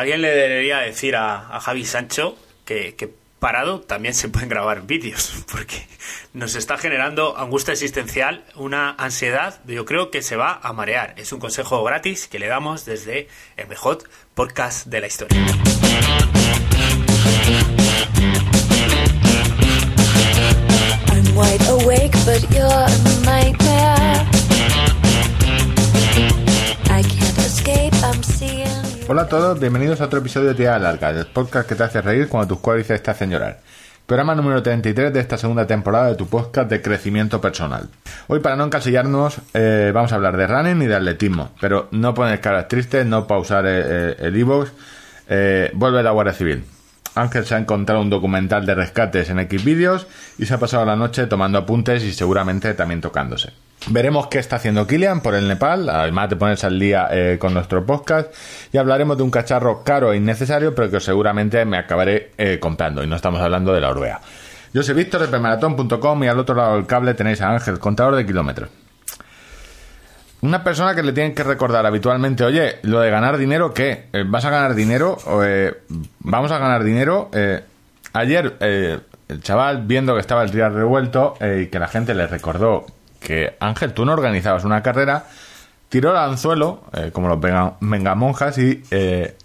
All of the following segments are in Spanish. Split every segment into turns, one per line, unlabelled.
Alguien le debería decir a, a Javi Sancho que, que parado también se pueden grabar vídeos, porque nos está generando angustia existencial, una ansiedad, yo creo que se va a marear. Es un consejo gratis que le damos desde el mejor podcast de la historia.
Hola a todos, bienvenidos a otro episodio de Tía Larga, el podcast que te hace reír cuando tus cuádriceps te hacen llorar. Programa número 33 de esta segunda temporada de tu podcast de crecimiento personal. Hoy, para no encasillarnos, eh, vamos a hablar de running y de atletismo, pero no poner caras tristes, no pausar eh, eh, el e-box. Eh, vuelve la Guardia Civil. Ángel se ha encontrado un documental de rescates en Xvideos y se ha pasado la noche tomando apuntes y seguramente también tocándose. Veremos qué está haciendo Kilian por el Nepal, además de ponerse al día eh, con nuestro podcast, y hablaremos de un cacharro caro e innecesario, pero que seguramente me acabaré eh, comprando, y no estamos hablando de la Orbea. Yo soy Víctor de Pemaratón.com y al otro lado del cable tenéis a Ángel, contador de kilómetros. Una persona que le tienen que recordar habitualmente, oye, lo de ganar dinero, ¿qué? Eh, ¿Vas a ganar dinero? ¿Vamos a ganar dinero? Ayer, el chaval, viendo que estaba el trial revuelto y que la gente le recordó que, Ángel, tú no organizabas una carrera, tiró el anzuelo, eh, como los venga, vengamonjas, y eh,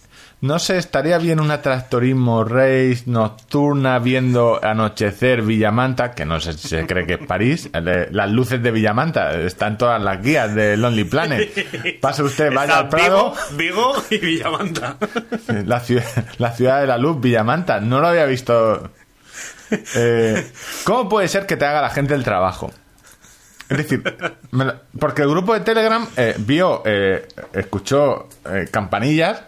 no sé, estaría bien una tractorismo race nocturna viendo anochecer Villamanta, que no sé si se cree que es París. Las luces de Villamanta están todas las guías de Lonely Planet. Pase usted, vaya al Prado.
Vigo, Vigo y Villamanta.
La ciudad, la ciudad de la luz, Villamanta. No lo había visto. Eh, ¿Cómo puede ser que te haga la gente el trabajo? Es decir, porque el grupo de Telegram eh, vio, eh, escuchó eh, campanillas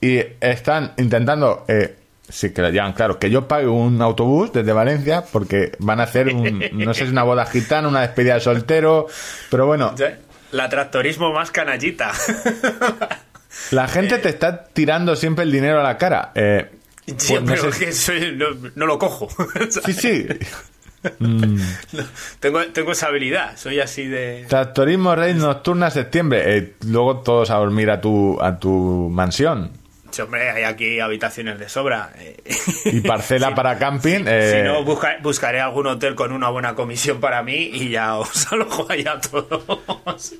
y están intentando, eh, sí que lo llaman, claro, que yo pague un autobús desde Valencia porque van a hacer un, no sé si una boda gitana, una despedida de soltero, pero bueno,
La tractorismo más canallita.
la gente te está tirando siempre el dinero a la cara. Eh,
Sí,
pues no
pero
sé-
que soy- no, no lo cojo.
Sí, sí.
tengo, tengo esa habilidad, soy así de...
Tractorismo Rey Nocturna septiembre. Eh, luego todos a dormir a tu, a tu mansión.
Sí, hombre, hay aquí habitaciones de sobra. eh.
Y parcela
Sí,
para camping.
sí,
eh,
Si no, busca- buscaré algún hotel con una buena comisión para mí y ya os alojo allá a todos.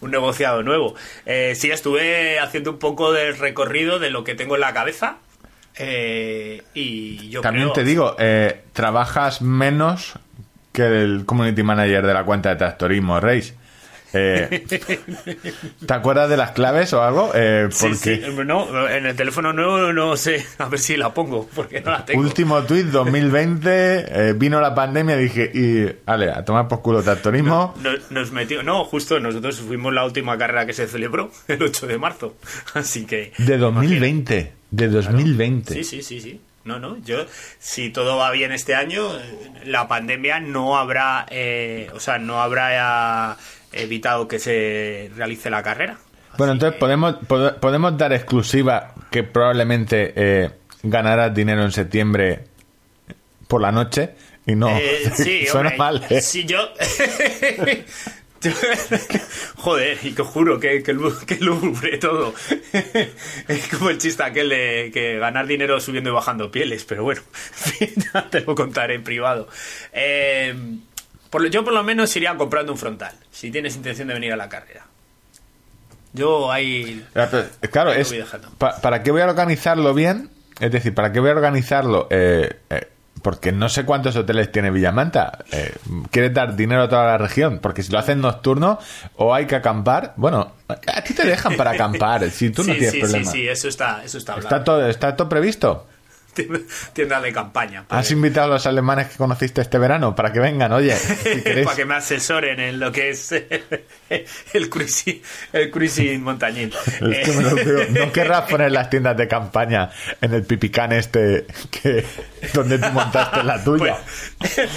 un negociado nuevo. Eh, sí, estuve haciendo un poco del recorrido de lo que tengo en la cabeza. Eh, y yo
También
creo-
te digo, eh, trabajas menos que el community manager de la cuenta de Tractorismo Race. Eh, ¿Te acuerdas de las claves o algo? Eh,
Sí,
porque
sí, no, en el teléfono nuevo no sé, a ver si la pongo, porque no la tengo.
último tweet 2020, eh, vino la pandemia dije, y, vale, a tomar por culo Tractorismo.
Nos, nos metió, no, justo nosotros fuimos la última carrera que se celebró, el 8 de marzo. Así que.
De 2020, de 2020.
Sí, sí, sí, sí. No, no, yo, si todo va bien este año, la pandemia no habrá, eh, o sea, no habrá eh, evitado que se realice la carrera.
Bueno, entonces
que-
podemos, pod- podemos dar exclusiva que probablemente eh, ganarás dinero en septiembre por la noche y no.
Eh, sí,
Suena
hombre,
mal, ¿eh?
Si yo. Joder, y que juro que, que, que lúgubre todo. es como el chiste aquel de que ganar dinero subiendo y bajando pieles, pero bueno, te lo contaré en privado. Eh, por yo por lo menos iría comprando un frontal, si tienes intención de venir a la carrera. Yo ahí.
Claro, es,
voy dejando.
pa- ¿para qué voy a organizarlo bien? Es decir, ¿para qué voy a organizarlo? Eh, eh, porque no sé cuántos hoteles tiene Villamanta. Eh, ¿Quieres dar dinero a toda la región? Porque si lo hacen nocturno o hay que acampar, bueno, a ti te dejan para acampar, si tú no
sí,
tienes
sí,
problema.
sí, sí, eso está, eso está hablado.
Está todo, está todo previsto.
Tienda de campaña.
¿Has invitado a los alemanes que conociste este verano para que vengan? Oye, si
para que me asesoren en lo que es el cruising, el cruising montañín.
Es que me lo creo. No querrás poner las tiendas de campaña en el pipicán este que donde tú montaste la tuya.
Pues, eh,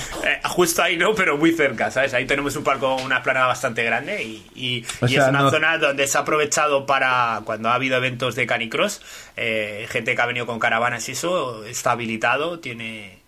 justo ahí no, pero muy cerca, ¿sabes? Ahí tenemos un palco, una planada bastante grande y, y-
O
y
sea,
es una
no-
zona donde se ha aprovechado para cuando ha habido eventos de canicross, eh, gente que ha venido con caravanas y eso, está habilitado, tiene,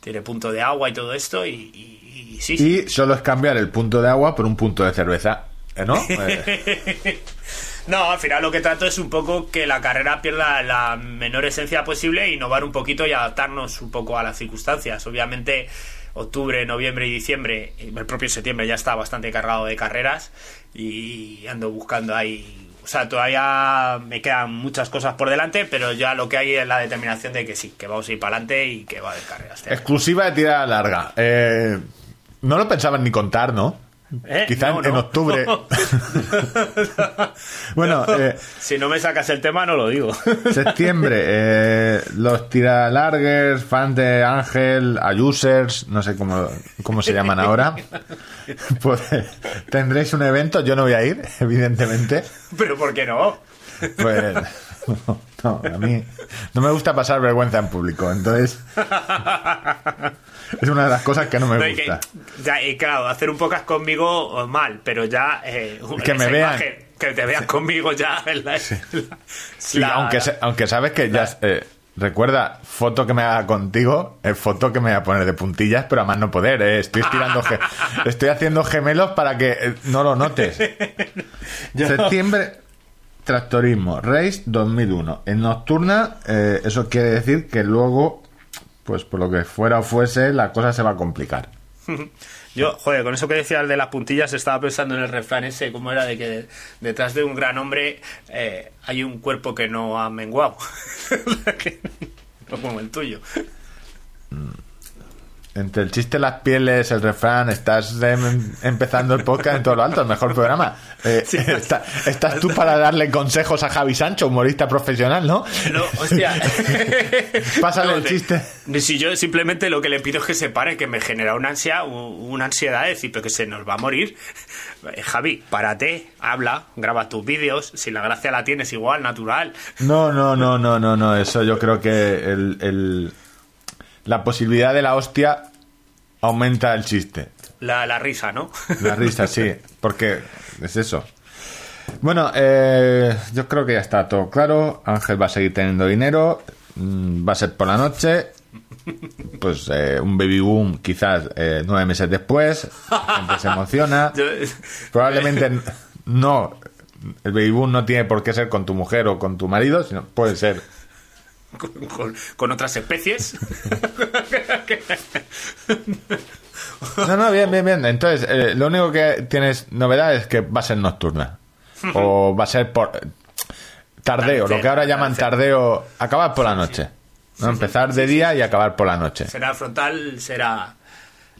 tiene punto de agua y todo esto y, y- y sí, sí.
Y solo es cambiar el punto de agua por un punto de cerveza. eh, ¿no? Eh,
No, al final lo que trato es un poco que la carrera pierda la menor esencia posible, innovar un poquito y adaptarnos un poco a las circunstancias. Obviamente, octubre, noviembre y diciembre, el propio septiembre ya está bastante cargado de carreras y ando buscando ahí. O sea, todavía me quedan muchas cosas por delante, pero ya lo que hay es la determinación de que sí, que vamos a ir para adelante y que va a haber carreras.
exclusiva de tirada larga. Eh, no lo pensaban ni contar, ¿no?
¿Eh?
Quizá
No,
en, en
no.
octubre. bueno, eh,
Si no me sacas el tema, no lo digo.
septiembre, eh, los tiralarguers, fans de Ángel, Ayusers, no sé cómo, cómo se llaman ahora, pues tendréis un evento, yo no voy a ir, evidentemente,
pero ¿por qué no?
pues no, no, a mí no me gusta pasar vergüenza en público, entonces es una de las cosas que no me
No, y que-
gusta.
ya, y claro, hacer un podcast conmigo eh, mal, pero ya. eh,
Que me vean.
imagen, que te vean conmigo ya. en la- la-
Sí,
la-
aunque, sabes que ya... eh, recuerda, foto que me haga contigo, es foto que me voy a poner de puntillas, pero a más no poder, eh, estoy estirando... estoy haciendo gemelos para que eh, no lo notes. Septiembre, tractorismo, Race 2001. En Nocturna, eh, eso quiere decir que luego, pues por lo que fuera o fuese, la cosa se va a complicar.
Yo, joder, con eso que decías de las puntillas, estaba pensando en el refrán ese, como era de que detrás de un gran hombre eh, hay un cuerpo que no ha menguado. no como el tuyo.
Entre el chiste, las pieles, el refrán, estás em, empezando el podcast en todo lo alto, el mejor programa. Eh,
Sí.
está- estás tú para darle consejos a Javi Sancho, humorista profesional, ¿no?
No, hostia.
Pásale
No,
el chiste.
de Si yo simplemente lo que le pido es que se pare, que me genera una ansia, una ansiedad de decir, pero que se nos va a morir. Eh, Javi, párate, habla, graba tus vídeos. Si la gracia la tienes igual, natural.
No, no, no, no, no, no. Eso yo creo que el, el- la posibilidad de la hostia aumenta el chiste.
La, la risa, ¿no?
La risa, sí, porque es eso. Bueno, eh, yo creo que ya está todo claro. Ángel va a seguir teniendo dinero. mm, Va a ser por la noche. Pues eh, un baby boom quizás eh, nueve meses después. La gente se emociona. Probablemente no. El baby boom no tiene por qué ser con tu mujer o con tu marido, sino puede ser
con, con- con otras especies.
No, no, bien, bien, bien. Entonces, eh, lo único que tienes novedad es que va a ser nocturna. O va a ser por tardeo, lo que ahora llaman tardeo, acabar por la noche. ¿no? Empezar de día y acabar por la noche.
será frontal, será...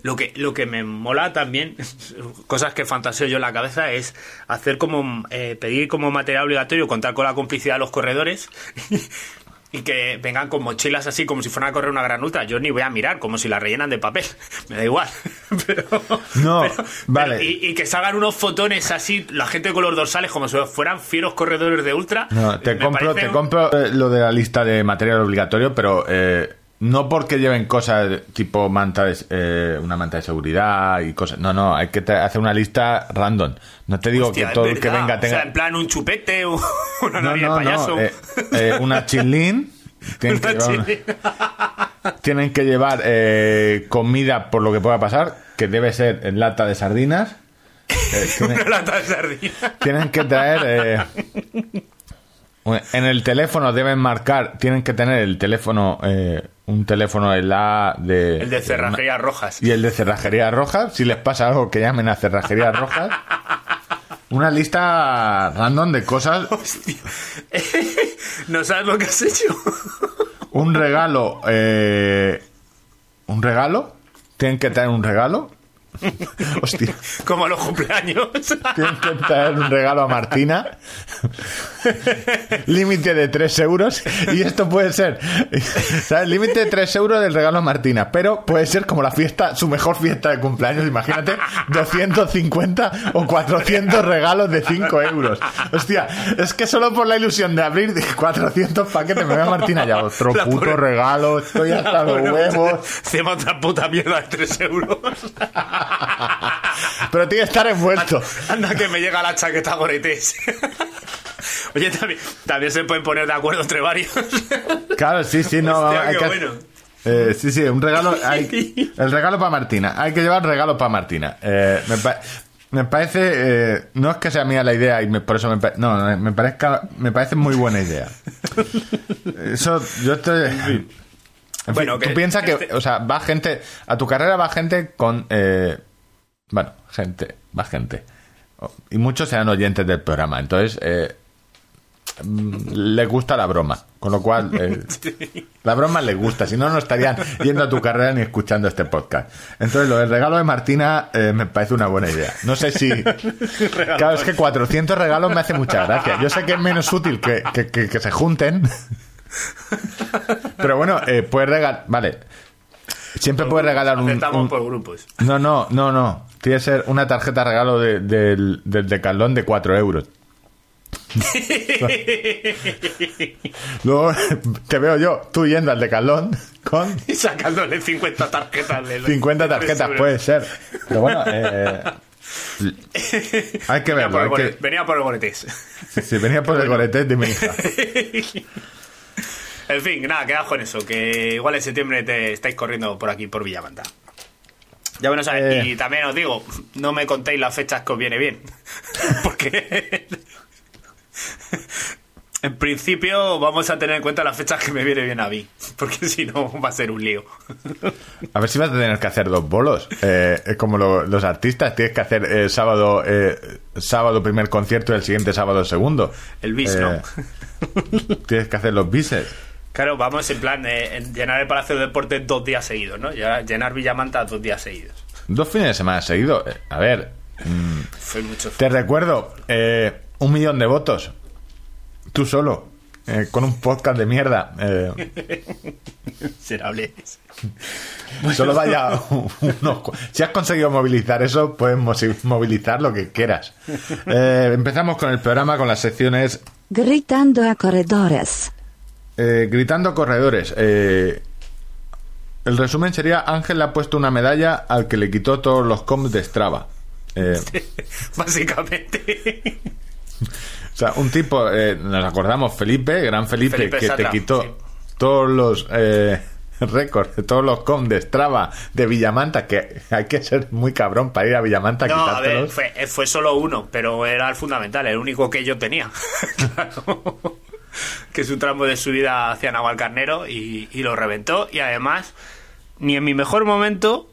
Lo que, lo que me mola también, cosas que fantaseo yo en la cabeza, es hacer como, eh, pedir como material obligatorio, contar con la complicidad de los corredores y que vengan con mochilas así como si fueran a correr una gran ultra. Yo ni voy a mirar, como si la rellenan de papel. Me da igual. Pero,
No,
pero-
vale.
pero- y, y que salgan unos fotones así, la gente con los dorsales, como si fueran fieros corredores de ultra.
No, te compro, te compro eh, lo de la lista de material obligatorio, pero eh, no porque lleven cosas tipo manta de- eh, una manta de seguridad y cosas. No, no, hay que hacer una lista random. No te digo
Hostia,
que todo el que venga
O
tenga.
sea, en plan un chupete, o una
No,
de payaso.
no. eh, eh, una chilín. Tienen que
Una
llevar, una-
chile-
tienen que llevar eh, comida por lo que pueda pasar, que debe ser en lata de sardinas. Tienen,
una lata de sardina.
tienen que traer. eh, en el teléfono deben marcar, tienen que tener el teléfono, eh, un teléfono en la de.
El de cerrajerías rojas.
Y el de cerrajería roja. Si les pasa algo, que llamen a cerrajería rojas. Una lista random de cosas.
Hostia. ¿No sabes lo que has hecho?
Un regalo. eh, ¿Un regalo? ¿Tienen que traer un regalo? Hostia.
Como los cumpleaños.
Tienen que traer un regalo a Martina. Límite de 3 euros. Y esto puede ser. ¿Sabes? Límite de 3 euros del regalo a Martina. Pero puede ser como la fiesta, su mejor fiesta de cumpleaños. Imagínate, 250 o 400 regalos de 5 euros. Hostia, es que solo por la ilusión de abrir 400 paquetes me voy a Martina ya. Otro
La
puto regalo. Estoy hasta los huevos.
Hacemos otra puta mierda de 3 euros.
Pero tiene que estar envuelto.
Anda que me llega la chaqueta Goretes. Oye, también, también se pueden poner de acuerdo entre varios.
Claro, sí, sí, no.
Hostia,
hay
qué
que-
bueno.
Eh, sí, sí, un regalo. hay- el regalo para Martina. Hay que llevar regalo para Martina. Eh, me, pa- me parece, eh, no es que sea mía la idea y me- por eso me, no, no, me parezca, me parece muy buena idea. Eso, yo estoy, en fin,
Bueno,
tú
que
piensas que,
este-
o sea, va gente, a tu carrera va gente con, eh, bueno, gente, va gente. Y muchos sean oyentes del programa, entonces, eh, mm, les gusta la broma, con lo cual, eh, la broma les gusta, si no, no estarían yendo a tu carrera ni escuchando este podcast. Entonces, lo del regalo de Martina eh, me parece una buena idea. No sé si... Claro, es que 400 regalos me hace mucha gracia. Yo sé que es menos útil que, que- que- que se junten. Pero bueno, eh, puedes regalar... Vale. Siempre puedes regalar un... Un-
por grupos.
No, no, no, no. Tiene que ser una tarjeta regalo de- del, del Decathlon de 4 euros. Luego te veo yo, tú yendo al Decathlon con
Y sacándole 50 tarjetas de
50 tarjetas,
de-
puede ser. Pero bueno, eh, hay que
Venía
verlo.
venía por el boletés.
Si venía por el goletet de mi hija.
En fin, nada, quedad con eso. Que igual en septiembre te estáis corriendo por aquí, por Villamanta. Ya bueno, sabéis.
Eh.
Y también os digo, no me contéis las fechas que os viene bien. Porque. En principio vamos a tener en cuenta las fechas que me viene bien a mí, porque si no va a ser un lío.
A ver si vas a tener que hacer dos bolos. Eh, es como lo- los artistas, tienes que hacer eh, sábado eh, sábado primer concierto y el siguiente sábado segundo.
El bis, ¿no?
Tienes que hacer los bises.
Claro, vamos en plan en llenar el Palacio de Deportes dos días seguidos, ¿no? Llenar Villamanta dos días seguidos.
Dos fines de semana seguidos. Eh, a ver,
Fue mucho.
te recuerdo, eh, un millón de votos. Tú solo. eh, con un podcast de mierda. Eh,
Miserables.
Solo vaya unos Si has conseguido movilizar eso, puedes movilizar lo que quieras. Eh, empezamos con el programa con las secciones
Gritando a corredores.
Eh, Gritando Corredores. Eh, el resumen sería: Ángel le ha puesto una medalla al que le quitó todos los coms de Strava. Eh,
Básicamente.
o sea, un tipo, eh, nos acordamos, Felipe, gran Felipe,
Felipe
que
Satra,
te quitó
sí.
todos los récords, todos los coms de Strava de Villamanta, que hay que ser muy cabrón para ir a Villamanta a
No, a ver, fue, fue solo uno, pero era el fundamental, el único que yo tenía. Claro. Que es un tramo de subida hacia Navalcarnero y, y lo reventó. Y además, ni en mi mejor momento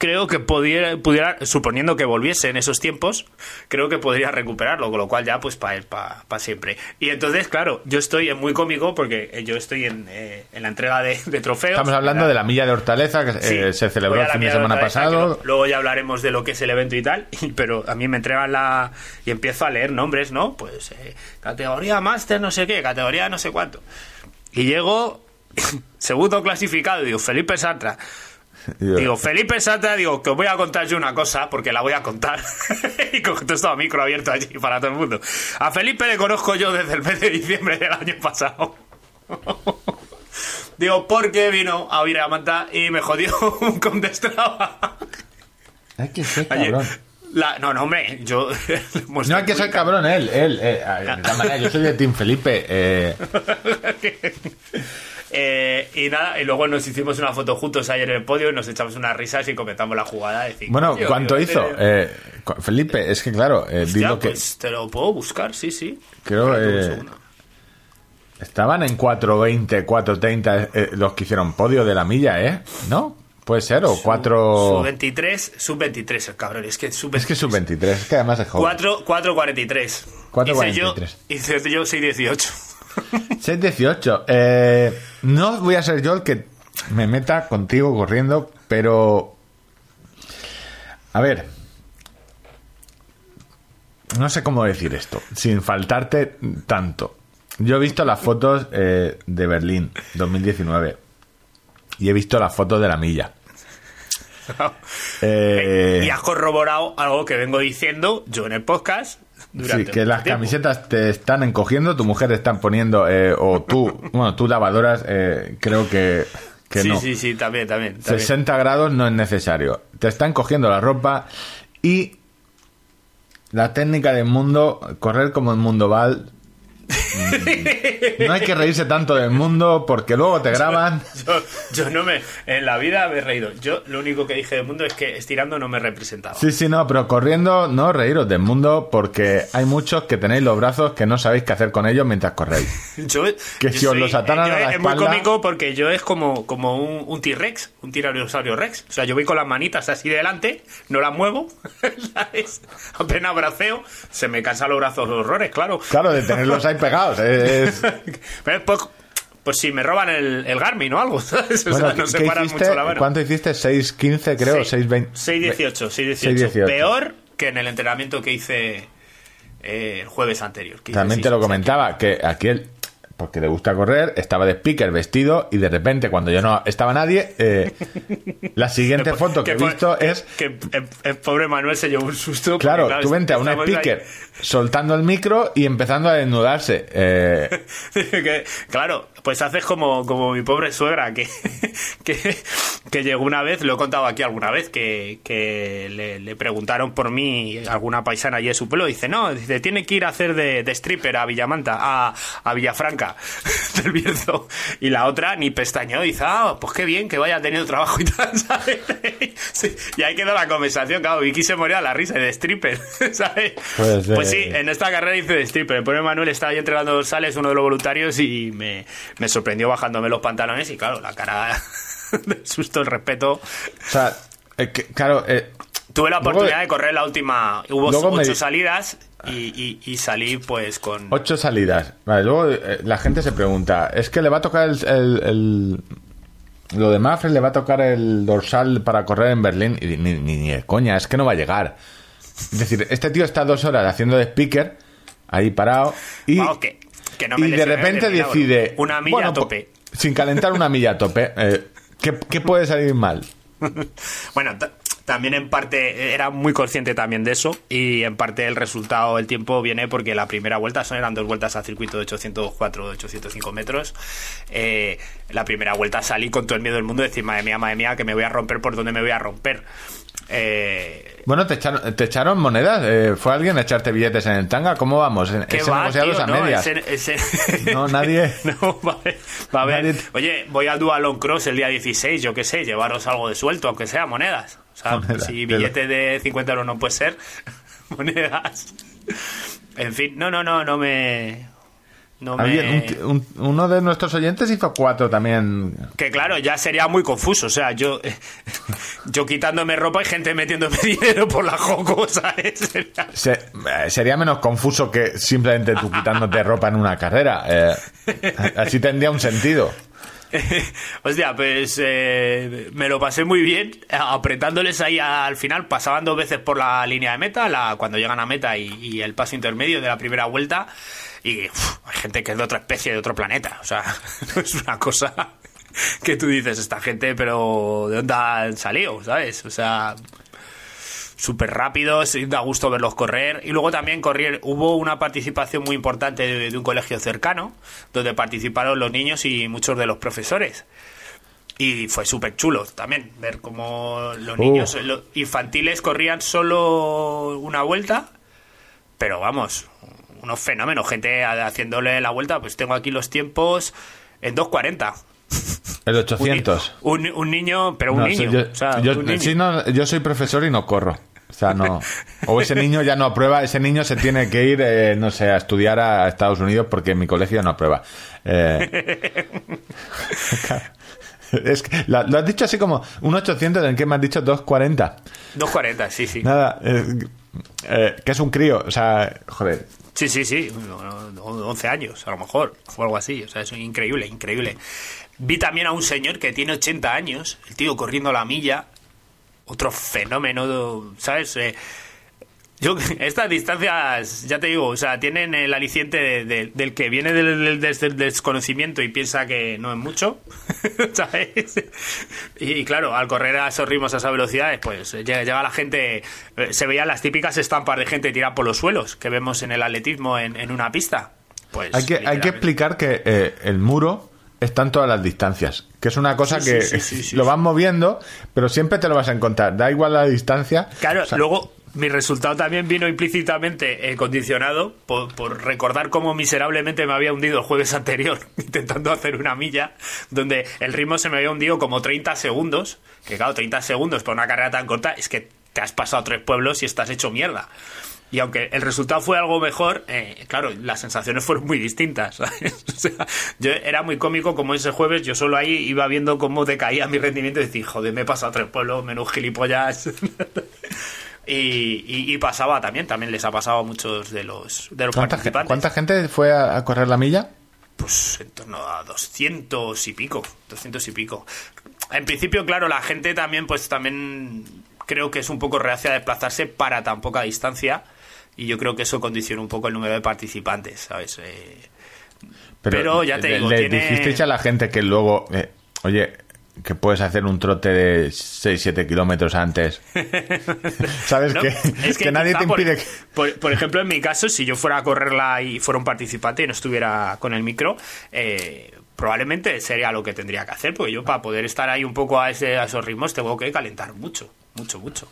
creo que pudiera, pudiera, suponiendo que volviese en esos tiempos, creo que podría recuperarlo, con lo cual ya pues para pa, siempre. Y entonces, claro, yo estoy muy cómico porque eh, yo estoy en, eh, en la entrega de, de trofeos.
Estamos hablando de la milla de Hortaleza que
Sí,
eh, se celebró el fin de semana
vez,
pasado.
luego ya hablaremos de lo que es el evento y tal, pero a mí me entregan la... y empiezo a leer nombres, ¿no? Pues eh, categoría máster, no sé qué, categoría no sé cuánto. Y llego, segundo clasificado, digo, Felipe Sartra. Digo, Felipe Satra, digo, que os voy a contar yo una cosa, porque la voy a contar. y con todo esto a micro abierto allí para todo el mundo. A Felipe le conozco yo desde el mes de diciembre del año pasado. digo, porque vino a oír a Manta y me jodió un Condestrava.
Hay que ser cabrón.
La, no, no, hombre, yo.
No hay que ser cabrón él, él. eh, de todas maneras, yo soy de Team Felipe. eh,
Eh, y nada, y luego nos hicimos una foto juntos ayer en el podio y nos echamos unas risas y comentamos la jugada. de decir,
bueno,
"Tío,
¿cuánto
tío,
hizo?
tío".
Eh, cu- Felipe, es que claro, eh,
Hostia,
que
pues te lo puedo buscar, sí, sí.
Creo,
un
eh, estaban en 4.20, 4.30 eh, los que hicieron podio de la milla, ¿eh? ¿No? Puede ser, o 4...
Sub 23, sub 23 el cabrón, es que sub
Es que sub 23, es que además es joven.
4, 4 43.
4.43.
Hice yo, hice yo 6 18.
6.18. Eh, no voy a ser yo el que me meta contigo corriendo, pero... A ver. No sé cómo decir esto, sin faltarte tanto. Yo he visto las fotos eh, de Berlín 2019 y he visto las fotos de la milla. Eh,
y has corroborado algo que vengo diciendo yo en el podcast. Durante
Sí, que las
tiempo.
camisetas te están encogiendo, tu mujer te están poniendo, eh, o tú, bueno, tú lavadoras, eh, creo que, que
sí,
no.
sí, sí, también, también. también.
60 grados no es necesario. Te están cogiendo la ropa y la técnica del mundo, correr como el mundo Val, no hay que reírse tanto del mundo porque luego te graban.
Yo, yo no me. En la vida me he reído. Yo lo único que dije del mundo es que estirando no me representaba.
Sí, sí, no, pero corriendo no reíros del mundo porque hay muchos que tenéis los brazos que no sabéis qué hacer con ellos mientras corréis.
Yo,
Que si os los ataran
yo
a la
Es muy cómico porque yo es como, como un, un T-Rex, un tiranosaurio Rex. O sea, yo voy con las manitas así delante, no las muevo. Apenas braceo, se me cansan los brazos los horrores, claro.
Claro, de tenerlos ahí pegados. es-
Pero pues, pues si me roban el, el Garmin o algo, ¿sabes? O
Bueno,
sea, no
¿qué-
se paran
hiciste?
mucho la mano.
¿Cuánto hiciste? ¿6.15 creo?
Seis-
¿6.20?
6.18, 6.18.
6.18.
Peor que en el entrenamiento que hice eh, el jueves anterior. que
También te
seis-
lo comentaba, que aquí él, porque le gusta correr, estaba de speaker vestido y de repente cuando yo no estaba nadie, eh, la siguiente foto que he visto
que-
es...
Que, el, el pobre Manuel se llevó un susto. porque,
Claro, tú vente a un
estamos ahí-
speaker soltando el micro y empezando a desnudarse. Eh,
claro, pues haces como, como mi pobre suegra, que, que, que llegó una vez, lo he contado aquí alguna vez, que, que le, le preguntaron por mí, alguna paisana allí de su pueblo, dice, no, dice, tiene que ir a hacer de, de stripper a Villamanta, a, a Villafranca del Bierzo. Y la otra ni pestañeó, dice, ah, pues qué bien que vaya teniendo trabajo y tal, ¿sabes? Sí, y ahí quedó la conversación, claro, Vicky se moría la risa de stripper, ¿sabes?
Pues,
pues sí, en esta carrera hice de stripper. El pobre Manuel estaba ahí entregando dorsales, uno de los voluntarios, y me, me sorprendió bajándome los pantalones. Y claro, la cara de susto, el respeto.
o sea, eh, que- claro, eh,
Tuve la
Luego-
oportunidad de correr la última. Hubo
me
ocho salidas y, y- y salí pues con.
ocho salidas. Vale, luego eh, la gente se pregunta, ¿es que le va a tocar el... el- el- lo de Mafre le va a tocar el dorsal para correr en Berlín y ni, ni, ni de coña, es que no va a llegar. Es decir, este tío está dos horas haciendo de speaker, ahí parado, y,
que- que no me
y de
lesioné
repente
de
decide...
Una milla a
po-
tope.
Sin calentar una milla a tope. eh, ¿qué, qué puede salir mal?
Bueno, ta- también en parte era muy consciente también de eso y en parte el resultado, el tiempo viene porque la primera vuelta son eran dos vueltas a circuito de 804, 805 metros. Eh, la primera vuelta salí con todo el miedo del mundo de decir, madre mía, madre mía, que me voy a romper por donde me voy a romper. Eh,
Bueno, ¿te echaron, te echaron monedas? Eh, ¿Fue alguien a echarte billetes en el tanga? ¿Cómo vamos? En-
¿Qué
ese
va, tío?
a
No,
medias.
ese- ese-
No, nadie-
no, va a haber- va a
Nadie-
Oye, voy al Dualon Cross el día 16, yo qué sé, llevaros algo de suelto, aunque sea monedas. O sea,
Monedas,
si billete de 50 euros no puede ser, monedas. En fin, no, no, no, no me... No me...
Un un- uno de nuestros oyentes hizo cuatro también.
Que claro, ya sería muy confuso. O sea, yo, yo quitándome ropa y gente metiéndome dinero por la joco, ¿sabes? Sería-
Se- eh, sería menos confuso que simplemente tú quitándote ropa en una carrera. Eh, así tendría un sentido.
Hostia, pues eh, me lo pasé muy bien apretándoles ahí al final. Pasaban dos veces por la línea de meta, la, cuando llegan a meta y, y el paso intermedio de la primera vuelta. Y uf, hay gente que es de otra especie, de otro planeta. O sea, no es una cosa que tú dices, esta gente, pero ¿de dónde han salido? ¿Sabes? O sea, súper rápidos, y da gusto verlos correr. Y luego también correr, hubo una participación muy importante de, de un colegio cercano, donde participaron los niños y muchos de los profesores. Y fue súper chulo también ver cómo los
Uh.
niños los infantiles corrían solo una vuelta, pero vamos, unos fenómenos, gente haciéndole la vuelta, pues tengo aquí los tiempos en 2.40.
El
Un, ni-
800.
un, un niño, pero un
No,
niño.
yo,
o sea,
yo-
un niño.
sí, no, yo soy profesor y no corro. O sea, no. O ese niño ya no aprueba, ese niño se tiene que ir, eh, no sé, a estudiar a Estados Unidos porque en mi colegio no aprueba. Eh, es que, la- lo has dicho así como un 800 en que me has dicho 240.
2.40, sí, sí.
Nada, eh, eh, que es un crío, o sea, joder.
Sí, sí, sí, bueno, 11 años a lo mejor, o algo así, o sea, es increíble, increíble. Vi también a un señor que tiene 80 años, el tío corriendo la milla, otro fenómeno, ¿sabes? Eh, yo, estas distancias, ya te digo, o sea, tienen el aliciente de- de- del que viene del, desconocimiento y piensa que no es mucho, ¿sabes? Y, y claro, al correr a esos ritmos, a esas velocidades, pues eh, llega, llega la gente, eh, se veían las típicas estampas de gente tirada por los suelos que vemos en el atletismo en, en una pista. Pues
Hay que, hay que explicar que eh, el muro está en todas las distancias, que es una cosa
Sí,
que
sí, sí,
lo vas moviendo, pero siempre te lo vas a encontrar, da igual la distancia.
Claro,
O sea,
luego mi resultado también vino implícitamente eh, condicionado por, recordar cómo miserablemente me había hundido el jueves anterior intentando hacer una milla, donde el ritmo se me había hundido como 30 segundos, que claro, 30 segundos para una carrera tan corta es que te has pasado tres pueblos y estás hecho mierda. Y aunque el resultado fue algo mejor, eh, claro, las sensaciones fueron muy distintas. O sea, yo era muy cómico como ese jueves, yo solo ahí iba viendo cómo decaía mi rendimiento y decía, joder, me he pasado tres pueblos, menos gilipollas. y, y, y, pasaba también, también les ha pasado a muchos de los, de los
¿Cuánta,
participantes.
¿Cuánta gente fue a, a correr la milla?
Pues en torno a 200 y pico, 200 y pico. En principio, claro, la gente también, pues también creo que es un poco reacia a desplazarse para tan poca distancia y yo creo que eso condiciona un poco el número de participantes, ¿sabes? Eh, pero, pero, ya te
le,
digo,
le
tiene...
dijisteis a la gente que luego, eh, oye, que puedes hacer un trote de 6-7 kilómetros antes. ¿Sabes?
No,
que,
es
que, nadie te
por,
impide... Que...
Por, por, ejemplo, en mi caso, si yo fuera a correrla y fuera un participante y no estuviera con el micro, eh, probablemente sería lo que tendría que hacer, porque yo para poder estar ahí un poco a, ese, a esos ritmos tengo que calentar mucho, mucho, mucho.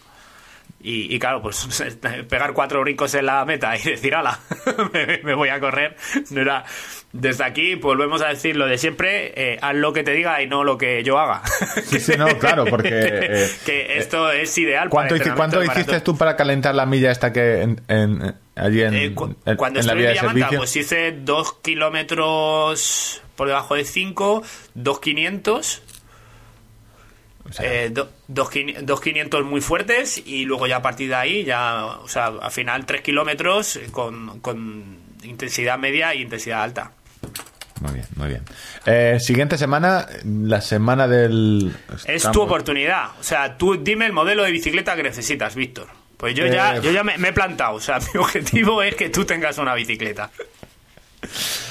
Y, y, claro, pues pegar cuatro brincos en la meta y decir, ala, me, me, voy a correr, no era... Desde aquí pues, volvemos a decir lo de siempre, eh, haz lo que te diga y no lo que yo haga.
Sí, sí, no, claro, porque...
que,
eh,
que esto eh, es ideal
¿Cuánto,
para
¿cuánto hiciste tú para calentar la milla esta que en, en, allí en,
eh, cu
en,
cuando
en la
estuve
vía
en Villamanta, pues hice dos kilómetros por debajo de 5, dos 500...
O sea,
Eh, do, dos, dos 500 muy fuertes y luego ya a partir de ahí, ya, o sea, al final 3 kilómetros con, con intensidad media y intensidad alta.
Muy bien, muy bien. Eh, siguiente semana, la semana del...
Es
Estamos-
tu oportunidad. O sea, tú dime el modelo de bicicleta que necesitas, Víctor. Pues yo ya,
Eh,
yo ya me, me he plantado. O sea, mi objetivo es que tú tengas una bicicleta.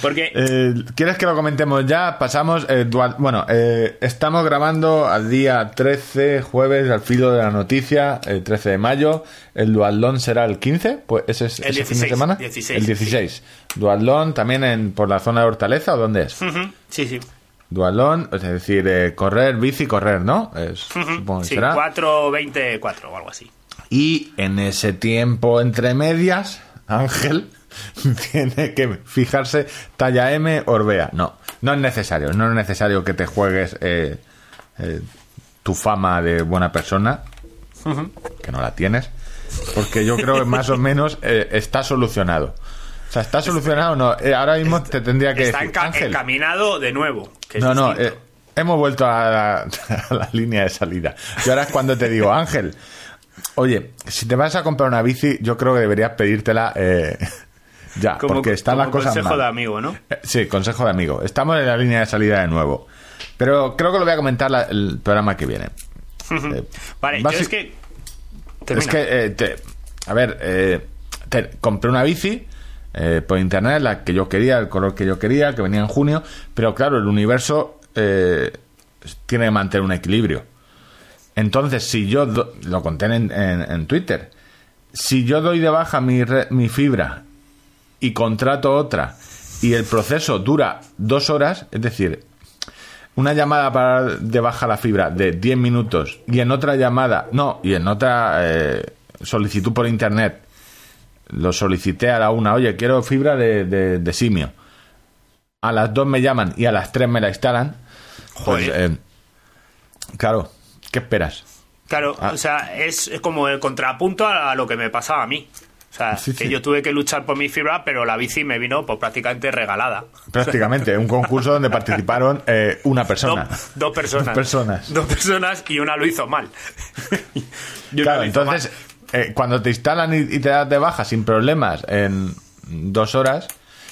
Porque
Eh, ¿Quieres que lo comentemos ya? Pasamos. eh, dual- bueno, eh, estamos grabando al día 13, jueves, al filo de la noticia, el 13 de mayo. El Duatlón será el 15, pues ese es
El
ese fin de
16,
semana.
16,
el 16. Duatlón también en, por la zona de Hortaleza, ¿o dónde es?
Ujú, sí, sí.
Duatlón, es decir, eh, correr, bici, correr, ¿no? Es,
Ujú,
supongo que
sí,
será.
4, 20, 4 o algo así.
Y en ese tiempo entre medias, Ángel tiene que fijarse talla M Orbea. No, no es necesario. No es necesario que te juegues eh, eh, tu fama de buena persona, que no la tienes, porque yo creo que más o menos eh, está solucionado. O sea, ¿está solucionado o no? Eh, ahora mismo te tendría que
Está
decir,
enca-
Ángel,
encaminado de nuevo. que
no, no, hemos vuelto a la, a la línea de salida. Y ahora es cuando te digo, Ángel, oye, si te vas a comprar una bici, yo creo que deberías pedírtela eh, ya,
como,
porque están las
como
cosas
consejo
mal.
de amigo, ¿no?
Eh, Sí, consejo de amigo. Estamos en la línea de salida de nuevo. Pero creo que lo voy a comentar la- el programa que viene. Eh,
Vale, yo es que...
es
Termina.
que, eh, te- a ver, eh, te- compré una bici por internet, la que yo quería, el color que yo quería, que venía en junio, pero claro, el universo tiene que mantener un equilibrio. Entonces, si yo do- lo conté en, en- en Twitter, si yo doy de baja mi, re- mi fibra y contrato otra y el proceso dura dos horas, es decir, una llamada para dar de baja la fibra de 10 minutos y en otra llamada, no, y en otra eh, solicitud por internet, lo solicité a la una, oye, quiero fibra de, de- de simio. A las dos me llaman y a las tres me la instalan. Pues,
Joder.
eh, claro, ¿qué esperas?
Claro,
Ah.
o sea, es como el contrapunto a lo que me pasaba a mí. O sea,
Sí,
que
sí.
yo tuve que luchar por mi fibra, pero la bici me vino pues, prácticamente regalada.
Prácticamente, un concurso donde participaron eh, una persona.
Dos, dos personas.
Dos personas.
Dos personas y una lo hizo mal.
Claro,
hizo
entonces,
mal.
eh, cuando te instalan y, y te das de baja sin problemas en dos horas,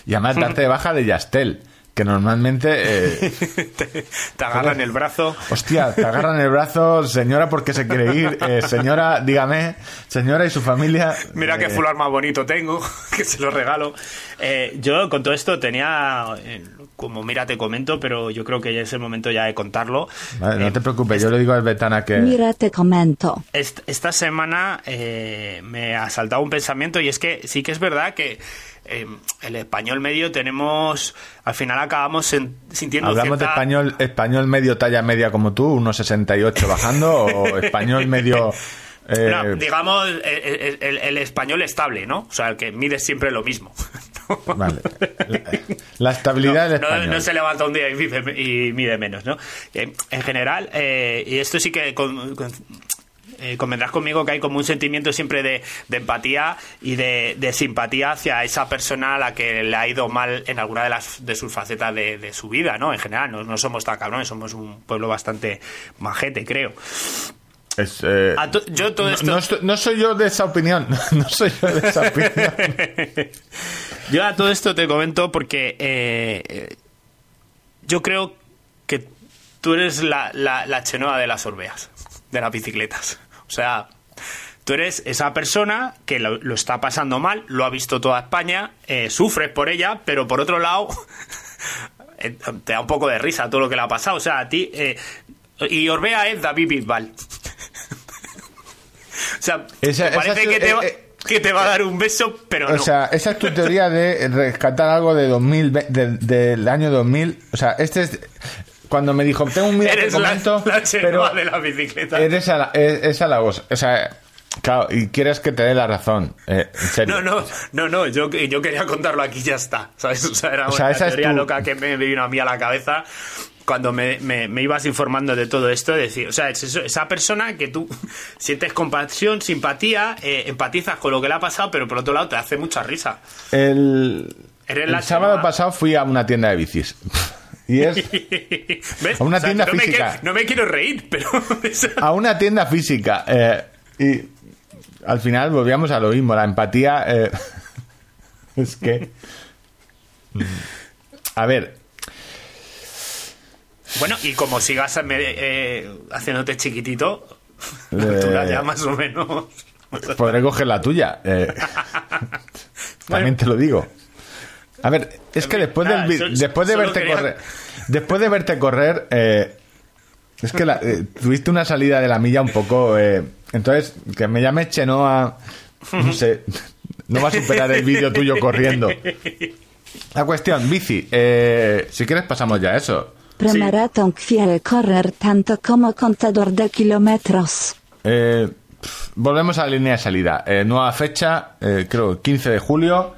y además darte de baja de Yastel, que normalmente... eh,
te, te agarran el brazo.
hostia, te agarran el brazo, señora, porque se quiere ir, eh, señora, dígame, señora y su familia...
Mira qué
eh,
fular más bonito tengo, que se lo regalo. Eh, yo con todo esto tenía, eh, como mira te comento, pero yo creo que ya es el momento ya de contarlo.
vale, no
Eh,
te preocupes, yo le digo al Betana que...
Mira, te comento.
Est- esta semana eh, me ha saltado un pensamiento y es que sí que es verdad que eh, el español medio tenemos, al final acabamos en- sintiendo
¿Hablamos de español, español medio talla media como tú, unos 68 bajando, o español medio Eh,
No, digamos el, el- el- el español estable, ¿no? O sea, el que mide siempre lo mismo.
Vale. La, la estabilidad del
No,
español.
no se levanta un día y mide, y mide menos, ¿no? En general, eh, y esto sí que con- con- eh, convendrás conmigo que hay como un sentimiento siempre de, de empatía y de, de simpatía hacia esa persona a la que le ha ido mal en alguna de las de sus facetas de, de su vida, ¿no? En general, no, no somos tan cabrones, somos un pueblo bastante majete, creo.
Es, eh,
to- yo todo
no-
esto-
no, soy yo de esa opinión. No soy yo de esa opinión.
Yo a todo esto te comento porque eh, yo creo que tú eres la, la, la chenoa de las orbeas, de las bicicletas. O sea, tú eres esa persona que lo, lo está pasando mal, lo ha visto toda España, eh, sufres por ella, pero por otro lado eh, te da un poco de risa todo lo que le ha pasado. O sea, a ti... eh, y Orbea es David Bisbal. o sea,
Esa-
te parece
esa-
que, te va,
eh, eh,
que te va a dar un beso, pero
O
no.
sea, esa es tu teoría de rescatar algo de 2000, ve- de- del año 2000. O sea, este es... Cuando me dijo, tengo un mira te
Eres la, la
pero
de la bicicleta.
eres a la, es, es a la voz. O sea, claro, y quieres que te dé la razón. eh, en serio.
No, no, no, no, yo, yo quería contarlo aquí ya está. ¿sabes? O sea, era
O sea,
una teoría
tu-
loca que me vino a mí a la cabeza cuando me, me- me ibas informando de todo esto. Decir, o sea, es eso- esa persona que tú sientes compasión, simpatía, eh, empatizas con lo que le ha pasado, pero por otro lado te hace mucha risa.
El, el sábado pasado fui a una tienda de bicis. Y es
¿Ves?
A una
O sea,
tienda
no me
física.
quiero- no me quiero reír, pero...
a una tienda física. eh, y al final volvíamos a lo mismo. La empatía. eh, es que. mm, A ver,
Bueno, y como sigas eh, eh, haciéndote chiquitito,
Eh,
la ya más o menos...
podré coger la tuya. eh, también te lo digo. A ver, es que después,
Nada,
del vi-
sol-
después de verte
quería-
correr. Después de verte correr. eh, es que la- eh, tuviste una salida de la milla un poco. eh, entonces, que me llames Chenoa. No sé. No va a superar el vídeo tuyo corriendo. La cuestión, bici. eh, si quieres, pasamos ya a eso.
Premaratón quiere correr tanto como contador de kilómetros.
Eh, volvemos a la línea de salida. Eh, nueva fecha, eh, creo 15 de julio.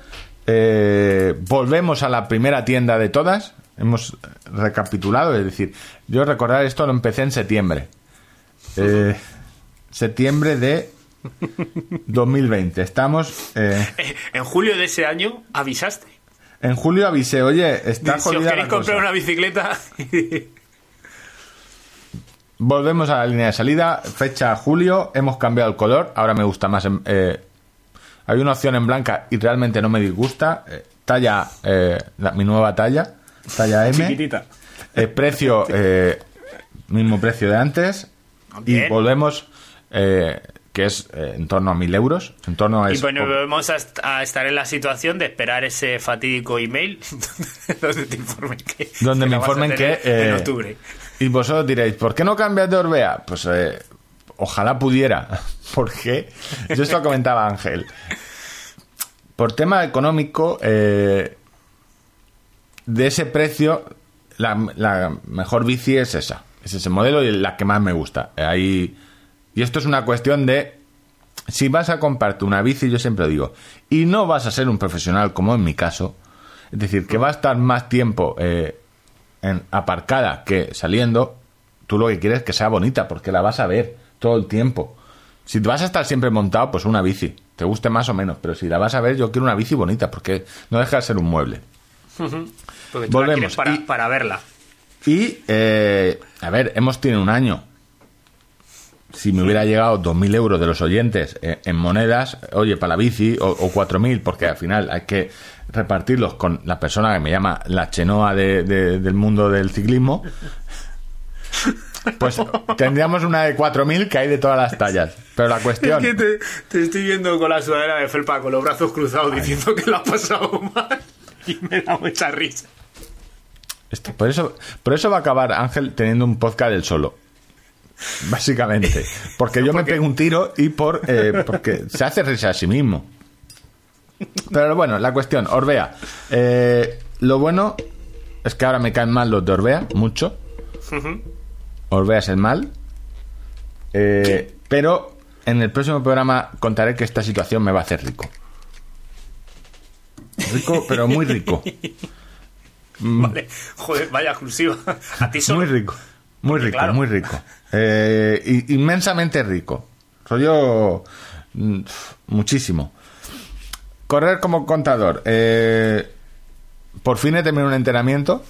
Eh, volvemos a la primera tienda de todas. Hemos recapitulado, es decir, yo recordar esto lo empecé en septiembre. Eh, septiembre de 2020. Estamos eh,
Eh, En julio de ese año avisaste.
en julio avisé, oye, está
si os queréis
la
comprar
cosa.
una bicicleta.
Volvemos a la línea de salida, fecha julio, hemos cambiado el color, ahora me gusta más. en- eh, hay una opción en blanca y realmente no me disgusta. eh, talla, eh, la- mi nueva talla, talla M.
Chiquitita.
El precio, eh, mismo precio de antes. Y
Bien.
volvemos, eh, que es eh, en torno a mil euros. En torno a
Y bueno, volvemos a, est- a estar en la situación de esperar ese fatídico email donde te informen que,
donde me informen que eh,
en octubre.
y vosotros diréis ¿por qué no cambias de Orbea? pues eh, ojalá pudiera. Porque yo esto comentaba Ángel. Por tema económico eh, de ese precio la, la mejor bici es esa. Es ese modelo y la que más me gusta. Ahí, y esto es una cuestión de si vas a comprarte una bici, yo siempre digo, y no vas a ser un profesional como en mi caso, es decir, que va a estar más tiempo eh, en, aparcada que saliendo, tú lo que quieres es que sea bonita, porque la vas a ver todo el tiempo. Si te vas a estar siempre montado, pues una bici, te guste más o menos, pero si la vas a ver, yo quiero una bici bonita, porque no deja de ser un mueble.
Porque tú la
volvemos.
quieres para,
Y-
para verla.
Y, eh, a ver, hemos tenido un año. Si me hubiera llegado 2.000 euros de los oyentes eh, en monedas, oye, para la bici, o, o 4.000, porque al final hay que repartirlos con la persona que me llama la chenoa de- de- del mundo del ciclismo, pues tendríamos una de 4.000 que hay de todas las tallas. Pero la cuestión...
Es que te, te estoy viendo con la sudadera de felpa, con los brazos cruzados, diciendo que lo ha pasado mal. Y me da mucha risa.
Esto- por, eso, por eso va a acabar Ángel teniendo un podcast del solo. Básicamente. Porque yo me pego un tiro y por eh, porque se hace risa a sí mismo. Pero bueno, la cuestión, Orbea. Eh, lo bueno es que ahora me caen mal los de Orbea, mucho. Orbea es el mal. Eh, pero en el próximo programa contaré que esta situación me va a hacer rico. Rico, pero muy rico.
Vale. Joder, vaya exclusiva. A ti solo.
Muy rico. Muy rico,
claro.
muy rico. Eh, inmensamente rico. Rollo mm, muchísimo. Correr como contador. Eh, por fin he terminado un entrenamiento.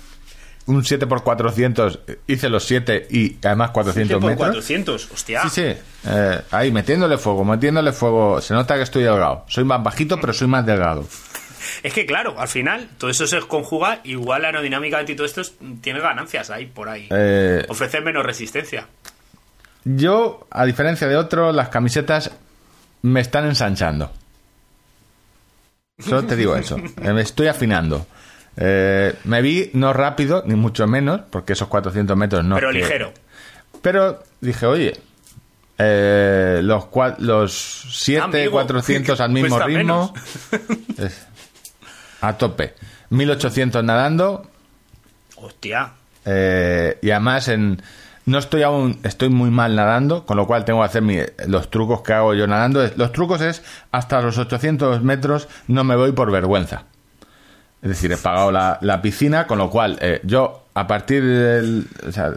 Un 7x400. Hice los 7 y además 400
por
metros.
400, hostia.
Sí, sí. Eh, ahí, metiéndole fuego, metiéndole fuego. Se nota que estoy delgado. Soy más bajito, pero soy más delgado.
Es que claro, al final todo eso se conjuga, igual aerodinámicamente y todo esto es- tiene ganancias ahí por ahí.
Eh,
Ofrece menos resistencia.
Yo, a diferencia de otros, las camisetas me están ensanchando. Solo te digo eso. Eh, Me estoy afinando. Eh, me vi no rápido, ni mucho menos, porque esos 400 metros no.
pero
que-
ligero.
Pero dije, oye, eh, los, cua- los 7,
Amigo,
400 al mismo ritmo. es- a tope. 1800 nadando,
Hostia.
eh, y además en no estoy aún estoy muy mal nadando con lo cual tengo que hacer mi- los trucos que hago yo nadando los trucos es hasta los 800 metros no me voy por vergüenza es decir he pagado la, la piscina con lo cual eh, yo a partir del o sea,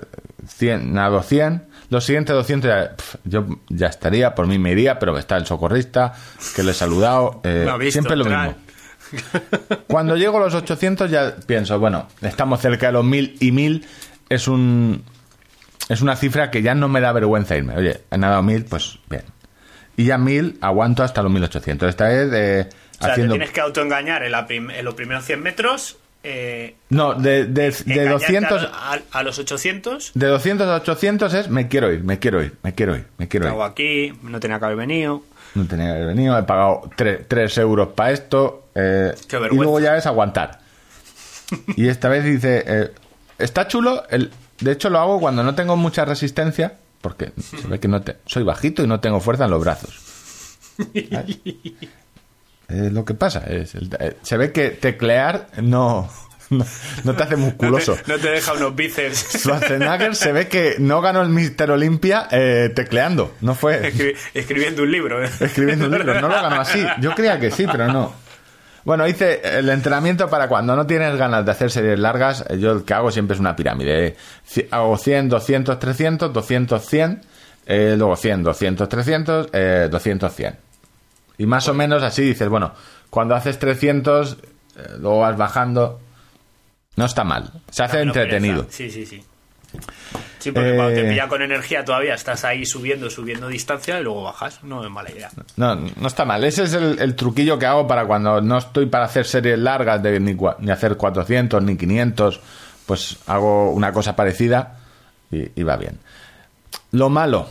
100 nado 100 los siguientes 200 ya, pf, yo ya estaría por mí me iría pero está el socorrista que le he saludado eh,
Lo visto,
siempre lo
trae.
mismo cuando llego a los 800 ya pienso, bueno, estamos cerca de los 1000 y 1000 es un es una cifra que ya no me da vergüenza irme. Oye, he nadado 1000, pues bien. Y ya 1000 aguanto hasta los 1800. Esta vez eh,
O sea,
haciendo
te tienes que autoengañar en, la prim- en los primeros 100 metros. Eh,
No, de, de, de
engañarte
200
a, a- a los 800.
de 200 a 800 es me quiero ir, me quiero ir, me quiero ir, me quiero
¿Qué
ir.
hago aquí? No tenía que haber venido.
No tenía que haber venido, he pagado 3, euros para esto. eh,
Qué
y luego ya es aguantar. Y esta vez dice, eh, está chulo. El, de hecho, lo hago cuando no tengo mucha resistencia, porque se ve que no te, soy bajito y no tengo fuerza en los brazos. ¿Sabes? Eh, lo que pasa es, el- eh, se ve que teclear no, no, no te hace musculoso.
No te, no te deja unos bíceps.
Schwarzenegger se ve que no ganó el Mister Olimpia eh, tecleando, no fue
Escri- escribiendo un libro. ¿eh?
escribiendo un libro. No lo ganó así. Yo creía que sí, pero no. Bueno, hice el entrenamiento para cuando no tienes ganas de hacer series largas. eh, Yo el que hago siempre es una pirámide. eh. Hago 100, 200, 300, 200, 100. eh, luego 100, 200, 300, eh, 200, 100. Y más o menos así dices, bueno, cuando haces 300, eh, luego vas bajando. No está mal. Se hace entretenido.
Sí, sí, sí. Sí, porque cuando te
Eh,
pilla con energía todavía estás ahí subiendo, subiendo distancia y luego bajas. No es mala idea.
No, no está mal. Ese es el, el truquillo que hago para cuando no estoy para hacer series largas, de ni, ni hacer 400 ni 500. Pues hago una cosa parecida y, y va bien. Lo malo.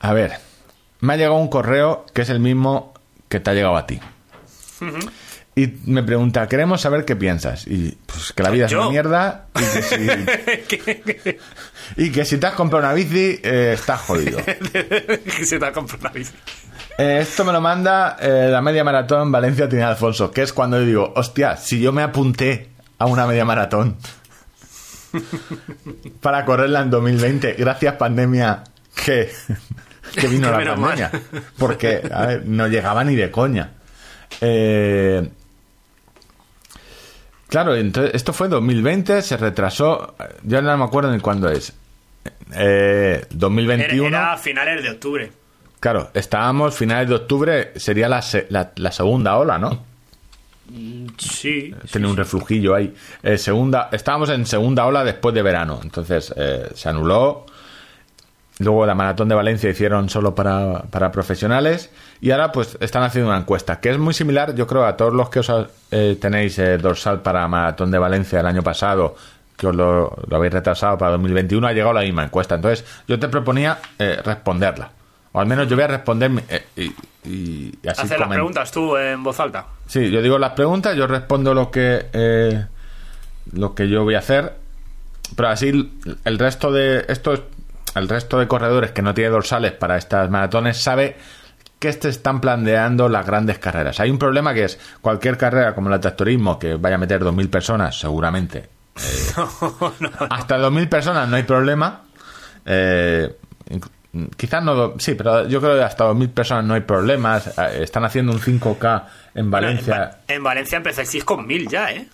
A ver, me ha llegado un correo que es el mismo que te ha llegado a ti. Y me pregunta, queremos saber qué piensas. Y pues que la vida es una mierda y que si, y que si te has comprado una bici, eh, estás jodido.
te comprado una bici.
Eh, esto me lo manda eh, la media maratón Valencia Trinidad Alfonso, que es cuando yo digo, hostia, si yo me apunté a una media maratón para correrla en 2020, gracias pandemia que, que vino la pandemia,
mal.
porque a ver, no llegaba ni de coña. Eh, claro, entonces esto fue 2020, se retrasó, yo no me acuerdo ni cuándo es. Eh,
Era,
2021.
era a finales de octubre.
Claro, estábamos finales de octubre, sería la, la, la segunda ola, ¿no?
Sí.
Tiene un reflujillo ahí. Eh, segunda, estábamos en segunda ola después de verano, entonces eh, se anuló. Luego la maratón de Valencia hicieron solo para, para profesionales y ahora pues están haciendo una encuesta que es muy similar, yo creo, a todos los que os eh, tenéis eh, dorsal para maratón de Valencia el año pasado, que os lo, lo habéis retrasado para 2021, ha llegado la misma encuesta. Entonces yo te proponía eh, responderla. O al menos yo voy a responder eh, y, y- y así
Hacer las preguntas tú en voz alta.
Sí, yo digo las preguntas, yo respondo lo que eh, lo que yo voy a hacer, pero así el resto de estos el resto de corredores que no tiene dorsales para estas maratones sabe que te están planteando las grandes carreras. Hay un problema que es cualquier carrera como el tractorismo que vaya a meter 2000 personas, seguramente. eh, Hasta 2000 personas no hay problema. Eh, quizás no, sí, pero yo creo que hasta 2.000 personas no hay problemas. Eh, Están haciendo un 5K en
en,
Valencia.
Va- en Valencia empezáis con mil ya, ¿eh?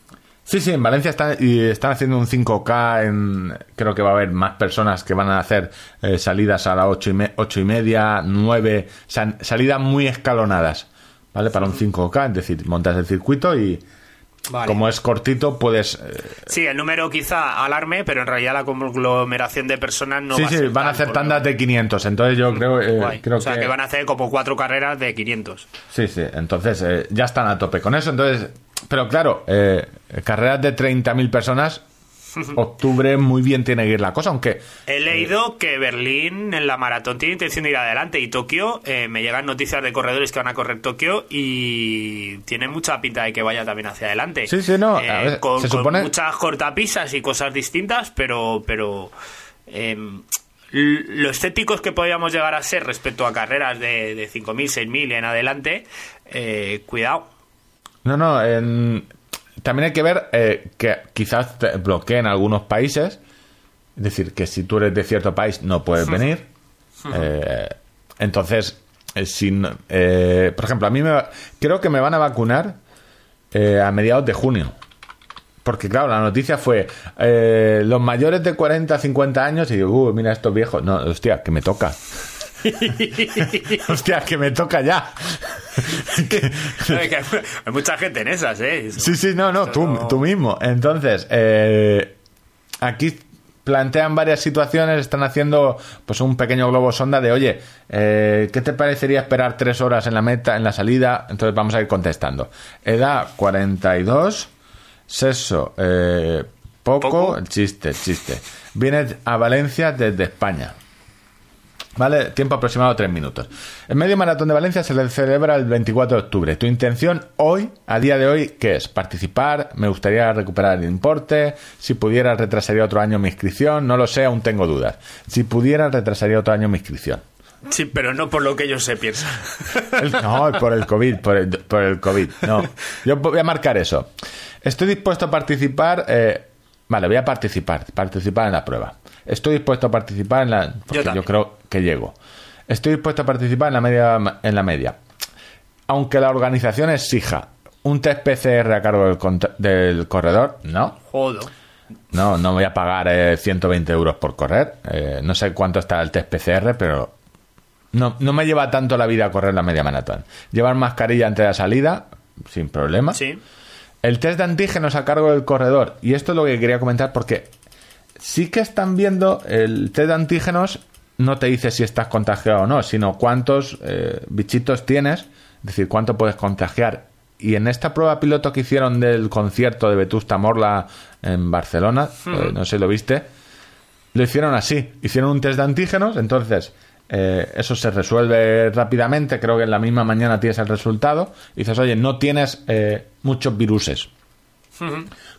Sí, sí, en Valencia están, y están haciendo un 5K. En, creo que va a haber más personas que van a hacer eh, salidas a las 8 y, me- ocho y media, 9, salidas muy escalonadas, ¿vale? Para un 5K, es decir, montas el circuito y
Vale.
como es cortito, puedes... eh,
Sí, el número quizá alarme, pero en realidad la conglomeración de personas no
sí,
va a
sí,
ser
van a hacer tandas de 500, entonces yo creo, eh, creo
o sea, que... van a hacer como cuatro carreras de 500.
Sí, sí, entonces eh, ya están a tope con eso. Entonces, pero claro, eh, carreras de 30.000 personas, octubre muy bien tiene que ir la cosa, aunque
He leído que Berlín en la maratón tiene intención de ir adelante y Tokio, eh, me llegan noticias de corredores que van a correr Tokio y tiene mucha pinta de que vaya también hacia adelante.
Sí, sí, no,
Eh,
a ver,
con,
se
con
supone-
muchas cortapisas y cosas distintas, pero, pero em, lo estéticos que podríamos llegar a ser respecto a carreras de, de 5.000, 6.000 en adelante, eh, cuidado.
No, no, en- también hay que ver eh, que quizás te bloqueen algunos países. Es decir, que si tú eres de cierto país no puedes venir. Eh, entonces, eh, si no- eh, por ejemplo, a mí me, va- creo que me van a vacunar eh, a mediados de junio. Porque claro, la noticia fue eh, los mayores de 40 a 50 años y digo, "Uh, mira estos viejos. No, hostia, que me toca. hostia, que me toca ya.
Hay hay mucha gente en esas, ¿eh? Eso-
Sí, sí, no, no, tú,
no-
tú mismo. Entonces, eh, aquí plantean varias situaciones, están haciendo pues un pequeño globo sonda de, oye, eh, ¿qué te parecería esperar tres horas en la meta, en la salida? Entonces vamos a ir contestando. Edad 42, sexo eh, poco,
Poco.
chiste, chiste. Vienes a Valencia desde España. ¿Vale? Tiempo aproximado 3 minutos. El medio maratón de Valencia se le celebra el 24 de octubre. Tu intención hoy, a día de hoy, ¿qué es? Participar, me gustaría recuperar el importe, si pudiera retrasaría otro año mi inscripción, no lo sé, aún tengo dudas. Si pudiera retrasaría otro año mi inscripción.
Sí, pero no por lo que ellos se piensan.
No, por el COVID, por el, por el COVID. No, yo voy a marcar eso. Estoy dispuesto a participar. eh, vale, voy a participar, participar en la prueba. Estoy dispuesto a participar en la. Porque yo, creo que llego. Estoy dispuesto a participar en la media. En la media. Aunque la organización exija un test PCR a cargo del, corredor, no.
Jodo.
No, no voy a pagar eh, 120 euros por correr. Eh, no sé cuánto está el test PCR, pero no, no me lleva tanto la vida a correr la media maratón. Llevar mascarilla antes de la salida, sin problema.
Sí.
El test de antígenos a cargo del corredor. Y esto es lo que quería comentar porque sí que están viendo el test de antígenos. No te dice si estás contagiado o no, sino cuántos eh, bichitos tienes, es decir, cuánto puedes contagiar. Y en esta prueba piloto que hicieron del concierto de Vetusta Morla en Barcelona, eh, no sé si lo viste, lo hicieron así. Hicieron un test de antígenos, entonces eh, eso se resuelve rápidamente. Creo que en la misma mañana tienes el resultado. Y dices, oye, no tienes eh, muchos viruses.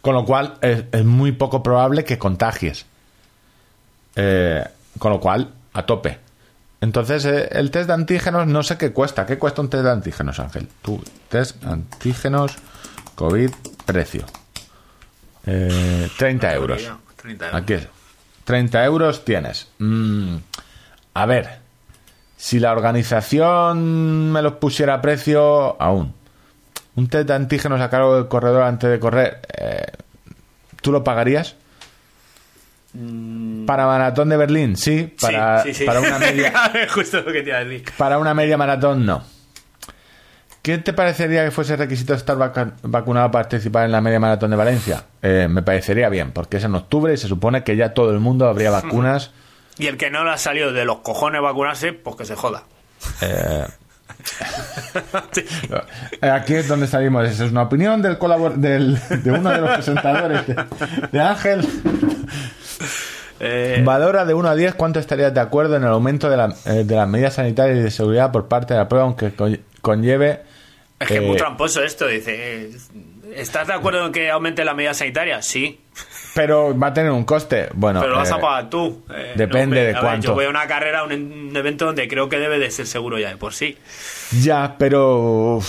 Con lo cual es, es muy poco probable que contagies. Eh, con lo cual, a tope. Entonces, eh, el test de antígenos no sé qué cuesta. ¿Qué cuesta un test de antígenos, Ángel? Tú, test antígenos, COVID, precio. Eh, 30 euros.
30 euros.
Aquí es. 30 euros tienes. Mm, a ver, si la organización me los pusiera a precio, aún. Un test de antígenos a cargo del corredor antes de correr, eh, ¿tú lo pagarías? Para maratón de Berlín, sí. Para,
Mm. sí, sí, sí.
para una media,
Justo lo que te iba a decir.
para una media maratón, no. ¿Qué te parecería que fuese requisito estar vacunado para participar en la media maratón de Valencia? Eh, me parecería bien, porque es en octubre y se supone que ya todo el mundo habría vacunas.
Y el que no le ha salido de los cojones vacunarse, pues que se joda.
Eh,
Sí.
eh, aquí es donde salimos. Esa es una opinión del, colabor del de uno de los presentadores de, de Ángel.
Eh,
Valora de 1 a 10 cuánto estarías de acuerdo en el aumento de, la- eh, de las medidas sanitarias y de seguridad por parte de la prueba, aunque co- conlleve.
es que es muy tramposo esto. Dice, ¿estás de acuerdo en que aumente la medida sanitaria? Sí.
Pero va a tener un coste. Bueno,
Pero lo vas
eh,
a pagar tú. Eh,
depende de
a ver,
cuánto.
yo voy a una carrera, a un, un evento donde creo que debe de ser seguro ya de por sí.
Ya, pero uf,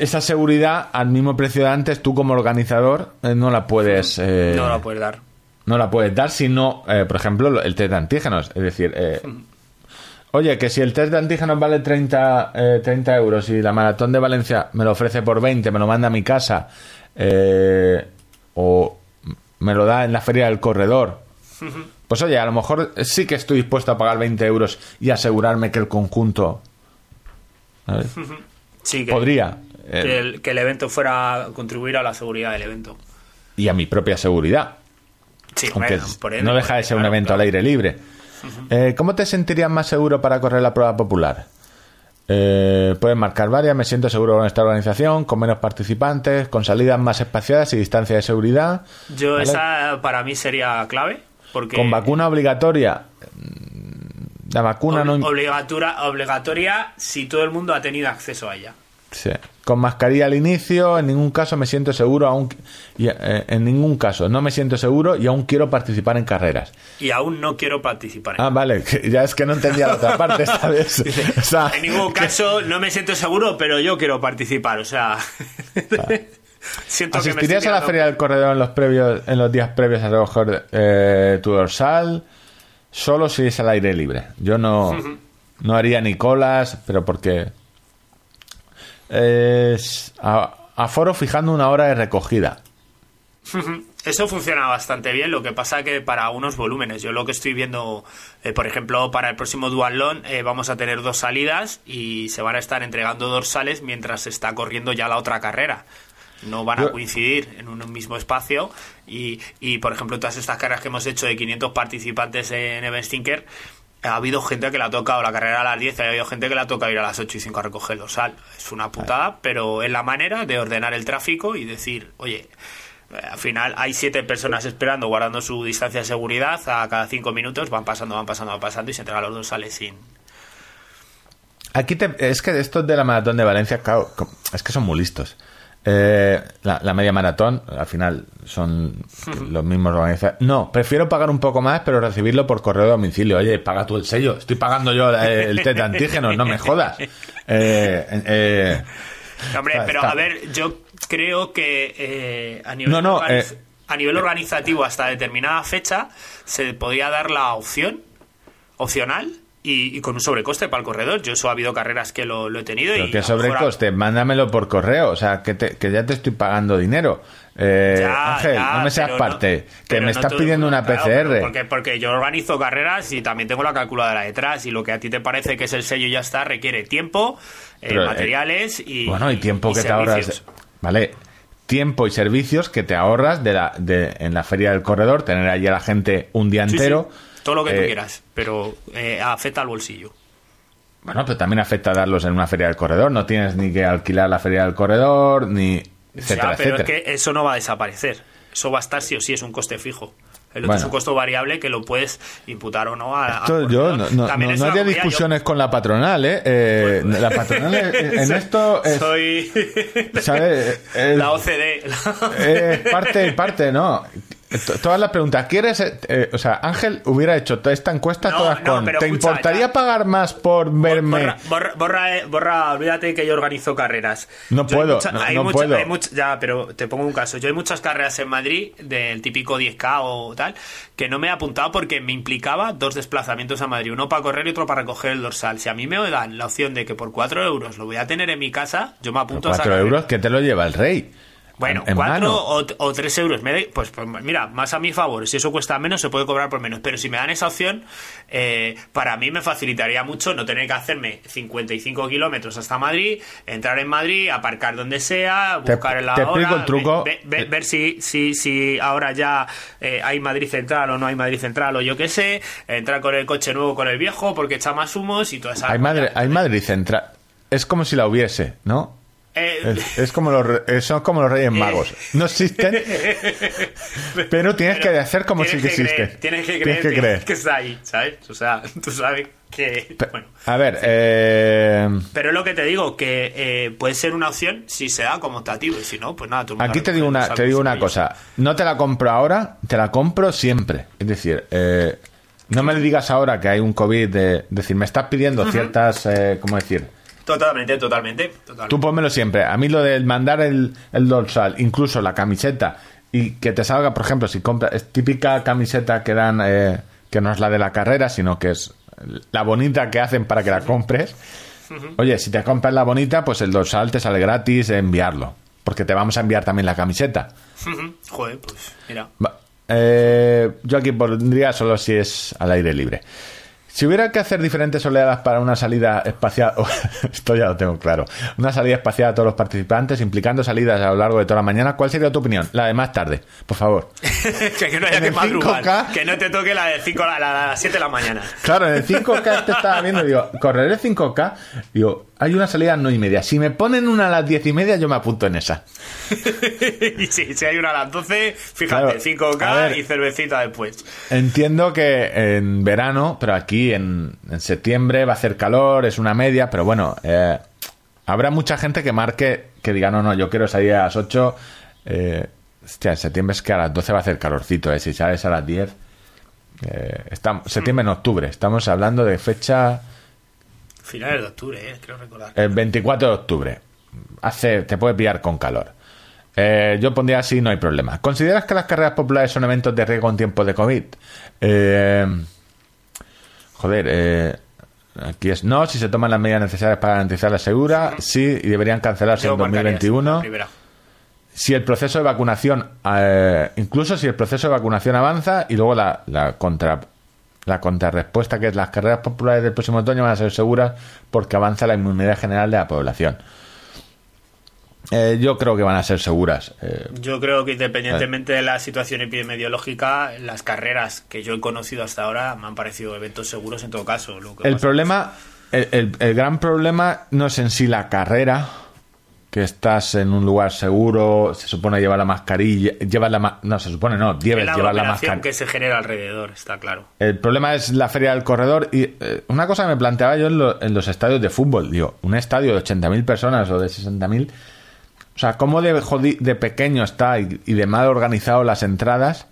esa seguridad al mismo precio de antes, tú como organizador eh, no la puedes eh,
No la puedes dar.
no la puedes dar si no, eh, por ejemplo, lo- el test de antígenos. Es decir, eh, Oye, que si el test de antígenos vale 30, eh, 30 euros y la maratón de Valencia me lo ofrece por 20, me lo manda a mi casa, eh, o me lo da en la feria del corredor, pues oye, a lo mejor sí que estoy dispuesto a pagar 20 euros y asegurarme que el conjunto... ¿sabes?
Sí, que,
Podría. eh,
que el, que el evento fuera a contribuir a la seguridad del evento.
y a mi propia seguridad.
Sí,
Aunque
bueno, por
no deja de ser un evento
claro.
al aire libre. Eh, ¿Cómo te sentirías más seguro para correr la prueba popular? Eh, puedes marcar varias, me siento seguro con esta organización, con menos participantes, con salidas más espaciadas y distancia de seguridad.
Yo
¿vale?
esa para mí sería clave. Porque
Con vacuna obligatoria. mm, La vacuna
ob-
no...
obligatura- obligatoria si todo el mundo ha tenido acceso a ella.
Sí. Con mascarilla al inicio, en ningún caso me siento seguro, aún, y, eh, en ningún caso no me siento seguro y aún quiero participar en carreras.
Y aún no quiero participar en
Ah, vale, que ya es que no entendía la otra parte esta vez. O sea,
En ningún caso no me siento seguro, pero yo quiero participar. O sea, siento que me
¿Asistirías a la feria del corredor en los previos, en los días previos a recoger eh, tu dorsal? Solo si es al aire libre. Yo no, no haría ni colas, pero porque es a- aforo fijando una hora de recogida.
Eso funciona bastante bien, lo que pasa que para unos volúmenes, yo lo que estoy viendo, eh, por ejemplo, para el próximo Dualón eh, vamos a tener dos salidas y se van a estar entregando dorsales mientras se está corriendo ya la otra carrera. No van a coincidir en un mismo espacio y, y, por ejemplo, todas estas carreras que hemos hecho de 500 participantes en Event Stinker, ha habido gente que le ha tocado la carrera a las 10 y ha habido gente que le ha tocado ir a las 8 y 5 a recoger el dorsal. Es una putada, pero es la manera de ordenar el tráfico y decir, oye, eh, al final hay siete personas esperando, guardando su distancia de seguridad. A cada cinco minutos van pasando, van pasando, van pasando y se entregan los dorsales sin.
Aquí te- es que estos de la maratón de Valencia, claro, es que son muy listos. Eh, la, la media maratón, al final, son los mismos organizadores. No, prefiero pagar un poco más, pero recibirlo por correo de domicilio. Oye, paga tú el sello. Estoy pagando yo eh, el test de antígenos, no me jodas. Eh, eh,
Hombre,
Está-
pero
está-
a ver, yo creo que eh, a nivel
No, no,
organiz-
eh,
a nivel organizativo hasta determinada fecha se podría dar la opción opcional y, y con un sobrecoste para el corredor. Yo eso ha habido carreras que lo, lo he tenido
pero
y a-
sobrecoste, mándamelo por correo. O sea, que, te- que ya te estoy pagando dinero. Eh,
Ya,
Ángel,
ya,
no me seas parte. que me
no
estás pidiendo una
claro,
PCR.
porque, porque yo organizo carreras y también tengo la calculadora detrás y lo que a ti te parece que es el sello y ya está requiere tiempo, eh,
Pero, eh,
materiales y
Bueno, y tiempo
y
que te ahorras. Vale. Tiempo y servicios que te ahorras de la, de, en la feria del corredor, tener allí a la gente un día
Sí, sí,
entero.
Todo lo que tú
Eh,
quieras, pero eh, afecta al bolsillo.
Bueno, pero también afecta darlos en una feria del corredor. No tienes ni que alquilar la feria del corredor, ni etcétera,
Ya, pero
etcétera.
es que eso no va a desaparecer. Eso va a estar sí o sí, es un coste fijo. El otro
Bueno.
es un costo variable que lo puedes imputar o no a, a
Esto yo
corredor.
no, no, no-
es
no haría
comunidad, yo-
discusiones con la patronal, ¿eh? Eh, la patronal en esto es,
Soy
¿sabes? Es-
la OCDE.
Eh, parte, parte, no. T- Todas las preguntas. ¿Quieres? eh, eh, o sea, Ángel hubiera hecho toda esta encuesta
No,
todas
no,
con.
pero
¿Te
escucha,
importaría
ya.
pagar más por verme?
Borra, borra, borra, eh, borra, olvídate que yo organizo carreras.
No
Yo
puedo,
mucha-
no-
hay
no
mucha-
puedo.
hay mucha- ya, pero te pongo un caso. Yo hay muchas carreras en Madrid del típico 10K o tal que no me he apuntado porque me implicaba dos desplazamientos a Madrid, uno para correr y otro para recoger el dorsal. Si a mí me dan la opción de que por 4 euros lo voy a tener en mi casa, yo me apunto a esa
Cuatro
carrera.
euros que te lo lleva el rey.
Bueno,
En- en
cuatro o, o tres euros. Me da- pues, pues mira, más a mi favor. Si eso cuesta menos, se puede cobrar por menos. Pero si me dan esa opción, eh, para mí me facilitaría mucho no tener que hacerme 55 kilómetros hasta Madrid, entrar en Madrid, aparcar donde sea,
Te-
buscar la
te
hora,
el truco.
ve- ve- ve- ver si, si, si ahora ya eh, hay Madrid Central o no hay Madrid Central o yo qué sé, entrar con el coche nuevo con el viejo porque echa más humos y toda esa...
Hay, Madrid, hay Madrid Central. Es como si la hubiese, ¿no?
Eh,
Es, es como los, eh, son como los Reyes Magos. No existen, pero tienes que hacer como si que
que
existen.
Tienes que creer,
Tienes que
que,
creer.
que está ahí, ¿sabes? O sea, tú sabes que... Bueno,
A ver, eh,
pero es lo que te digo, que eh, puede ser una opción si se da como optativo y si no, pues nada, mundo
aquí te digo una, te digo una cosa. No te la compro ahora, te la compro siempre. Es decir, eh, no me digas ahora que hay un COVID de decir, me estás pidiendo ciertas, eh, ¿cómo decir?
Totalmente, totalmente. totalmente.
Tú pónmelo siempre. A mí lo del mandar el, el dorsal, incluso la camiseta, y que te salga, por ejemplo, si compras, es típica camiseta que dan, eh, que no es la de la carrera, sino que es la bonita que hacen para que la compres. Oye, si te compras la bonita, pues el dorsal te sale gratis enviarlo. Porque te vamos a enviar también la camiseta.
Joder, pues mira.
Eh, yo aquí pondría solo si es al aire libre. Si hubiera que hacer diferentes oleadas para una salida espacial, esto ya lo tengo claro, una salida espacial a todos los participantes, implicando salidas a lo largo de toda la mañana, ¿cuál sería tu opinión? La de más tarde, por favor.
que, no haya
En
que madrugar.
5K.
Que no te toque la de 5 a la- la- las 7 de la mañana.
Claro, en el 5K te estaba viendo, digo, correré 5K, digo, hay una salida a las 9 y media. Si me ponen una a las 10 y media, yo me apunto en esa.
y si, si hay una a las 12,
Claro,
fíjate, 5K
a ver.
y cervecita después.
Entiendo que en verano, pero aquí en, en septiembre va a hacer calor, es una media, pero bueno, eh, habrá mucha gente que marque, que diga, no, no, yo quiero salir a las 8. Eh, hostia, en septiembre es que a las 12 va a hacer calorcito, eh, si sales a las 10. Eh, estamos, septiembre en octubre, estamos hablando de fecha
Finales de octubre, eh, creo recordar.
el 24 de octubre. Hace, te puede pillar con calor. Eh, yo pondría así, no hay problema. ¿Consideras que las carreras populares son eventos de riesgo en tiempos de COVID? Eh, joder, eh, aquí es no, si se toman las medidas necesarias para garantizar la segura, sí, y deberían cancelarse
Yo
en
marcaría esa,
2021.
la primera.
Si el proceso de vacunación, eh, incluso si el proceso de vacunación avanza y luego la, la contra la contrarrespuesta que es las carreras populares del próximo otoño van a ser seguras porque avanza la inmunidad general de la población. Eh, yo creo que van a ser seguras. Eh,
Yo creo que independientemente de la situación epidemiológica, las carreras que yo he conocido hasta ahora me han parecido eventos seguros en todo caso. Lo que
el problema, el, el- el gran problema no es en sí la carrera, que estás en un lugar seguro, se supone llevar la mascarilla, llevar la ma- no se supone no,
es
debes
la
llevar la mascarilla.
que se genera alrededor, está claro.
El problema es la feria del corredor y eh, una cosa que me planteaba yo en, lo- en los estadios de fútbol, digo, un estadio de 80.000 personas o de 60.000, o sea, ¿cómo de, de pequeño está y, y de mal organizado las entradas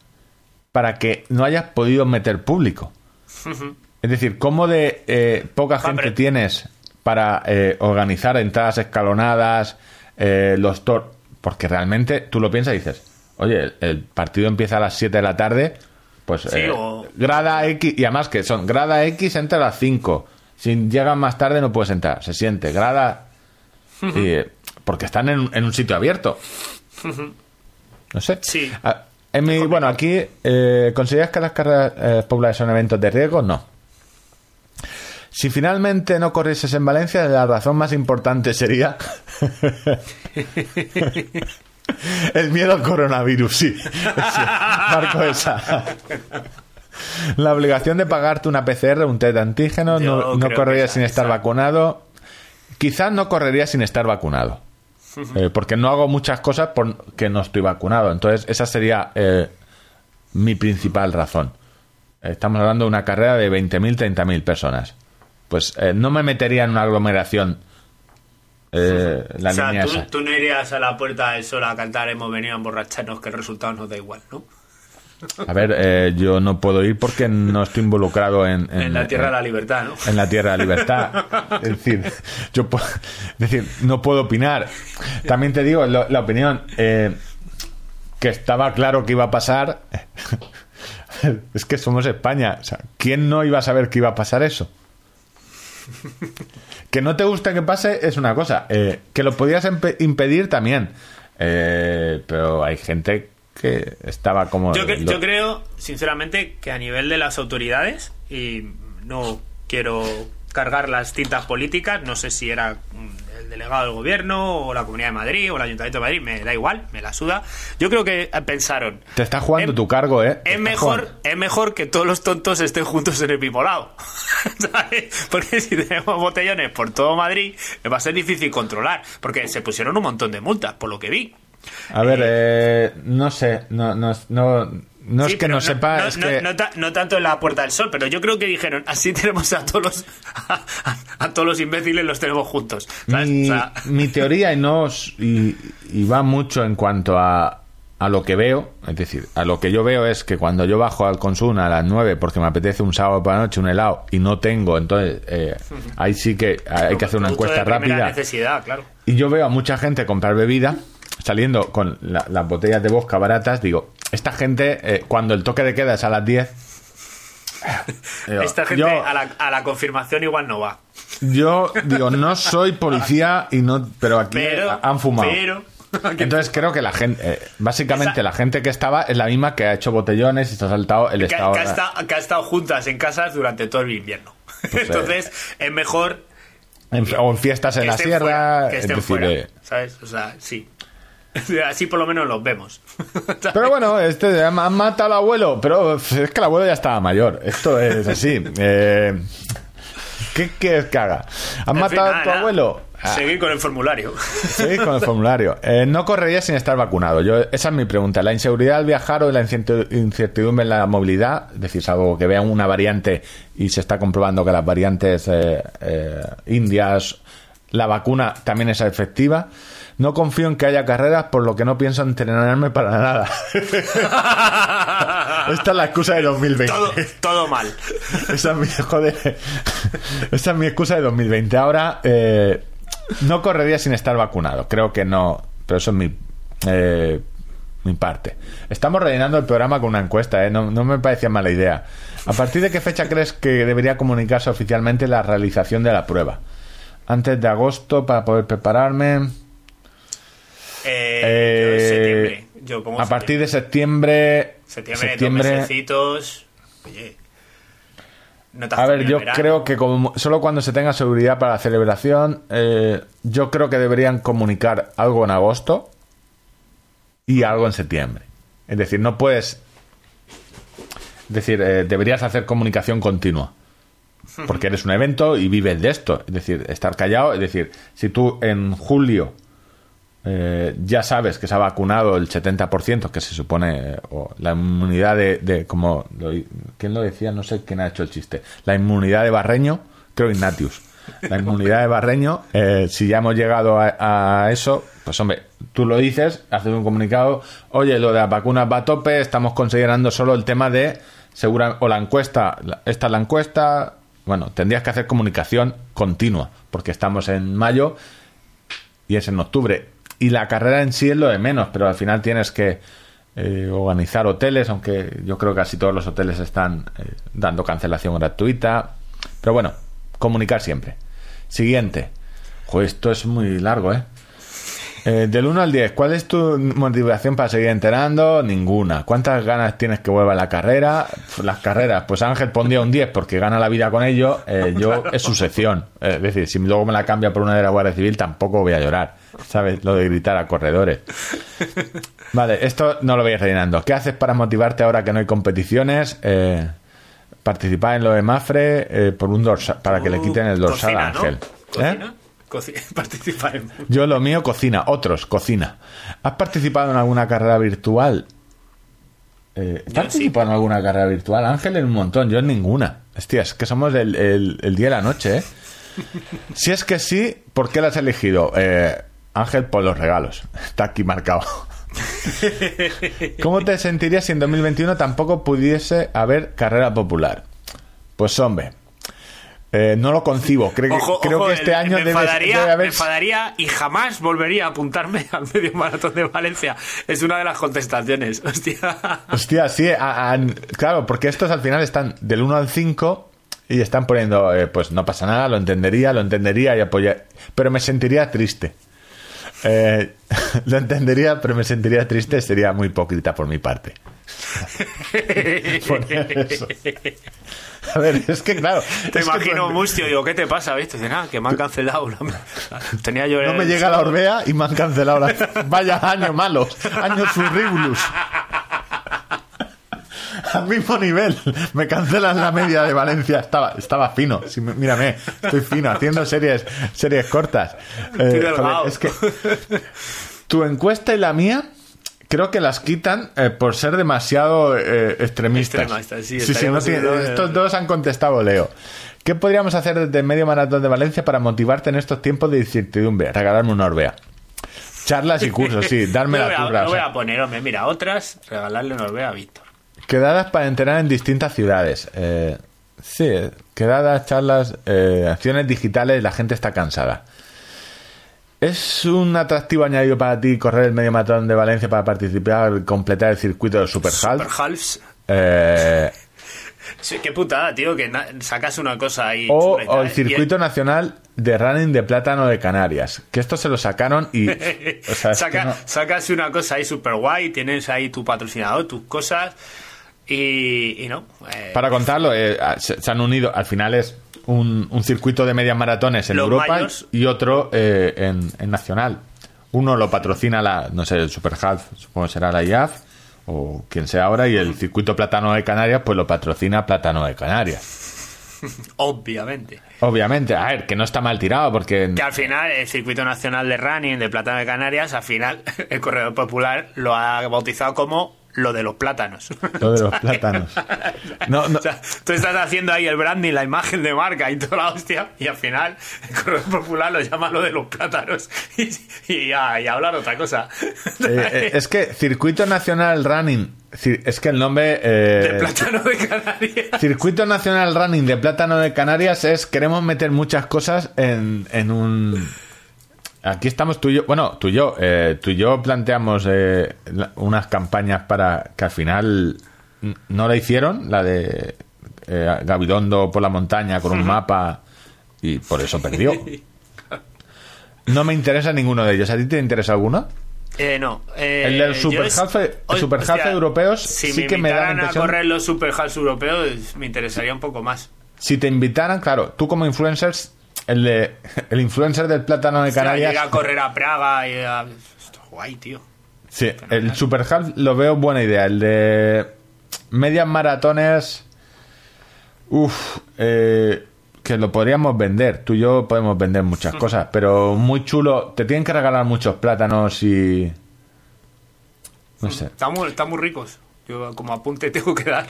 para que no hayas podido meter público? Es decir, ¿cómo de eh, poca gente tienes para eh, organizar entradas escalonadas, eh, los tor... Porque realmente tú lo piensas y dices, oye, el, el partido empieza a las 7 de la tarde, pues
Sí,
eh,
o-
grada X, y además que son grada X entra a las 5. Si llegan más tarde no puedes entrar, se siente. Grada... y, eh, porque están en, en un sitio abierto. No sé.
Sí.
Ah, en mi- bueno, aquí, eh, ¿consideras que las carreras populares son eventos de riesgo? No. Si finalmente no corrieses en Valencia, la razón más importante sería el miedo al coronavirus, sí. Sí, Marco esa. La obligación de pagarte una PCR, un test de antígeno,
Yo
no, no correrías sin estar
esa-
vacunado. Quizás no correría sin estar vacunado. Eh, porque no hago muchas cosas porque no estoy vacunado. Entonces, esa sería eh, mi principal razón. Estamos hablando de una carrera de 20.000, 30.000 personas. Pues eh, no me metería en una aglomeración eh, la
o sea,
línea
tú,
esa.
tú no irías a la puerta del sol a cantar hemos venido a emborracharnos que el resultado nos da igual, ¿no?
A ver, eh, yo no puedo ir porque no estoy involucrado en...
En, la tierra de la libertad, ¿no?
en la tierra de la libertad. Es decir, yo puedo, es decir, no puedo opinar. También te digo, lo- la opinión eh, que estaba claro que iba a pasar. Es que somos España. O sea, ¿quién no iba a saber que iba a pasar eso? Que no te guste que pase es una cosa. eh, que lo podías impedir también. Eh, pero hay gente que estaba como.
Yo, cre-
lo-
yo creo, sinceramente, que a nivel de las autoridades, y no quiero cargar las tintas políticas, no sé si era el delegado del gobierno o la Comunidad de Madrid o el Ayuntamiento de Madrid, me da igual, me la suda. Yo creo que eh, pensaron,
Te está jugando
em-
tu cargo, ¿eh?
Es mejor,
jugando.
es mejor que todos los tontos estén juntos en el mismo lado. ¿Sabes? Porque si tenemos botellones por todo Madrid, va a ser difícil controlar. Porque se pusieron un montón de multas, por lo que vi.
A ver, eh, no sé, no, no, no, no
Sí,
es que
pero
no, sepa,
no,
es
no-
que
no ta- no tanto en la Puerta del Sol, pero yo creo que dijeron, así tenemos a todos los a, a- a todos los imbéciles los tenemos juntos. ¿sabes?
mi,
O sea,
mi teoría y no y, y va mucho en cuanto a, a lo que veo, es decir, a lo que yo veo es que cuando yo bajo al Consum a las 9 porque me apetece un sábado por la noche un helado y no tengo, entonces eh, ahí sí que hay que hacer una encuesta
de
rápida.
necesidad, claro.
Y yo veo a mucha gente comprar bebida saliendo con la- las botellas de vodka baratas. Digo, esta gente, eh, cuando el toque de queda es a las 10, Yo-
Esta gente
yo-
a, la, a la confirmación igual no va.
Yo digo, no soy policía y no, pero aquí
Pero.
han fumado.
Pero.
Entonces creo que la gente, eh, básicamente
Esa-
la gente que estaba es la misma que ha hecho botellones y se ha saltado el
que,
estado.
que ha estado, que ha estado juntas en casas durante todo el invierno.
Pues, eh,
Entonces, es mejor
en- o en fiestas en la sierra.
fuera, que
es
estén
decir,
fuera, ¿Sabes? O sea, sí. Así por lo menos los vemos.
Pero bueno, este han matado al abuelo, pero es que el abuelo ya estaba mayor. Esto es así. Eh, ¿Qué quieres que haga? ¿Han
En
matado a tu
nada.
abuelo? Ah,
Seguir con el formulario.
Sí, con el formulario. Eh, no correría sin estar vacunado. Yo, esa es mi pregunta. ¿La inseguridad al viajar o la incerti- incertidumbre en la movilidad? Es decir, salvo que vean una variante y se está comprobando que las variantes eh, eh, indias, la vacuna también es efectiva. No confío en que haya carreras, por lo que no pienso entrenarme para nada. Esta es la excusa de 2020.
todo, todo mal.
Esa es mi, joder, esa es mi excusa de 2020. Ahora, eh, no correría sin estar vacunado. Creo que no, pero eso es mi, eh, mi parte. Estamos rellenando el programa con una encuesta, ¿eh? no, no me parecía mala idea. ¿A partir de qué fecha crees que debería comunicarse oficialmente la realización de la prueba? Antes de agosto para poder prepararme.
Eh,
Eh,
yo septiembre. Yo pongo
A partir de septiembre.
septiembre,
septiembre-
dos mesecitos. Oye. No te has
A ver, yo
verano.
creo que como, solo cuando se tenga seguridad para la celebración, eh, yo creo que deberían comunicar algo en agosto y algo en septiembre. Es decir, no puedes... Es decir, eh, deberías hacer comunicación continua. Porque eres un evento y vives de esto. Es decir, estar callado. Es decir, si tú en julio eh, ya sabes que se ha vacunado el 70%, que se supone, o la inmunidad de, como, lo- ¿quién lo decía? No sé quién ha hecho el chiste. La inmunidad de Barreño, creo Ignatius. La inmunidad de Barreño, eh, si ya hemos llegado a, eso, pues hombre, tú lo dices, haces un comunicado, oye, lo de las vacunas va a tope, estamos considerando solo el tema de, segura, o la encuesta, esta es la encuesta, bueno, tendrías que hacer comunicación continua, porque estamos en mayo y es en octubre. Y la carrera en sí es lo de menos, pero al final tienes que eh, organizar hoteles, aunque yo creo que casi todos los hoteles están eh, dando cancelación gratuita. Pero bueno, comunicar siempre. Siguiente. Joder, esto es muy largo, ¿eh? Eh, del 1 al 10, ¿cuál es tu motivación para seguir enterando? Ninguna. ¿Cuántas ganas tienes que vuelva la carrera? Las carreras, pues Ángel pondría un 10 porque gana la vida con ello. Eh, yo es su sección. Es decir, si luego me la cambia por una de la Guardia Civil, tampoco voy a llorar. ¿Sabes? Lo de gritar a corredores. Vale, esto no lo voy rellenando. ¿Qué haces para motivarte ahora que no hay competiciones? Eh, participar en lo de Mafre eh, por un dorsal, para que le quiten el dorsal a
¿no?
Ángel. ¿Eh?
¿Cocina? Coci- Participar en...
Yo lo mío, cocina. Otros, cocina. ¿Has participado en alguna carrera virtual? Eh, ¿Has
Yo
participado en alguna carrera virtual? Ángel en un montón, yo en ninguna. Hostia, es que somos el, el- el día y la noche, ¿eh? Si es que sí, ¿por qué la has elegido? Eh, Ángel, por los regalos. Está aquí marcado. ¿Cómo te sentirías si en 2021 tampoco pudiese haber carrera popular? Pues hombre, eh, no lo concibo. Creo,
Ojo,
creo
ojo,
que este
el-
año
me
debe,
enfadaría,
debe haber...
me enfadaría y jamás volvería a apuntarme al medio maratón de Valencia. Es una de las contestaciones. Hostia.
Hostia, sí, a- a- claro, porque estos al final están del 1 al 5 y están poniendo, eh, pues no pasa nada, lo entendería, lo entendería y apoyar. Pero me sentiría triste. Eh, lo entendería, pero me sentiría triste, sería muy hipócrita por mi parte. Eso. A ver, es que claro.
Te
que
imagino
tú-
Mustio, digo, ¿qué te pasa? ¿Viste? Dice, nada, que me han cancelado. la- Tenía yo
No me llega la Orbea y me han cancelado la... Vaya año malo, año surribulus. Al mismo nivel, me cancelan la media de Valencia. Estaba, estaba fino. Sí, mírame, estoy fino, haciendo series, series cortas. Eh, es que tu encuesta y la mía creo que las quitan eh, por ser demasiado eh, extremistas.
Sí,
sí, no estos dos han contestado Leo. ¿Qué podríamos hacer desde medio maratón de Valencia para motivarte en estos tiempos de incertidumbre? Regalarme una Orbea. Charlas y cursos, sí, darme
Lo
la
voy a-
turra.
Lo
o
voy a poner, hombre, mira, otras, regalarle una Orbea a Víctor.
Quedadas para entrenar en distintas ciudades. Eh, sí, quedadas, charlas, eh, acciones digitales, la gente está cansada. ¿Es un atractivo añadido para ti correr el medio maratón de Valencia para participar, completar el circuito del Super Half?
Super Halves.
Eh,
Sí, qué putada, tío, que sacas una cosa ahí.
O, o
tal,
el Circuito Nacional de Running de Plátano de Canarias. Que esto se lo sacaron y... o sea, es que
Saca-
no-
Sacas una cosa ahí súper guay, tienes ahí tu patrocinador, tus cosas, y, y no. eh,
Para contarlo, eh, se, se han unido, al final es un, un circuito de medias maratones en Europa y otro eh, en, en Nacional. Uno lo patrocina la, no sé, el Super Half, supongo que será la IAF o quien sea ahora, y el circuito Plátano de Canarias, pues lo patrocina Plátano de Canarias.
obviamente.
Obviamente, a ver, que no está mal tirado porque...
Que al final el Circuito Nacional de Running de Plátano de Canarias, al final el Corredor Popular lo ha bautizado como lo de los plátanos.
Lo de los plátanos. No, no,
O sea, tú estás haciendo ahí el branding, la imagen de marca y toda la hostia, y al final el Corredor Popular lo llama lo de los plátanos y, y, hablar otra cosa.
eh, es que Circuito Nacional Running, es que el nombre... eh,
de Plátano de Canarias.
Circuito Nacional Running de Plátano de Canarias es queremos meter muchas cosas en, en un... Aquí estamos tú y yo, bueno, tú y yo, eh, tú y yo planteamos eh, unas campañas para que al final no la hicieron, la de eh, Gabilondo por la montaña con un mapa y por eso perdió. No me interesa ninguno de ellos. ¿A ti te interesa alguno?
Eh, no. eh,
El del Super
es-
Half- el
Hoy-
Super Half europeos
si
sí
me
que me da la
invitaran
impresión-
a correr los Super Half europeos, me interesaría un poco más.
Si te invitaran, claro, tú como influencers, el de el influencer del plátano de
O sea,
Canarias,
a correr a Praga y a... Esto es guay, tío.
sí, el Super Half lo veo buena idea. El de medias maratones, uff, que lo podríamos vender. Tú y yo podemos vender muchas cosas, pero muy chulo. Te tienen que regalar muchos plátanos y no sé.
Están muy, están muy ricos. Yo como apunte tengo que dar.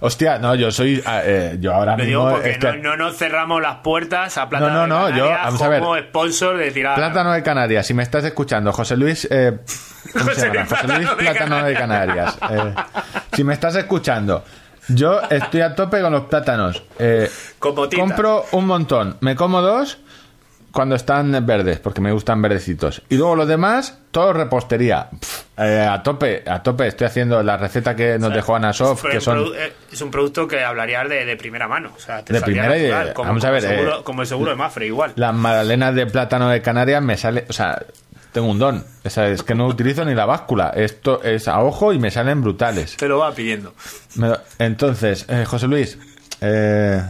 Hostia, no, yo soy, ah, eh, yo ahora
Lo
mismo.
digo porque
este-
no, no nos cerramos las puertas a Plátano
No, no, no,
de
yo-
Canarias
vamos a ver.
como sponsor de tirar...
Plátano de Canarias, si me estás escuchando, José Luis, eh, ¿cómo
José
se llama?
Luis
José Luis
Plátano de
Canarias. eh, si me estás escuchando, yo estoy a tope con los plátanos. Eh, compro un montón, me como dos cuando están verdes, porque me gustan verdecitos. Y luego los demás, todo repostería. Pff, eh, a tope, a tope. Estoy haciendo la receta que nos dejó Ana Sof, que son...
eh, es un producto que hablarías de, de primera mano. O sea, te
De primera y de-
natural, como,
vamos a ver,
seguro-
eh,
como el seguro de Mafre, igual.
Las magdalenas de plátano de Canarias me sale, o sea, tengo un don. O sea, es que no utilizo ni la báscula. Esto es a ojo y me salen brutales.
Te lo va pidiendo.
Entonces, eh, José Luis, eh,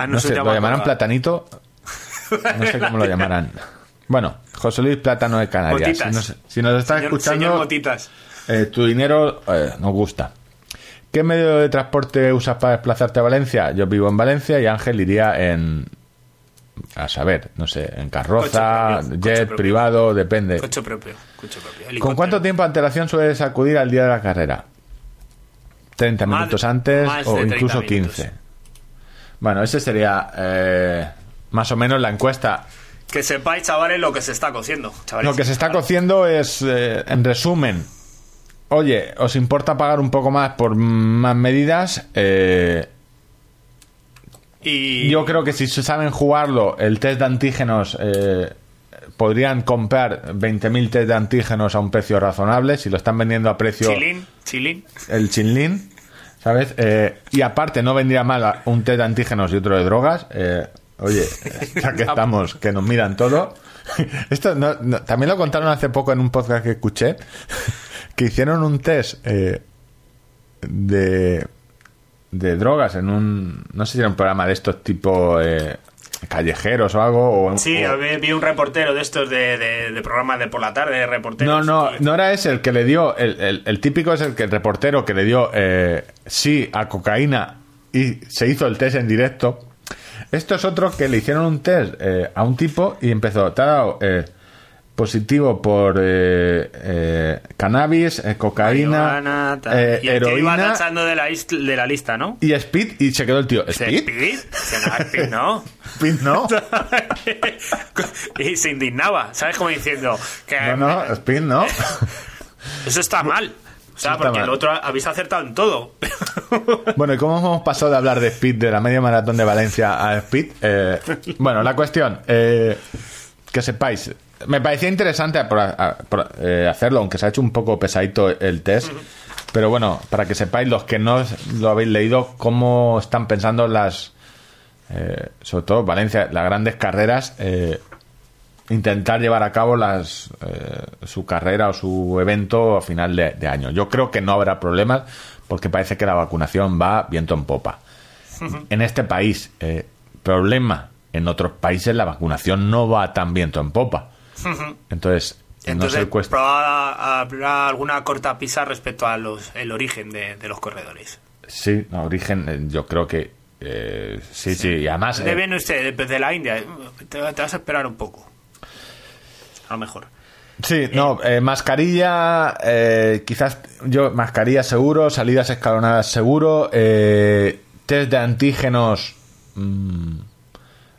Ah,
no, sé,
llama
lo llamarán platanito. No sé cómo lo llamarán. Bueno, José Luis Plátano de Canarias. Si nos, si nos
Señor,
escuchando,
señor
eh, tu dinero eh, nos gusta. ¿Qué medio de transporte usas para desplazarte a Valencia? Yo vivo en Valencia y Ángel iría en. A saber, no sé, en carroza,
propio,
jet privado, depende.
Coche propio. Coche propio.
¿Con cuánto tiempo de antelación sueles acudir al día de la carrera? 30
Más-
minutos antes o
30
incluso
minutos.
15. Bueno, ese sería eh, más o menos la encuesta.
Que sepáis, chavales, lo que se está cociendo. chavales.
Lo que se está cociendo es, eh, en resumen, oye, ¿os importa pagar un poco más por más medidas? Eh,
Y
yo creo que si se saben jugarlo, el test de antígenos, eh, podrían comprar 20.000 test de antígenos a un precio razonable. Si lo están vendiendo a precio...
Chilín, chilín.
el chinlín, ¿sabes? Eh, y aparte no vendría mal un test de antígenos y otro de drogas. Oye, ya que estamos, que nos miran todo. Esto no- no- también lo contaron hace poco en un podcast que escuché, que hicieron un test eh, de, de drogas en un, no sé si era un programa de estos tipo eh, callejeros o algo. O,
Sí,
o-
vi, un reportero de estos de, de, de programas de por la tarde, de reporteros.
No, no, no era ese el que le dio, el, el- el típico es el que el reportero que le dio eh, sí a cocaína y se hizo el test en directo. Esto es otro que le hicieron un test eh, a un tipo y empezó, te ha dado eh, positivo por eh, eh, cannabis, eh, cocaína,
marihuana,
eh,
y el tío iba
heroína
tachando de la, de la lista, ¿no?
y speed y se quedó el tío,
Dice,
¿speed?
¿Speed? Dice, no, Speed no.
¿Speed no?
y se indignaba, ¿sabes? Como diciendo que
No, no, speed no.
eso está mal. O sea,
Está
porque el otro habéis acertado en todo.
Bueno, ¿y cómo hemos pasado de hablar de Speed, de la media maratón de Valencia a Speed? Eh, bueno, la cuestión, eh, que sepáis, me parecía interesante por- a- por, eh, hacerlo, aunque se ha hecho un poco pesadito el test. Pero bueno, para que sepáis, los que no lo habéis leído, cómo están pensando las, eh, sobre todo Valencia, las grandes carreras, eh, intentar llevar a cabo las, eh, su carrera o su evento a final de, de año. Yo creo que no habrá problemas porque parece que la vacunación va viento en popa. En este país, eh, problema, en otros países la vacunación no va tan viento en popa. Entonces, no
Entonces,
se cuesta.
habrá alguna corta pisa respecto a los el origen de, de los corredores.
Sí, no, origen, eh, yo creo que eh, sí, sí, y además.
¿De
eh,
viene usted? ¿De la India? Te, te vas a esperar un poco. A lo mejor.
Sí, no, eh, mascarilla, eh, quizás yo, mascarilla seguro, salidas escalonadas seguro, eh, test de antígenos, mm,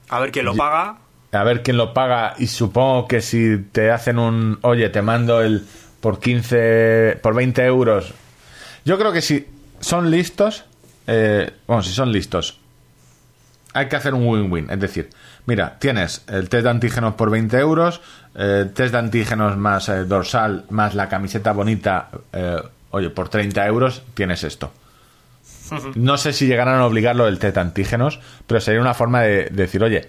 A ver quién lo paga.
a ver quién lo paga y supongo que si te hacen un, oye, te mando el por 15, por 20 euros, yo creo que si son listos, eh, bueno, si son listos, hay que hacer un win-win. Es decir, mira, tienes el test de antígenos por 20 euros, eh, test de antígenos más eh, dorsal, más la camiseta bonita, eh, oye, por 30 euros tienes esto. No sé si llegarán a obligarlo del test de antígenos, pero sería una forma de, de decir, oye,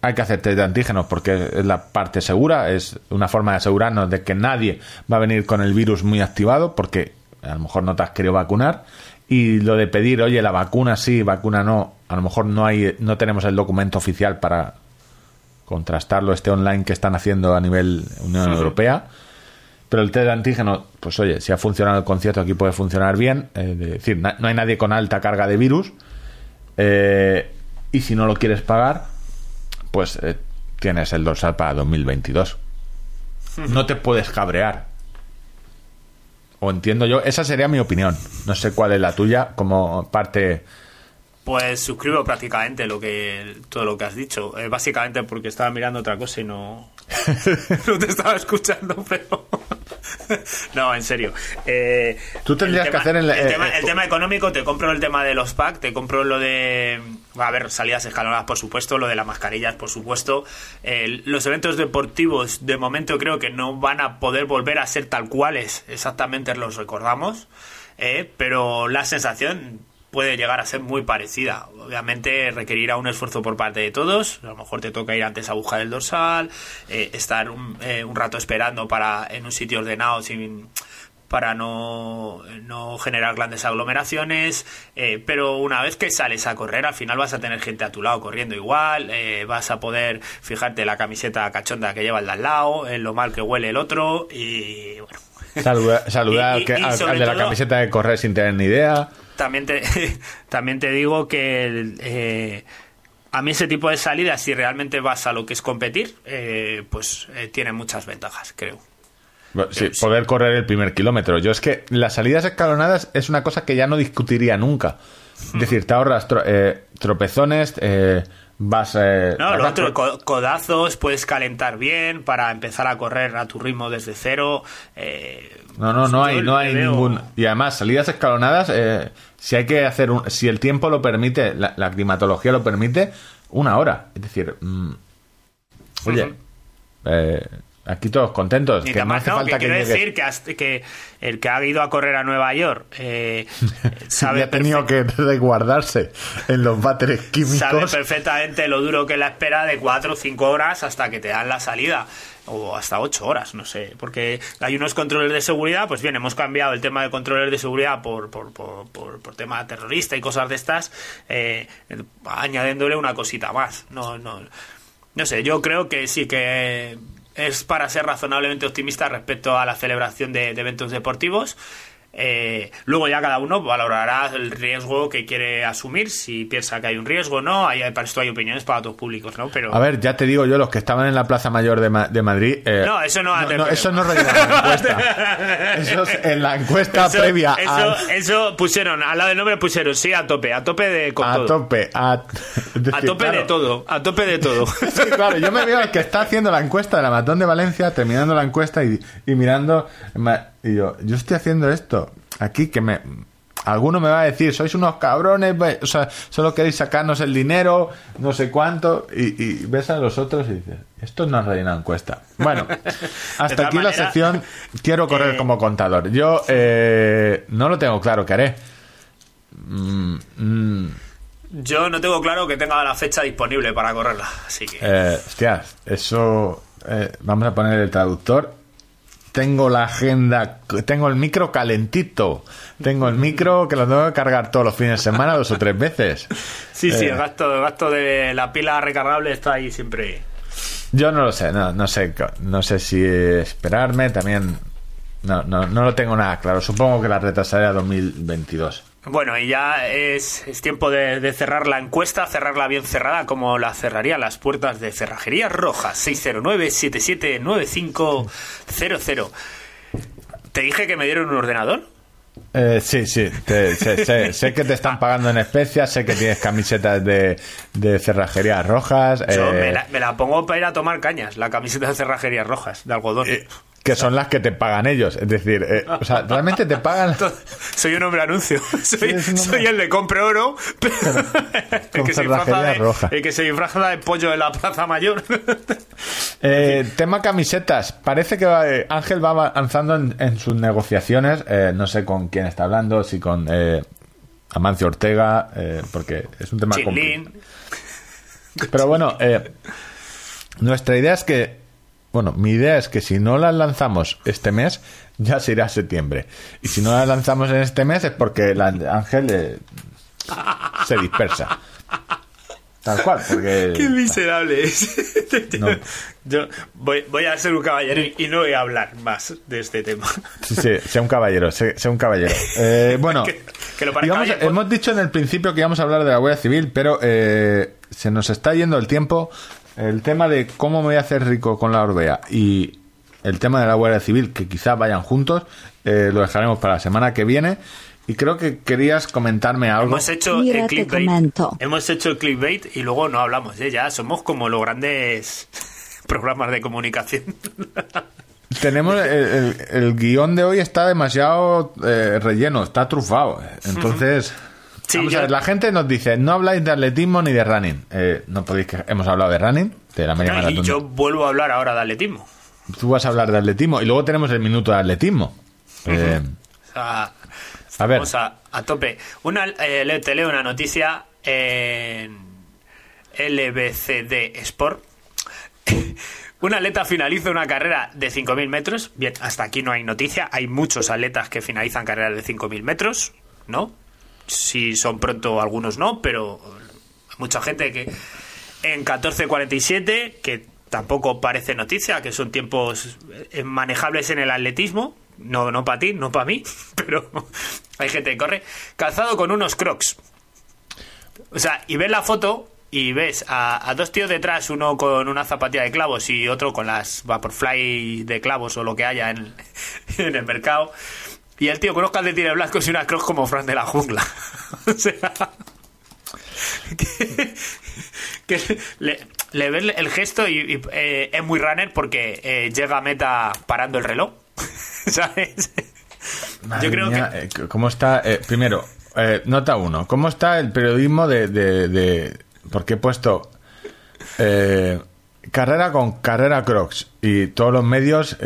hay que hacer test de antígenos porque es la parte segura, es una forma de asegurarnos de que nadie va a venir con el virus muy activado porque a lo mejor no te has querido vacunar y lo de pedir, oye, la vacuna sí, vacuna no, a lo mejor no hay no tenemos el documento oficial para contrastarlo este online que están haciendo a nivel Unión Europea. Pero el test de antígeno, pues oye, si ha funcionado el concierto aquí puede funcionar bien. eh, de decir, no hay nadie con alta carga de virus. eh, y si no lo quieres pagar, pues eh, tienes el dorsal para 2022. No te puedes cabrear. O entiendo yo, esa sería mi opinión. No sé cuál es la tuya como parte...
Pues suscribo prácticamente lo que todo lo que has dicho. Eh, básicamente porque estaba mirando otra cosa y no, no te estaba escuchando, pero... no, en serio. Eh,
Tú tendrías que hacer el-
el,
eh,
tema,
eh,
el tema económico, te compro el tema de los packs, te compro lo de... Va a haber salidas escalonadas, por supuesto, lo de las mascarillas, por supuesto. Los eventos deportivos, de momento, creo que no van a poder volver a ser tal cuales exactamente los recordamos. eh, pero la sensación puede llegar a ser muy parecida. Obviamente requerirá un esfuerzo por parte de todos. A lo mejor te toca ir antes a buscar el dorsal, eh, estar un, eh, un rato esperando para en un sitio ordenado sin para no, no generar grandes aglomeraciones, eh, pero una vez que sales a correr, al final vas a tener gente a tu lado corriendo igual, eh, vas a poder fijarte la camiseta cachonda que lleva el de al lado, en lo mal que huele el otro, y bueno,
Saludar,
y-
al al, de la camiseta de correr sin tener ni idea.
También te, también te digo que eh, a mí ese tipo de salidas, si realmente vas a lo que es competir, eh, pues eh, tiene muchas ventajas, creo.
Sí,
sí.
poder correr el primer kilómetro. Yo es que las salidas escalonadas es una cosa que ya no discutiría nunca. Es decir, te ahorras tro- eh, tropezones, eh, vas... eh,
No, lo
ahorras
otro,
tro-
co- codazos, puedes calentar bien para empezar a correr a tu ritmo desde cero. eh,
No, no, no hay, no hay
veo-
ningún... Y además, salidas escalonadas, eh, si hay que hacer un... Si el tiempo lo permite, la, la climatología lo permite, una hora. Es decir, mm, oye, eh, aquí todos contentos.
Ni
que no hace
no,
falta
que decir que, hasta- que el que ha ido a correr a Nueva York eh, sabe,
y ha tenido que resguardarse en los váteres
sabe
químicos.
perfectamente lo duro que es la espera de 4 o 5 horas hasta que te dan la salida. O hasta 8 horas, no sé. Porque hay unos controles de seguridad. Pues bien, hemos cambiado el tema de controles de seguridad por, por, por, por, por tema terrorista y cosas de estas, eh, añadiéndole una cosita más. No, no, no sé, yo creo que sí que es para ser razonablemente optimista respecto a la celebración de, eventos deportivos. Eh, luego ya cada uno valorará el riesgo que quiere asumir, si piensa que hay un riesgo o no. Hay, para esto hay opiniones para todos públicos, ¿no? Pero
A ver, ya te digo yo, los que estaban en la Plaza Mayor de, Ma- de Madrid. eh,
No, eso no hace-
no, eso no rellenan la encuesta. Eso es en la encuesta
eso,
previa
eso,
al-
eso pusieron, al lado del nombre pusieron sí a tope, a tope de con
a
todo.
tope. A, decir,
a tope
claro,
de todo, a tope de todo.
Sí, claro, yo me veo al que está haciendo la encuesta de la Matón de Valencia, terminando la encuesta y, y mirando. ma- Y yo, yo estoy haciendo esto aquí que me. alguno me va a decir, sois unos cabrones, o sea, solo queréis sacarnos el dinero, no sé cuánto, y, y ves a los otros y dices, esto no es una encuesta. Bueno, hasta aquí la sección, quiero correr
eh,
como contador. Yo eh, no lo tengo claro qué haré. Mm, mm,
Yo no tengo claro que tenga la fecha disponible para correrla, así que...
Eh, hostias, eso. eh, vamos a poner el traductor. Tengo la agenda, tengo el micro calentito. Tengo el micro que lo tengo que cargar todos los fines de semana dos o tres veces.
sí, sí,
eh,
el gasto, el gasto de la pila recargable está ahí siempre...
Yo no lo sé, no, no sé, no sé si esperarme. También no, no, no lo tengo nada claro. Supongo que la retrasaré a 2022.
Bueno, y ya es, es tiempo de, de cerrar la encuesta, cerrarla bien cerrada, como la cerraría las puertas de Cerrajería Roja, 609-779500. ¿Te dije que me dieron un ordenador?
Eh, sí, sí, te- sé, sé- sé que te están pagando en especias, sé que tienes camisetas de, de cerrajerías rojas.
Yo
eh,
me, la, me la pongo para ir a tomar cañas, la camiseta de Cerrajería Rojas, de algodón.
Eh, que son las que te pagan ellos. Es decir, eh, o sea, realmente te pagan.
Soy un hombre anuncio. Soy,
hombre-
el de compre oro. pero- el, que se de,
roja.
el que se disfraza de pollo de la Plaza Mayor.
Eh, tema camisetas. Parece que eh, Ángel va avanzando en, en sus negociaciones. no sé con quién está hablando, si con Amancio Ortega, porque es un tema complicado. Pero bueno, nuestra idea es que, bueno, mi idea es que si no las lanzamos este mes, ya se irá a septiembre. Y si no las lanzamos en este mes es porque la Ángel eh, se dispersa. Tal cual, porque...
Qué miserable es.
No.
Yo voy, voy a ser un caballero y- no voy a hablar más de este tema.
Sí, sí, sea un caballero, sea, sea un caballero. Eh, bueno,
Que- que lo
hemos dicho en el principio que íbamos a hablar de la Guardia Civil, pero eh, se nos está yendo el tiempo. El tema de cómo me voy a hacer rico con la Orbea y el tema de la Guardia Civil, que quizá vayan juntos, eh, lo dejaremos para la semana que viene. Y creo que querías comentarme algo.
Hemos hecho
Mira,
el clickbait. Hemos hecho el clickbait y luego no hablamos. ¿eh? Ya somos como los grandes programas de comunicación.
Tenemos el, el- el guion de hoy está demasiado eh, relleno, está trufado. Entonces,
Sí,
vamos
yo-
a ver, la gente nos dice, no habláis de atletismo ni de running. Eh, no podéis que hemos hablado de running, de la media
No, y yo vuelvo a hablar ahora de atletismo.
Tú vas a hablar de atletismo y luego tenemos el minuto de atletismo. Eh,
O sea,
A ver.
Vamos a, a tope. Una, eh, te leo una noticia en LBCD Sport. Un atleta finaliza una carrera de 5.000 metros. Bien, hasta aquí no hay noticia. Hay muchos atletas que finalizan carreras de 5.000 metros, ¿no? Si son pronto, algunos no, pero mucha gente que en 14.47, que tampoco parece noticia, que son tiempos eh, manejables en el atletismo. No, no para ti, no para mí, pero hay gente que corre. Calzado con unos crocs. O sea, y ves la foto y ves a, a dos tíos detrás, uno con una zapatilla de clavos y otro con las Vaporfly de clavos o lo que haya en el mercado. Y el tío con unos calcetines blancos y unas crocs como Fran de la jungla. o sea... Que, que le, le ves el gesto y, y, eh, es muy runner porque eh, llega a meta parando el reloj. ¿Sabes?
madre
Yo creo
mía,
que...
eh, ¿Cómo está? eh, primero, eh, nota uno. ¿Cómo está el periodismo de... de, de- porque he puesto eh, carrera con carrera crocs y todos los medios...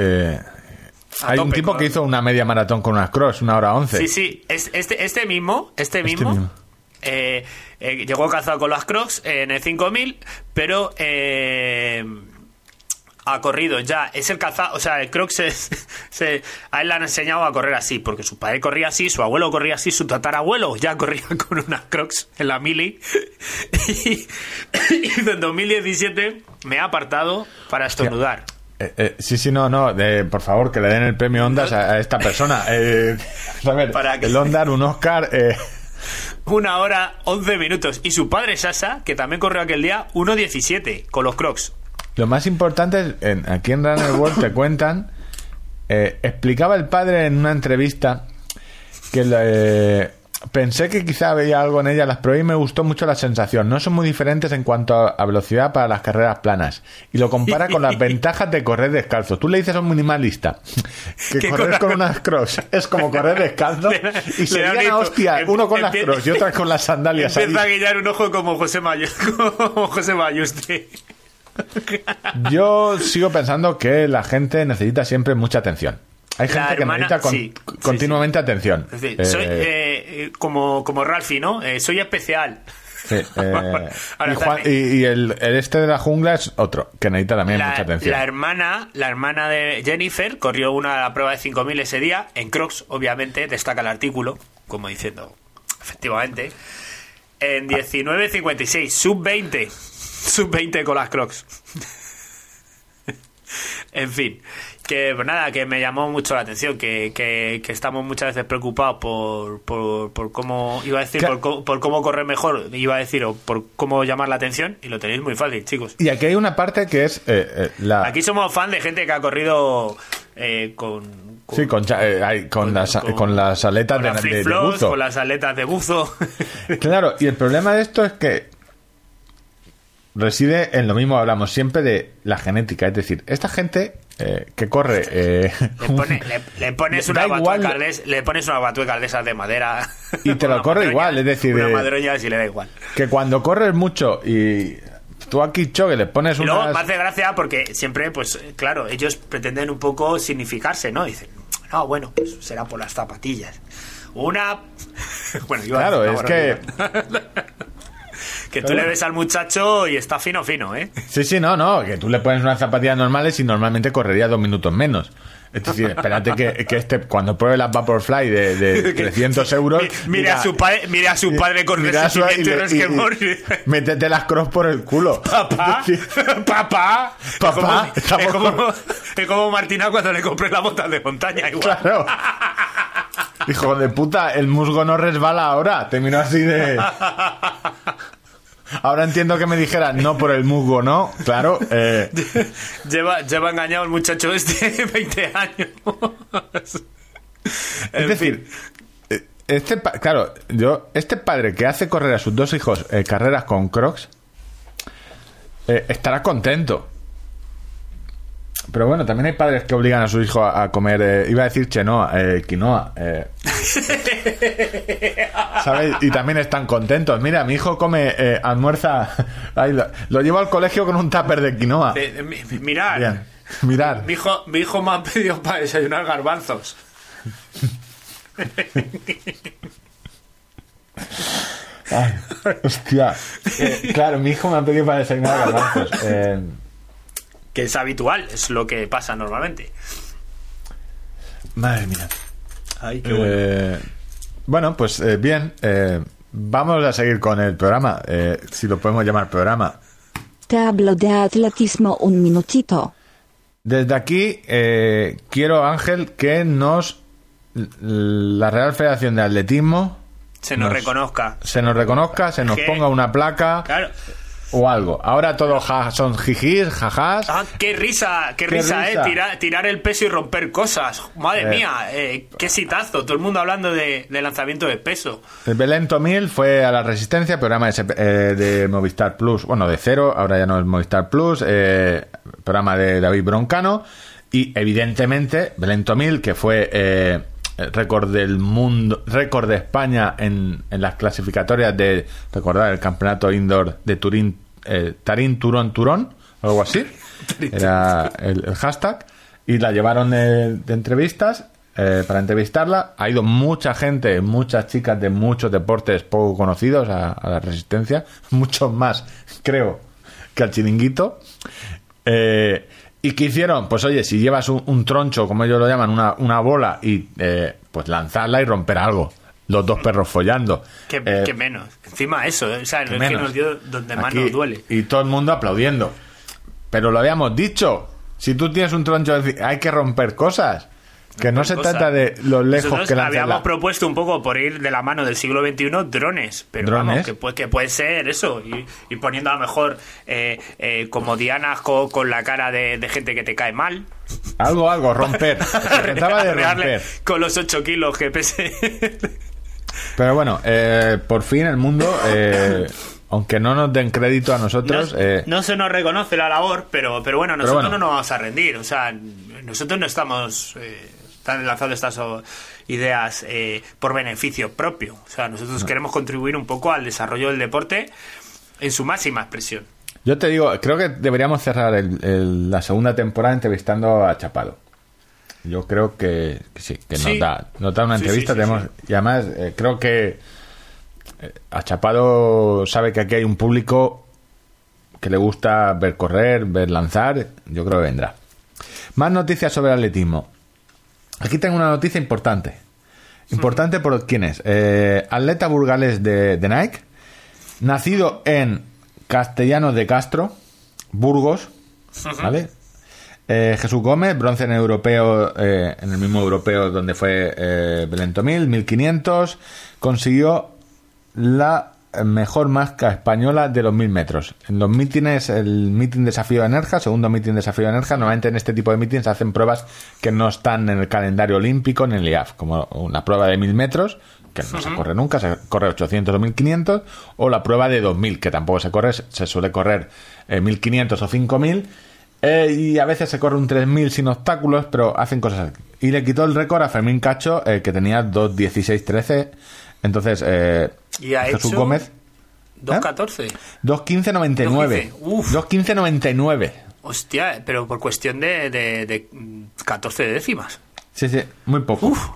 A
hay un tipo
con-
que hizo una media maratón con unas crocs, una hora once.
Sí, sí, es- este, este mismo, este mismo,
mismo.
eh, eh, llegó calzado con las Crocs en el 5000, pero eh, ha corrido ya. Es el calzado, o sea, el Crocs es, se- a él le han enseñado a correr así, porque su padre corría así, su abuelo corría así, su tatarabuelo ya corría con unas Crocs en la mili. Y, y en 2017 me ha apartado para estornudar.
Eh, eh, sí, sí, no, no. eh, por favor, que le den el premio Ondas a, a esta persona. Eh, a ver,
Para
el un Oscar. eh,
Una hora, 11 minutos. Y su padre Sasa, que también corrió aquel día, 1.17 con los Crocs.
lo más importante es, en- aquí en Runner World te cuentan, explicaba el padre en una entrevista que la- pensé que quizá veía algo en ella, las probé y me gustó mucho la sensación. No son muy diferentes en cuanto a velocidad para las carreras planas. Y lo compara con las ventajas de correr descalzo. Tú le dices a un minimalista que correr con unas cross es como correr descalzo y se
da
ligan a hostia,
Em-
uno con las cross y otra con las sandalias.
Empieza a guiñar un ojo como José Mayo, como José.
Yo sigo pensando que la gente necesita siempre mucha atención. Hay
La
gente que
hermana-
necesita con-
sí, sí,
continuamente atención.
Decir,
Eh,
soy, eh, eh, como, como Ralphie, ¿no? Eh, soy especial.
sí, eh, y Juan- y- y el, el este de la jungla es otro, que necesita también mucha
La,
atención.
la hermana, la hermana de Jennifer corrió una la prueba de 5000 ese día en Crocs, obviamente, destaca el artículo, como diciendo, efectivamente, en 19.56, sub 20, sub 20 con las Crocs. en fin, que pues nada, que me llamó mucho la atención, que, que, que estamos muchas veces preocupados por, por, por cómo, iba a decir, por, por cómo correr mejor, iba a decir, o por cómo llamar la atención, y lo tenéis muy fácil, chicos.
Y aquí hay una parte que es eh, eh, la...
Aquí somos fan de gente que ha corrido eh, con, con,
sí, con, eh, con las, con las aletas de,
las
de- de buzo.
con las aletas de buzo.
Claro, y el problema de esto es que reside en lo mismo, hablamos siempre de la genética. Es decir, esta gente eh, que corre... eh,
Le, pone- le- le pones una
igual-
batueca le pones una batueca de esas de madera.
Y te lo
Una
corre
madroña,
igual, es decir,
Una
eh,
madroña si le da igual.
que cuando corres mucho y tú aquí choque le pones
Y luego
unas...
me hace gracia porque siempre, pues claro, ellos pretenden un poco significarse, ¿no? Dicen, no, bueno, pues será por las zapatillas. Una. bueno, a
Claro, es
una
que...
Que tú le ves al muchacho y está fino, fino, ¿eh?
Sí, sí, no, no, que tú le pones unas zapatillas normales y normalmente correría dos minutos menos. Es decir, espérate que, que este, cuando pruebe las Vaporfly de, de 300 euros...
Mi- Mire a su padre, mire a su padre con
mira
resentimiento y, resquemor.
métete las cross por el culo.
Papá, papá,
Papá,
es como, es como,
con-
es como Martina cuando le compré las botas de montaña igual.
Claro. Hijo de puta, el musgo no resbala ahora. Terminó así de. Ahora entiendo que me dijeras no por el musgo, ¿no? Claro. eh,
Lleva, lleva engañado el muchacho este 20 años.
es
En
decir, eh, este claro, yo este padre que hace correr a sus dos hijos eh, carreras con Crocs eh, estará contento. Pero bueno, también hay padres que obligan a su hijo a, a comer, eh, iba a decir chenoa, eh, quinoa. eh. ¿Sabes? Y también están contentos. Mira, mi hijo come, eh, almuerza, ay, lo, lo llevo al colegio con un tupper de quinoa.
mi- mirad,
Bien, mirar.
mi hijo, mi hijo me ha pedido para desayunar garbanzos.
Ay, hostia. Eh, claro, mi hijo me ha pedido para desayunar garbanzos.
Que es habitual, es lo que pasa normalmente.
madre mía.
Ay,
Eh, bueno, pues eh, bien. eh, vamos a seguir con el programa, eh, si lo podemos llamar programa.
Te hablo de atletismo un minutito.
Desde aquí eh, quiero, Ángel, que nos la Real Federación de Atletismo
Se nos
nos-
reconozca.
se nos reconozca, se nos ponga una placa
Claro.
O algo. Ahora todos ja- son jijis, jajás.
Ah, qué risa, qué,
Qué
risa,
risa.
eh. Tirar, tirar el peso y romper cosas. Madre
Eh.
mía, eh, qué sitazo. Todo el mundo hablando de, de lanzamiento de peso.
El Belén Tomil fue a la Resistencia, programa de, eh, de Movistar Plus, bueno, de cero, ahora ya no es Movistar Plus, eh, programa de David Broncano, y evidentemente Belén Tomil, que fue récord del mundo, récord de España en, en las clasificatorias de, recordar, el campeonato indoor de Turín, eh, Tarín Turón Turón, algo así, era el, el hashtag, y la llevaron eh, de entrevistas eh, para entrevistarla. Ha ido mucha gente, muchas chicas de muchos deportes poco conocidos a, a la resistencia, muchos más, creo, que al chiringuito. Eh, ¿Y qué hicieron? Pues oye, si llevas un, un troncho, como ellos lo llaman, una, una bola, y eh, pues lanzarla y romper algo. Los dos perros follando.
Que,
Eh,
que menos. Encima eso, eh, o sea, no es que nos dio donde más
Aquí-
nos duele.
Y todo el mundo aplaudiendo. Pero lo habíamos dicho. Si tú tienes un troncho, hay que romper cosas. Que no se
Cosa.
trata de lo lejos
Nosotros
que lanzas
habíamos
la-
propuesto un poco por ir de la mano del siglo XXI drones, pero
Drones.
vamos, que, puede, que puede ser eso, y, y poniendo a lo mejor eh, eh, como dianas co- con, la cara de, de gente que te cae mal.
Algo, algo, romper. Se trataba de romper.
con los 8 kilos que pese.
Pero bueno, eh, por fin el mundo, eh, aunque no nos den crédito a nosotros,
no,
eh,
no se nos reconoce la labor, pero, pero bueno, nosotros
bueno.
no nos vamos a rendir. O sea, nosotros no estamos tan lanzando estas o- ideas eh, por beneficio propio. O sea, nosotros queremos contribuir un poco al desarrollo del deporte en su máxima expresión.
yo te digo, creo que deberíamos cerrar el- el- la segunda temporada entrevistando a Chapado. Yo creo que, que sí, que
Sí.
nos, da, nos da una
Sí,
entrevista.
sí,
tenemos, Y además, eh, creo que eh, a Chapado sabe que aquí hay un público que le gusta ver correr, ver lanzar. Yo creo que vendrá. Más noticias sobre atletismo. Aquí tengo una noticia importante. Importante por quién es. Eh, atleta burgales de, de Nike, nacido en Castellanos de Castro, Burgos, ¿vale? Eh, Jesús Gómez, bronce en europeo, eh, en el mismo europeo donde fue Belén Tomil, 1500, consiguió la mejor marca española de los 1000 metros. En los mítines, el mítin desafío de Nerja, segundo mítin desafío de Nerja, normalmente en este tipo de mítines se hacen pruebas que no están en el calendario olímpico ni en el IAF, como una prueba de 1000 metros, que no se corre nunca, se corre 800 o 1500, o la prueba de 2000, que tampoco se corre, se suele correr eh, 1500 o 5000. Eh, y a veces se corre un 3000 sin obstáculos, pero hacen cosas así. Y le quitó el récord a Fermín Cacho, eh, que tenía 2.16.13. Entonces, eh,
Y ha
Jesús
hecho-
Gómez,
2.14.
2.15.99.
2.15, uf.
2.15.99.
Hostia, pero por cuestión de, de, de 14 décimas.
Sí, sí, muy poco.
Uf.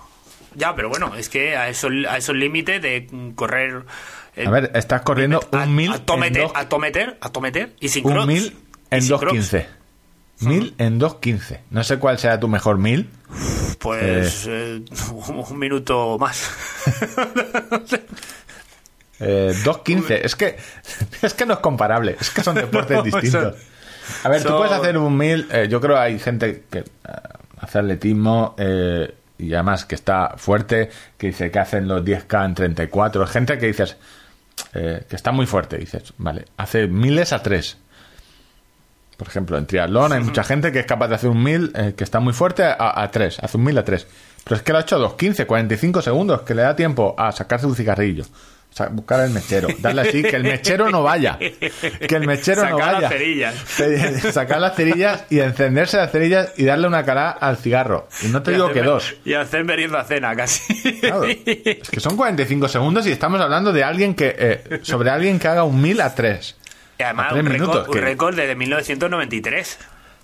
Ya, pero bueno, es que a esos, a esos límites de correr... eh,
A ver, estás corriendo
a,
un 1000
a tometer, a tometer, a tometer, y sin
un
crocs.
1000
Y
en
sin crocs.
2.15. 1000 en 2.15. No sé cuál sea tu mejor 1000.
Pues eh, un minuto más.
Eh, 2.15. Es que, es que no es comparable. Es que son deportes
No,
distintos. A ver, tú
son-
puedes hacer un 1000. eh, yo creo que hay gente que eh, hace atletismo eh, y además que está fuerte, que dice que hacen los 10K en 34. Gente que dices eh, que está muy fuerte. Dices, vale, hace miles a 3. Por ejemplo, en triatlón hay mucha gente que es capaz de hacer un 1000 eh, que está muy fuerte a, a 3. Hace un 1000 a 3. Pero es que lo ha hecho a 2.15, 45 segundos, que le da tiempo a sacarse un cigarrillo. sa- Buscar el mechero, darle así, que el mechero no vaya, que el mechero no
Sacar
vaya,
las cerillas.
Sacar las cerillas y encenderse las cerillas y darle una cara al cigarro. Y no te
Y
digo
hacer-
que dos.
Y hacer merienda cena casi.
Claro. Es que son 45 segundos y estamos hablando de alguien que eh, sobre alguien que haga un 1000 a 3.
Y además, un récord,
minutos,
un récord desde 1993,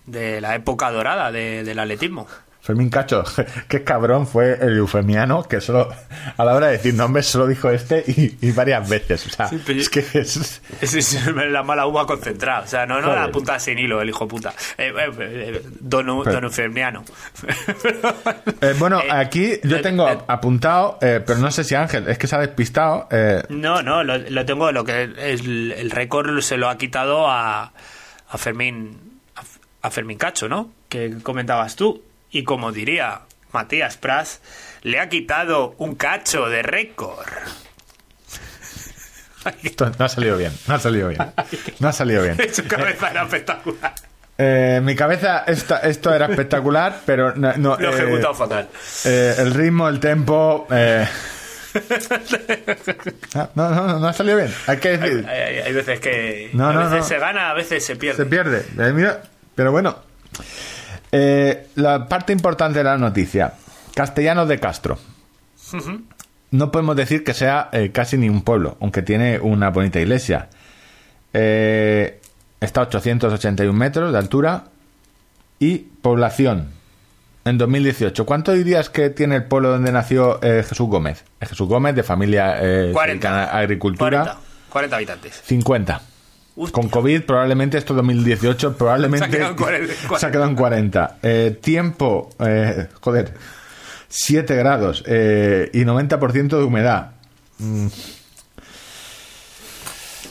de la época dorada de- del atletismo.
Fermín Cacho, qué cabrón fue el eufemiano que solo a la hora de decir nombres solo dijo este y, y varias veces. O sea,
Sí,
es que es,
Es, es la mala uva concentrada. O sea, no, no la punta sin hilo, el hijo puta. Eh, eh, eh, don, don Eufemiano.
Eh, bueno, aquí yo tengo apuntado, pero no sé si Ángel, es que se ha despistado.
No, no, lo, lo tengo. Lo que es el, récord se lo ha quitado a, a Fermín a Fermín Cacho, ¿no? Que comentabas tú. Y como diría Matías Pras, le ha quitado un cacho de récord.
esto no ha salido bien, no ha salido bien. No ha salido bien.
Su cabeza era espectacular.
Eh, mi cabeza, esta- esto era espectacular, pero no, no,
Lo he
eh,
ejecutado fatal.
eh, el ritmo, el tempo. eh, ah, no, no, no, no ha salido bien. Hay que decir,
hay- hay veces que
No,
a
no,
veces
no.
se gana, a veces se pierde.
se pierde. Mira, pero bueno. Eh, la parte importante de la noticia: Castellanos de Castro. No podemos decir que sea eh, casi ni un pueblo, aunque tiene una bonita iglesia. Eh, está a 881 metros de altura y población en 2018. ¿Cuánto dirías que tiene el pueblo donde nació eh, Jesús Gómez? Eh, Jesús Gómez de familia eh,
40.
dedicada a agricultura.
40, 40 habitantes.
50.
Hostia.
Con COVID probablemente esto 2018 probablemente
Se ha quedado en 40.
se ha quedado en 40. Eh, tiempo, eh, joder, 7 grados eh, y 90% de humedad.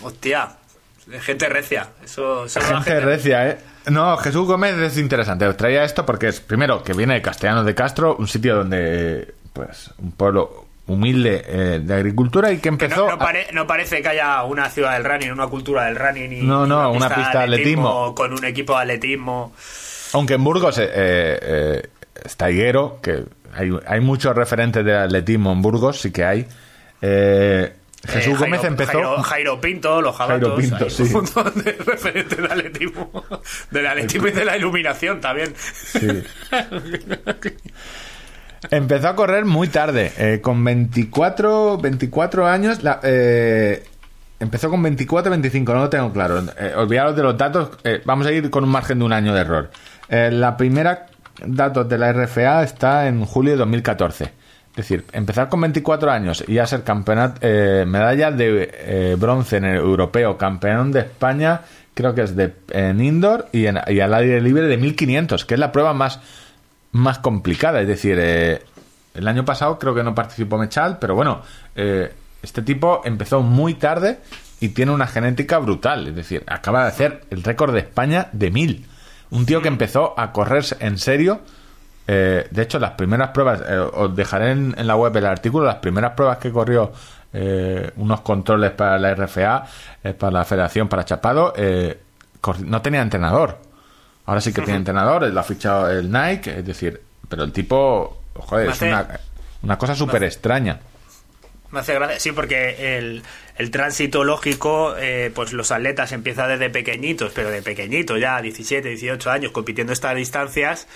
Hostia, gente recia. Eso, eso es la
Gente recia, ¿eh? No, Jesús Gómez es interesante. Os traía esto porque es, primero, que viene de Castellanos de Castro, un sitio donde, pues, un pueblo humilde eh, de agricultura y que
Que
empezó...
no, no
a-
pare- no parece que haya una ciudad del running, una cultura del running. Ni,
No, no, una pista de atletismo.
Con un equipo de atletismo.
Aunque en Burgos eh, eh, está Higuero, que hay, hay muchos referentes de atletismo en Burgos, sí que hay. Eh, Jesús
Eh,
Gómez
Jairo-
empezó.
Jairo, Jairo Pinto, los jabatos.
Jairo Pinto, sí.
Un montón de referentes del atletismo. Del atletismo y de la iluminación también.
Sí. Empezó a correr muy tarde, eh, con 24, 24 años. la- eh, empezó con 24, 25, no lo tengo claro. Eh, olvidaros de los datos, eh, vamos a ir con un margen de un año de error. Eh, la primera datos de la RFA está en julio de 2014. Es decir, empezar con 24 años y ya ser campeonato, eh, medalla de bronce en el europeo, campeón de España, creo que es de, en indoor y, en, y al aire libre de 1500, que es la prueba más, más complicada. Es decir, eh, el año pasado creo que no participó Mechal, pero bueno, eh, este tipo empezó muy tarde y tiene una genética brutal. Es decir, acaba de hacer el récord de España de 1000. Un tío que empezó a correr en serio. eh, de hecho, las primeras pruebas, eh, os dejaré en, en la web el artículo, las primeras pruebas que corrió eh, unos controles para la RFA, para la Federación, para Chapado, no tenía entrenador. Ahora sí que tiene entrenador, lo ha fichado el Nike, es decir, pero el tipo, joder, es una cosa súper extraña.
Me hace gracia, sí, porque el, el tránsito lógico, eh, pues los atletas empiezan desde pequeñitos, pero de pequeñitos, ya 17, 18 años, compitiendo estas distancias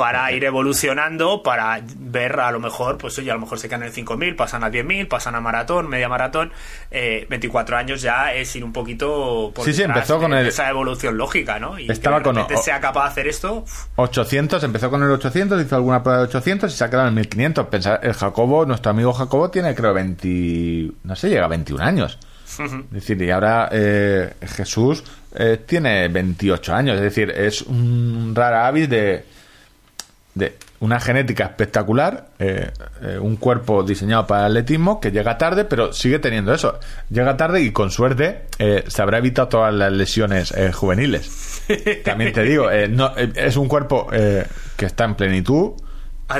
para ir evolucionando, para ver a lo mejor, pues oye, a lo mejor se quedan en 5.000, pasan a 10.000, pasan a maratón, media maratón, eh, 24 años ya es ir un poquito por
Sí, sí, empezó con el-
esa evolución lógica, ¿no? Y
Estaba
que de repente sea capaz de hacer esto, uf,
800, empezó con el 800, hizo alguna prueba de 800 y se ha quedado en 1500. Pensar, el Jacobo, nuestro amigo Jacobo, tiene creo 20, no sé, llega a 21 años. Es decir, y ahora eh, Jesús eh, tiene 28 años. Es decir, es un rara avis de, de una genética espectacular, eh, eh, un cuerpo diseñado para el atletismo que llega tarde, pero sigue teniendo eso. Llega tarde y con suerte eh, se habrá evitado todas las lesiones eh, juveniles. También te digo, no, es un cuerpo que está en plenitud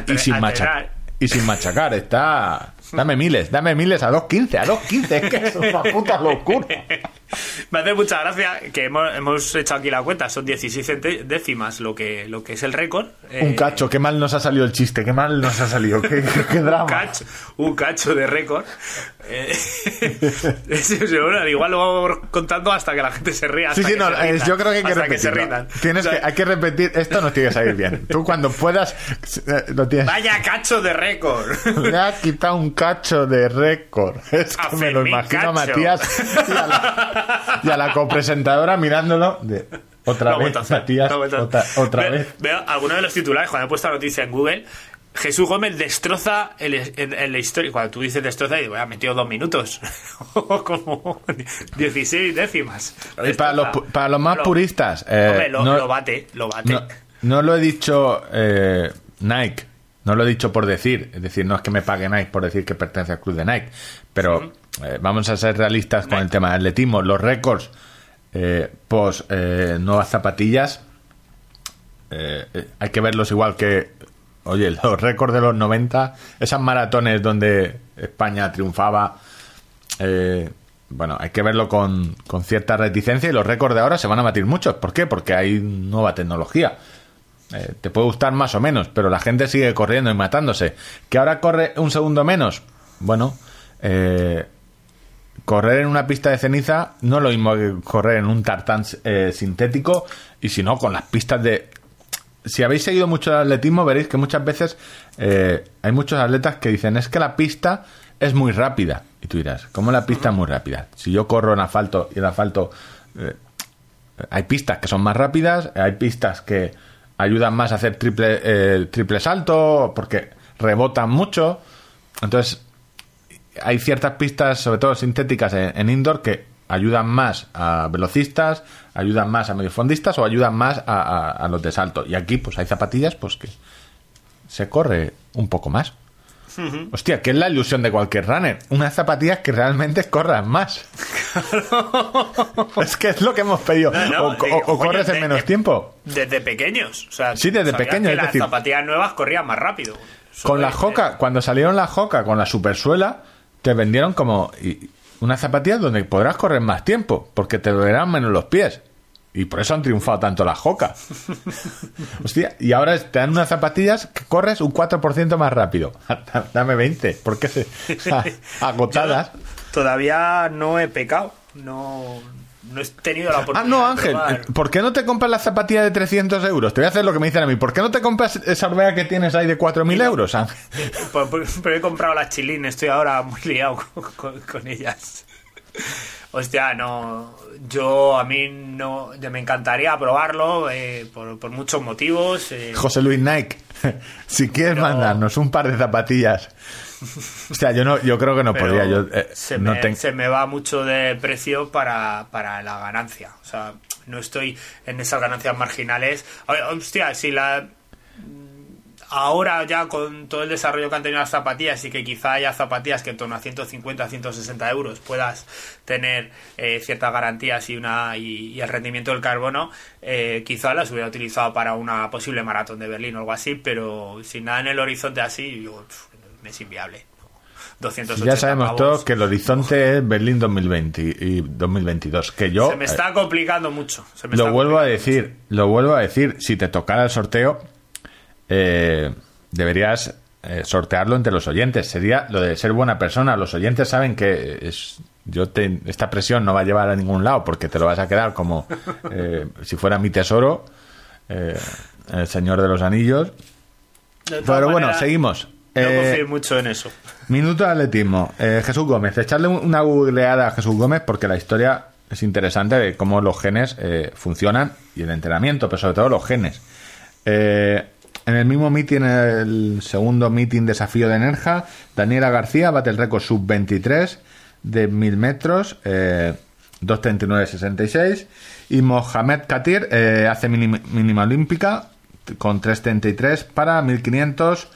y sin, machacar, y sin machacar. Está. Dame miles, dame miles a 2.15, a 2.15, es que es una puta locura.
Me hace mucha gracia que hemos, hemos hecho aquí la cuenta, son 16 cente- décimas lo que, lo que es el récord.
Un
Eh,
cacho, qué mal nos ha salido el chiste, qué mal nos ha salido, qué, qué- drama.
un cacho, un cacho de récord. Eh, bueno, igual lo vamos contando hasta que la gente se ría.
Sí, sí, no, eh,
rindan,
yo creo que hay que
hasta se
repetirlo.
rindan.
Tienes
O sea,
que, hay que repetir, esto nos tiene que salir bien. Tú cuando puedas, lo tienes.
Vaya cacho de récord.
Le ha quitado un cacho de récord. Es que
A
me lo imagino a. Matías y a la, y a la copresentadora mirándolo de otra vez, Matías, otra, vez.
Veo algunos de los titulares, cuando he puesto la noticia en Google, Jesús Gómez destroza el, en la historia. Cuando tú dices destroza, digo, ha metido dos minutos. Como 16 décimas.
Y para los, para los más
Lo-
puristas, eh,
Hombre, lo,
no,
lo bate, lo bate.
no, no lo he dicho eh, Nike, no lo he dicho por decir, es decir, no es que me pague Nike por decir que pertenece al club de Nike, pero eh, vamos a ser realistas con el tema de atletismo, los récords eh, post eh, nuevas zapatillas, eh, hay que verlos igual que, oye, los récords de los 90, esas maratones donde España triunfaba, bueno, hay que verlo con, con cierta reticencia y los récords de ahora se van a batir muchos. ¿Por qué? Porque hay nueva tecnología. Eh, te puede gustar más o menos, pero la gente sigue corriendo y matándose. ¿Que ahora corre un segundo menos? Bueno, eh, correr en una pista de ceniza no es lo mismo que correr en un tartán eh, sintético y si no, con las pistas de... Si habéis seguido mucho el atletismo, veréis que muchas veces eh, hay muchos atletas que dicen es que la pista es muy rápida. Y tú dirás, ¿cómo la pista es muy rápida? Si yo corro en asfalto y el asfalto... eh, hay pistas que son más rápidas, hay pistas que ayudan más a hacer triple, triple salto porque rebotan mucho. Entonces, hay ciertas pistas, sobre todo sintéticas en, en indoor, que ayudan más a velocistas, ayudan más a mediofondistas o ayudan más a, a- a los de salto. Y aquí, pues hay zapatillas, pues que se corre un poco más. Hostia, que es la ilusión de cualquier runner. Unas zapatillas que realmente corran más. es que es lo que hemos pedido.
No, no,
o,
digo,
corres en menos
de-
tiempo.
Desde pequeños. O sea,
Sí, desde
sabías
pequeño,
que
es
las
decir-
zapatillas nuevas corrían más rápido.
Con la Joca, cuando salieron la Joca con la supersuela, te vendieron como unas zapatillas donde podrás correr más tiempo, porque te verán menos los pies. Y por eso han triunfado tanto las jocas. Hostia, y ahora te dan unas zapatillas que corres un 4% más rápido. Dame 20, porque se agotadas.
Yo todavía no he pecado. No, no he tenido la
Ah,
oportunidad.
no,
de
Ángel. ¿por qué no te compras la zapatilla de 300 euros? Te voy a hacer lo que me dicen a mí. ¿Por qué no te compras esa Orbea que tienes ahí de 4.000 euros, Ángel?
Por- Pero he comprado las chilín, estoy ahora muy liado con, con- con ellas. Hostia, no. Yo a mí no. Me encantaría probarlo eh, por, por muchos motivos. eh,
José Luis Nike, si quieres
Pero-
mandarnos un par de zapatillas. O sea, yo no, yo creo que no
pero
podría. Yo, eh,
se,
no
me,
ten-
se me va mucho de precio para, para la ganancia. O sea, no estoy en esas ganancias marginales. Hostia, si la. Ahora ya con todo el desarrollo que han tenido las zapatillas y que quizá haya zapatillas que en torno a 150, 160 euros puedas tener eh, ciertas garantías y una y, y el rendimiento del carbono, eh, quizá las hubiera utilizado para una posible maratón de Berlín o algo así, pero sin nada en el horizonte así, yo, pf, es inviable. 280
ya sabemos
pavos.
todos que el horizonte es Berlín 2020 y 2022. Que yo
Se me está complicando mucho. se me
lo
está
vuelvo a decir, lo vuelvo a decir. Si te tocara el sorteo, eh, deberías eh, sortearlo entre los oyentes. Sería lo de ser buena persona. Los oyentes saben que es, yo te- esta presión no va a llevar a ningún lado porque te lo vas a quedar como eh, si fuera mi tesoro, eh, el Señor de los Anillos.
De
Pero bueno, seguimos.
No
Eh,
confío mucho en eso.
Minuto de atletismo. Eh, Jesús Gómez. Echarle una googleada a Jesús Gómez porque la historia es interesante de cómo los genes eh, funcionan y el entrenamiento, pero sobre todo los genes. Eh, en el mismo meeting, el segundo meeting desafío de Nerja, Daniela García bate el récord sub-23 de 1000 metros, eh, 2.39.66. Y Mohamed Katir eh, hace mínima olímpica con 3.33 para 1500.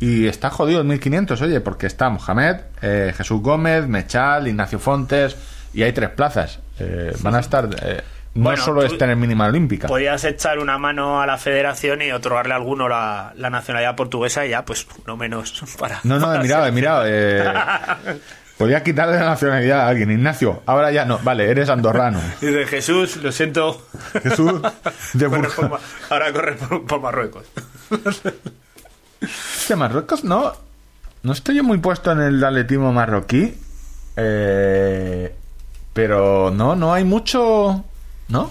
Y está jodido el 1500, oye, porque está Mohamed, eh, Jesús Gómez, Mechal, Ignacio Fontes y hay tres plazas. Eh, van a estar. eh, no
Bueno,
solo es tener mínima olímpica.
Podías echar una mano a la federación y otorgarle a alguno la, la nacionalidad portuguesa y ya, pues, no menos para.
No, no, he mirado, he mirado. eh, podía quitarle la nacionalidad a alguien, Ignacio. Ahora ya no. Vale, eres andorrano.
Dice Jesús, lo siento.
Jesús de
Corre por ahora corre por, por Marruecos.
Hostia, Marruecos no. No estoy yo muy puesto en el atletismo marroquí. eh, pero no, no hay mucho. ¿No?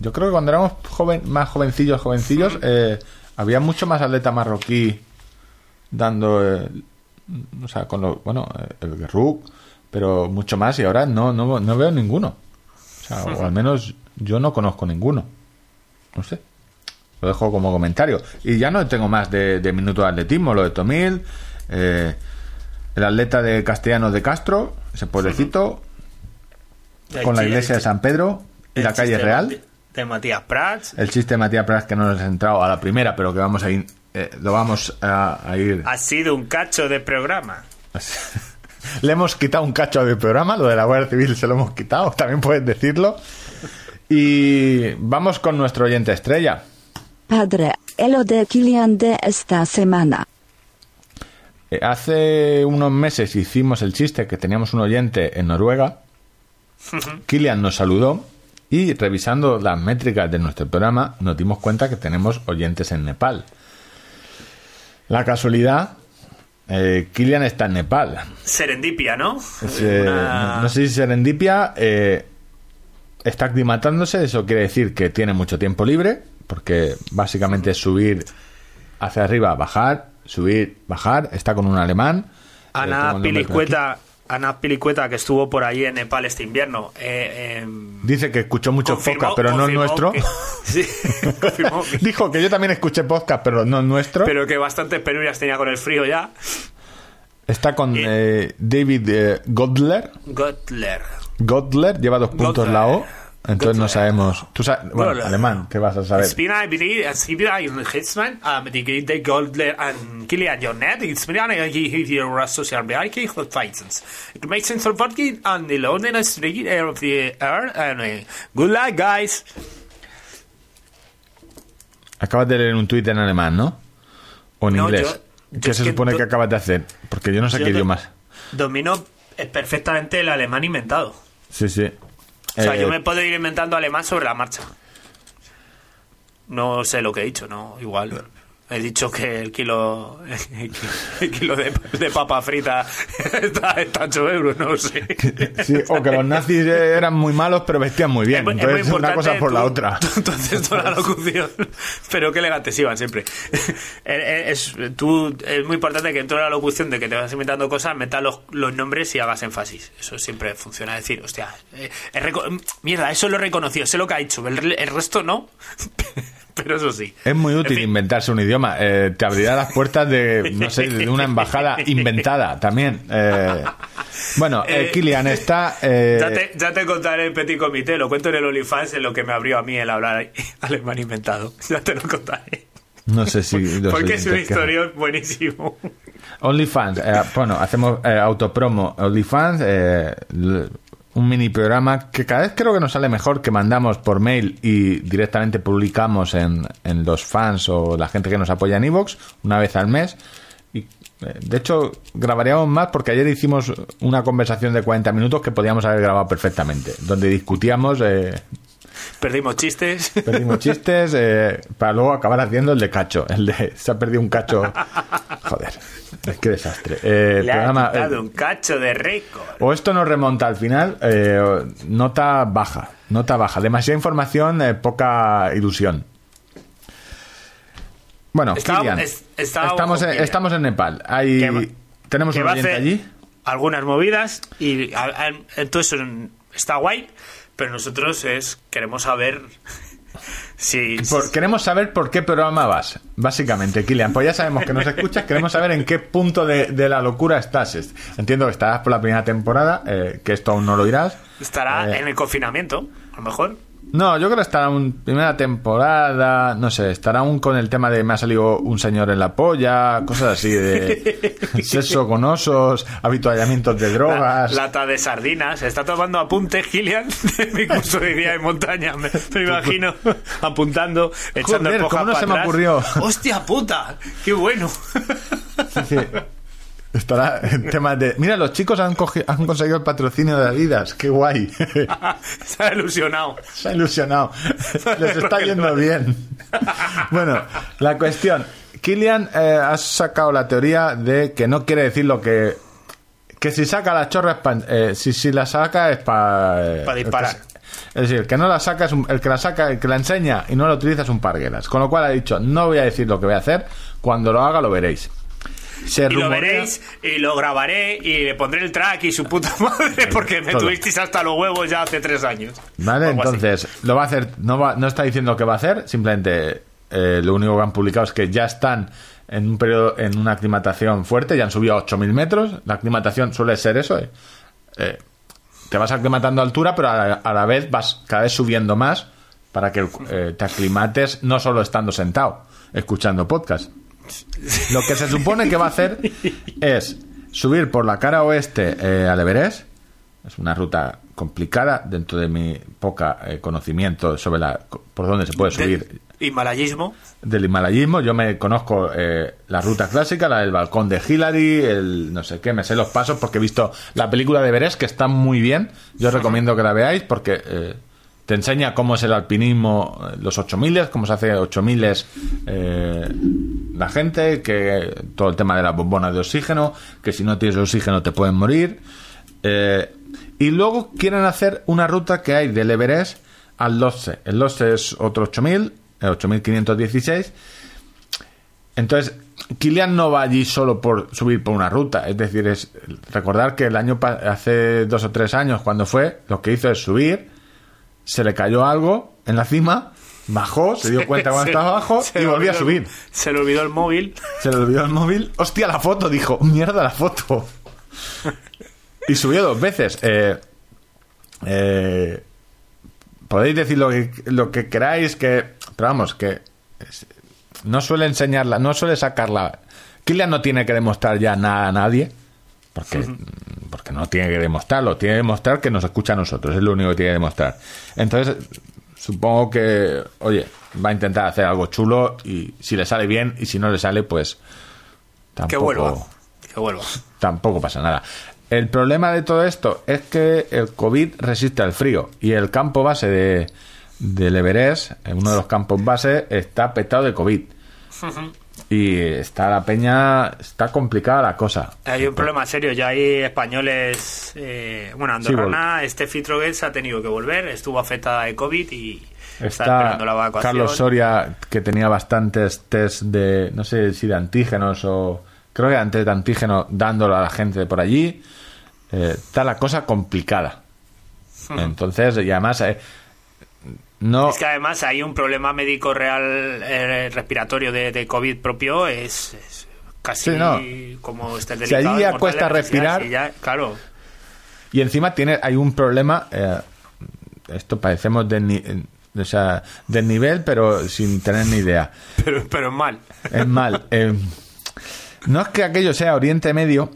Yo creo que cuando éramos joven, más jovencillos, jovencillos, eh, había mucho más atleta marroquí dando. eh, o sea, con lo. Bueno, eh, el Guerruk, pero mucho más y ahora no, no, no veo ninguno. O sea, o al menos yo no conozco ninguno. No sé. Lo dejo como comentario. Y ya no tengo más de, de minuto de atletismo, lo de Tomil, eh, el atleta de Castellanos de Castro, ese pueblecito, con la iglesia de San Pedro y la calle Real.
De, de Matías Prats.
El chiste de Matías Prats que no nos ha entrado a la primera, pero que vamos a ir, eh, lo vamos a, a ir.
Ha sido un cacho de programa.
Le hemos quitado un cacho del programa, lo de la Guardia Civil se lo hemos quitado, también puedes decirlo. Y vamos con nuestro oyente estrella.
Padre, el de Kilian de esta semana.
Eh, Hace unos meses hicimos el chiste que teníamos un oyente en Noruega. Kilian nos saludó y revisando las métricas de nuestro programa nos dimos cuenta que tenemos oyentes en Nepal. La casualidad, eh, Kilian está en Nepal.
Serendipia, ¿no?
Es, eh,
Una-
no, no sé si Serendipia eh, está aclimatándose, eso quiere decir que tiene mucho tiempo libre, porque básicamente es subir hacia arriba, bajar, subir, bajar, está con un alemán. eh,
Ana
aquí.
Pilicueta, Ana Pilicueta, que estuvo por allí en Nepal este invierno, eh, em,
Dice que escuchó mucho
confirmó-
podcast, pero no el nuestro.
que- sí, confirmó que-
Dijo que yo también escuché podcast, pero no el nuestro.
pero que bastantes penurias tenía con el frío ya.
Está con eh, David eh, Godler.
Gottler.
Godler lleva dos puntos
Godler.
la O. Entonces no sabemos. Tú sabes, bueno, alemán, ¿qué vas a saber?
Ich bin ein Beri- ich bin ein Hitzmann, ähm, die die Goldler an Kilian Jornet, ich bin ein hier social Bereich und Feizens. Ich möchte zum Wortgehen an die London Street Air of the Air and uh, good luck guys.
Acabas de leer un tuit en alemán, ¿no? O en
No,
inglés.
yo- yo
¿Qué se
que
supone que acabas de hacer? Porque yo no sé
Yo
qué idiomas.
Domino eh, perfectamente el alemán inventado.
Sí, sí.
O sea,
Eh,
yo me puedo ir inventando alemán sobre la marcha. No sé lo que he dicho, ¿no? Igual. He dicho que el kilo, el kilo de, de papa frita está, está 8 euros, no sé.
Sí, o que los nazis eran muy malos, pero vestían muy bien.
Es muy- es
Entonces,
muy
una cosa por la otra.
Entonces, toda la locución. Pero qué elegantes iban siempre. Eh, eh, Es, tú, es muy importante que en toda la locución de que te vas inventando cosas, metas los, los nombres y hagas énfasis. Eso siempre funciona. Es decir, hostia, eh, mierda, eso lo he reconocido, sé lo que ha hecho. El, el resto no. Pero eso sí.
Es muy
En
útil
fin.
inventarse un idioma. Eh, te abrirá las puertas de, no sé, de una embajada inventada también. Eh, bueno, eh,
Eh,
Kilian está... eh,
Ya te, ya te contaré en Petit Comité, lo cuento en el OnlyFans, en lo que me abrió a mí el hablar alemán inventado. Ya te lo contaré.
No sé si...
Porque es un historión buenísimo.
OnlyFans, bueno, hacemos autopromo OnlyFans, un mini programa que cada vez creo que nos sale mejor que mandamos por mail y directamente publicamos en, en los fans o la gente que nos apoya en Evox una vez al mes. Y, eh, de hecho, grabaríamos más porque ayer hicimos una conversación de 40 minutos que podíamos haber grabado perfectamente, donde discutíamos, eh,
Perdimos chistes.
perdimos chistes, eh, para luego acabar haciendo el de cacho, el de se ha perdido un cacho. Joder, que desastre. Eh,
Le
programa,
ha
eh,
un cacho de récord.
o esto nos remonta al final, eh, nota baja, nota baja. Demasiada información, eh, poca ilusión. Bueno,
Estaba-
Kilian,
es-
estamos,
con
en, estamos en Nepal. Hay,
Que
tenemos
que
un oyente allí.
algunas movidas y a- a- entonces está guay, pero nosotros es queremos saber
Por- queremos saber por qué programa vas, básicamente, Kilian. Pues ya sabemos que nos escuchas, queremos saber en qué punto de, de la locura estás. Es- Entiendo que estarás por la primera temporada, eh, que esto aún no lo irás.
estará
Eh,
en el confinamiento, a lo mejor.
No, yo creo que estará en primera temporada, no sé, estará aún con el tema de me ha salido un señor en la polla, cosas así de sexo con osos, habituallamientos de
La-
drogas.
lata de sardinas. Está tomando apuntes, Gillian, de mi curso de día en montaña. Me, me imagino apuntando, echando
Joder, ¿cómo no
para
se me ocurrió?
¡Hostia puta! ¡Qué bueno!
Sí, sí. Estará en temas de. Mira, los chicos han, cogi- han conseguido el patrocinio de Adidas, qué guay.
Se ha ilusionado.
Se ha ilusionado. Les está yendo bien. Bueno, la cuestión. Kilian eh, ha sacado la teoría de que no quiere decir lo que. Que si saca la chorra es pa- eh, si, si la saca es para.
Pa disparar.
Es decir, el que no la saca es un- el que la saca, el que la enseña y no la utiliza es un parguelas. Con lo cual ha dicho, no voy a decir lo que voy a hacer, cuando lo haga lo veréis. Se
Y lo veréis, y lo grabaré, y le pondré el track y su puta madre, porque me
Todo.
tuvisteis hasta los huevos ya hace tres años.
Vale,
así.
entonces, lo va a hacer, no, va, no está diciendo que va a hacer, simplemente eh, lo único que han publicado es que ya están en un periodo, en una aclimatación fuerte, ya han subido a 8.000 metros. La aclimatación suele ser eso, eh, eh, te vas aclimatando a altura, pero a la, a la vez vas cada vez subiendo más para que eh, te aclimates no solo estando sentado, escuchando podcast. Lo que se supone que va a hacer es subir por la cara oeste eh, al Everest. Es una ruta complicada dentro de mi poca eh, conocimiento sobre la por dónde se puede subir
Del himalayismo.
del himalayismo. Yo me conozco eh, la ruta clásica, la del balcón de Hillary, el no sé qué, me sé los pasos porque he visto la película de Everest que está muy bien. Yo recomiendo que la veáis porque eh, te enseña cómo es el alpinismo, eh, los 8000, cómo se hace 8000 eh, la gente, que todo el tema de la bombona de oxígeno, que si no tienes oxígeno te pueden morir. Eh, y luego quieren hacer una ruta que hay del Everest al Lhotse. El Lhotse es otro 8000, el 8516. Entonces, Kilian no va allí solo por subir por una ruta. Es decir, es recordar que el año hace dos o tres años, cuando fue, lo que hizo es subir, se le cayó algo en la cima, bajó, se dio cuenta cuando
Se-
estaba abajo y volvió a subir.
Se le olvidó el móvil.
Se le olvidó el móvil. Hostia, la foto, dijo. Mierda, la foto. Y subió dos veces. Eh, eh, podéis decir lo que, lo que queráis, que. Pero vamos, que. no suele enseñarla, no suele sacarla. Kilian no tiene que demostrar ya nada a nadie. Porque, porque no tiene que demostrarlo. Tiene que demostrar que nos escucha a nosotros. Es lo único que tiene que demostrar. Entonces, supongo que, oye, va a intentar hacer algo chulo y si le sale bien y si no le sale, pues tampoco,
Que vuelva. Que vuelva.
tampoco pasa nada. El problema de todo esto es que el COVID resiste al frío y el campo base de, del Everest, uno de los campos base, está petado de COVID. Y está la peña, está complicada la cosa.
Hay un problema serio, ya hay españoles, eh, bueno, Andorrana, este Fitrogues ha tenido que volver, estuvo afectada de COVID y está, esperando la evacuación.
Carlos Soria, que tenía bastantes test de, no sé si de antígenos o, creo que antes de antígenos, dándolo a la gente de por allí. Eh, está la cosa complicada. Entonces, y además, eh, no.
Es que además hay un problema médico real eh, respiratorio de, de, COVID propio, es, es casi
no.
como este
Si allí ya cuesta respirar.
Ya, claro.
Y encima tiene, hay un problema. Eh, esto parecemos de, ni, o sea, del nivel, pero sin tener ni idea.
Pero, pero es mal.
Es mal. Eh, no es que aquello sea Oriente Medio,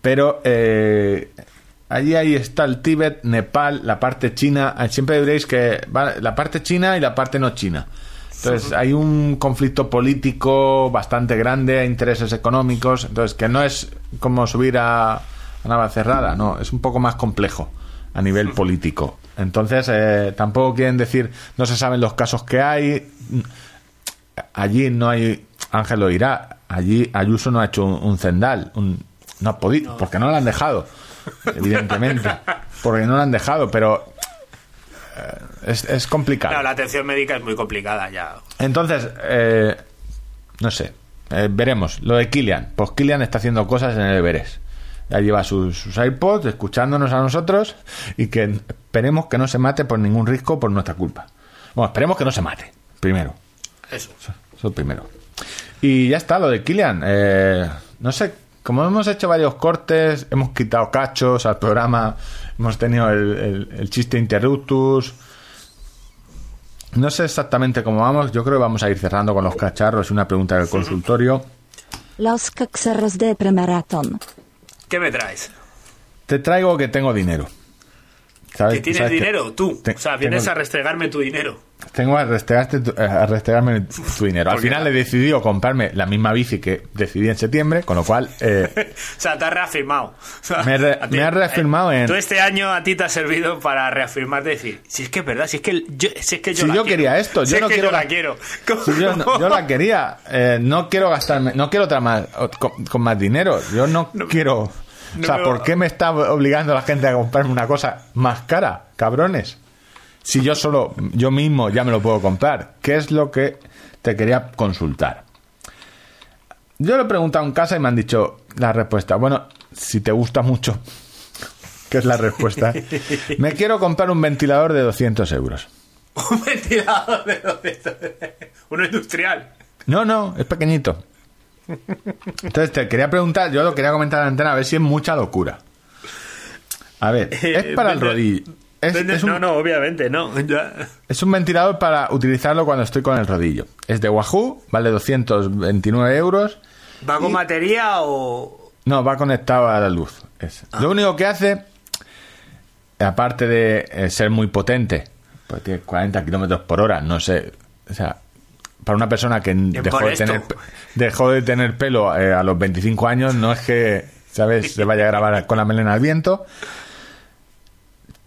pero eh, allí ahí está el Tíbet, Nepal, la parte china. Siempre veréis que va la parte china y la parte no china. Entonces hay un conflicto político bastante grande, hay intereses económicos, entonces que no es como subir a, a Navacerrada, no, es un poco más complejo a nivel político. Entonces eh, tampoco quieren decir, no se saben los casos que hay, allí no hay, Ángel lo dirá, allí Ayuso no ha hecho un, un cendal, un, no ha podido, porque no lo han dejado, evidentemente, porque no lo han dejado, pero eh, es, es, complicado.
La atención médica es muy complicada ya.
Entonces, eh, no sé, eh, veremos. Lo de Kilian, pues Kilian está haciendo cosas en el Everest. Ya lleva sus, sus iPods escuchándonos a nosotros y que esperemos que no se mate por ningún riesgo por nuestra culpa. Bueno, esperemos que no se mate, primero.
Eso.
Eso, eso primero. Y ya está, lo de Kilian. Eh, no sé, como hemos hecho varios cortes, hemos quitado cachos al programa, hemos tenido el, el, el, chiste interruptus. No sé exactamente cómo vamos, yo creo que vamos a ir cerrando con los cacharros y una pregunta del consultorio.
Los cacharros de premaratón.
¿Qué me traes?
Te traigo que tengo dinero.
¿Sabes? ¿Que tienes ¿sabes dinero? Que tú. Te, o sea, vienes tengo, a restregarme tu dinero.
Tengo a, restregarte tu, a restregarme tu dinero. Al final he decidido comprarme la misma bici que decidí en septiembre, con lo cual... Eh,
o sea, te has reafirmado. O sea,
me, re, ti, me has reafirmado
eh,
en...
Todo este año a ti te ha servido para reafirmarte y decir, si es que es verdad, si es que yo, si es que yo
si
la
yo
quiero.
quería esto, yo no
que
quiero
yo la quiero.
Si yo, no, yo, la quería. Eh, no quiero gastarme, no quiero otra más, con, con más dinero. Yo no, no quiero... No o sea, ¿por qué me está obligando la gente a comprarme una cosa más cara, cabrones? Si yo solo, yo mismo ya me lo puedo comprar. ¿Qué es lo que te quería consultar? Yo lo he preguntado en casa y me han dicho la respuesta. Bueno, si te gusta mucho, ¿qué es la respuesta? me quiero comprar un ventilador de 200 euros.
¿Un ventilador de 200 ¿Uno industrial?
No, no, es pequeñito. Entonces te quería preguntar, yo lo quería comentar en la antena a ver si es mucha locura. A ver, es para el rodillo. Es,
es un, no, no, obviamente, no. Ya.
Es un ventilador para utilizarlo cuando estoy con el rodillo. Es de Wahoo, vale 229 euros.
¿Va con y... batería o.?
No, va conectado a la luz. Ah. Lo único que hace, aparte de eh, ser muy potente, pues tiene 40 kilómetros por hora, no sé. O sea, para una persona que dejó de, tener, dejó de tener pelo eh, a los 25 años, no es que, ¿sabes?, se vaya a grabar con la melena al viento.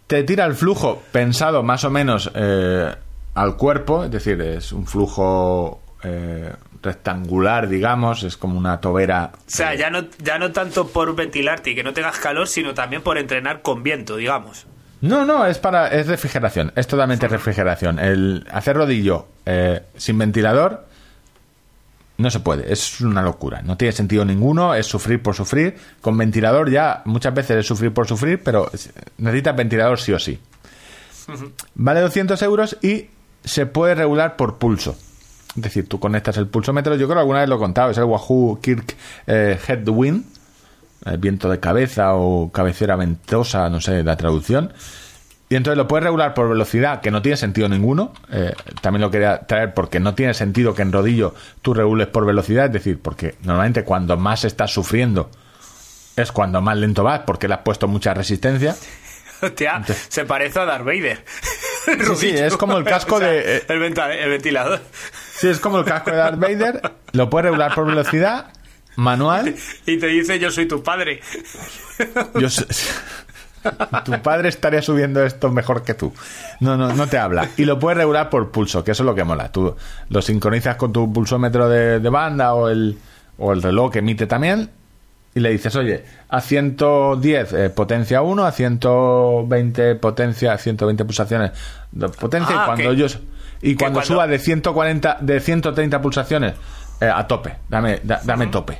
Te tira el flujo pensado más o menos eh, al cuerpo, es decir, es un flujo eh, rectangular, digamos, es como una tobera.
O sea, ya no, ya no tanto por ventilarte y que no tengas calor, sino también por entrenar con viento, digamos.
No, no, es para es refrigeración, es totalmente refrigeración. El hacer rodillo eh, sin ventilador no se puede, es una locura, no tiene sentido ninguno, es sufrir por sufrir. Con ventilador ya muchas veces es sufrir por sufrir, pero necesitas ventilador sí o sí. Vale 200 euros y se puede regular por pulso. Es decir, tú conectas el pulsómetro, yo creo que alguna vez lo he contado, es el Wahoo Kirk eh, Headwind viento de cabeza o cabecera ventosa, no sé la traducción. Y entonces lo puedes regular por velocidad, que no tiene sentido ninguno. Eh, también lo quería traer porque no tiene sentido que en rodillo tú regules por velocidad, es decir, porque normalmente cuando más estás sufriendo es cuando más lento vas, porque le has puesto mucha resistencia.
Hostia, entonces, se parece a Darth Vader.
Sí, sí, es como el casco
o sea,
de. Eh,
el, ventilador.
Sí, es como el casco de Darth Vader. Lo puedes regular por velocidad manual.
Y te dice yo soy tu padre.
Yo tu padre estaría subiendo esto mejor que tú. No, no, no te habla. Y lo puedes regular por pulso, que eso es lo que mola. Tú lo sincronizas con tu pulsómetro de, de banda o el, o el reloj que emite también. Y le dices, oye, a 110 eh, potencia 1, a 120 potencia, 120 pulsaciones de potencia.
Ah,
y cuando
que-
yo y cuando,
cuando-
suba de 140, de 130 pulsaciones, eh, a tope. Dame, da- dame tope.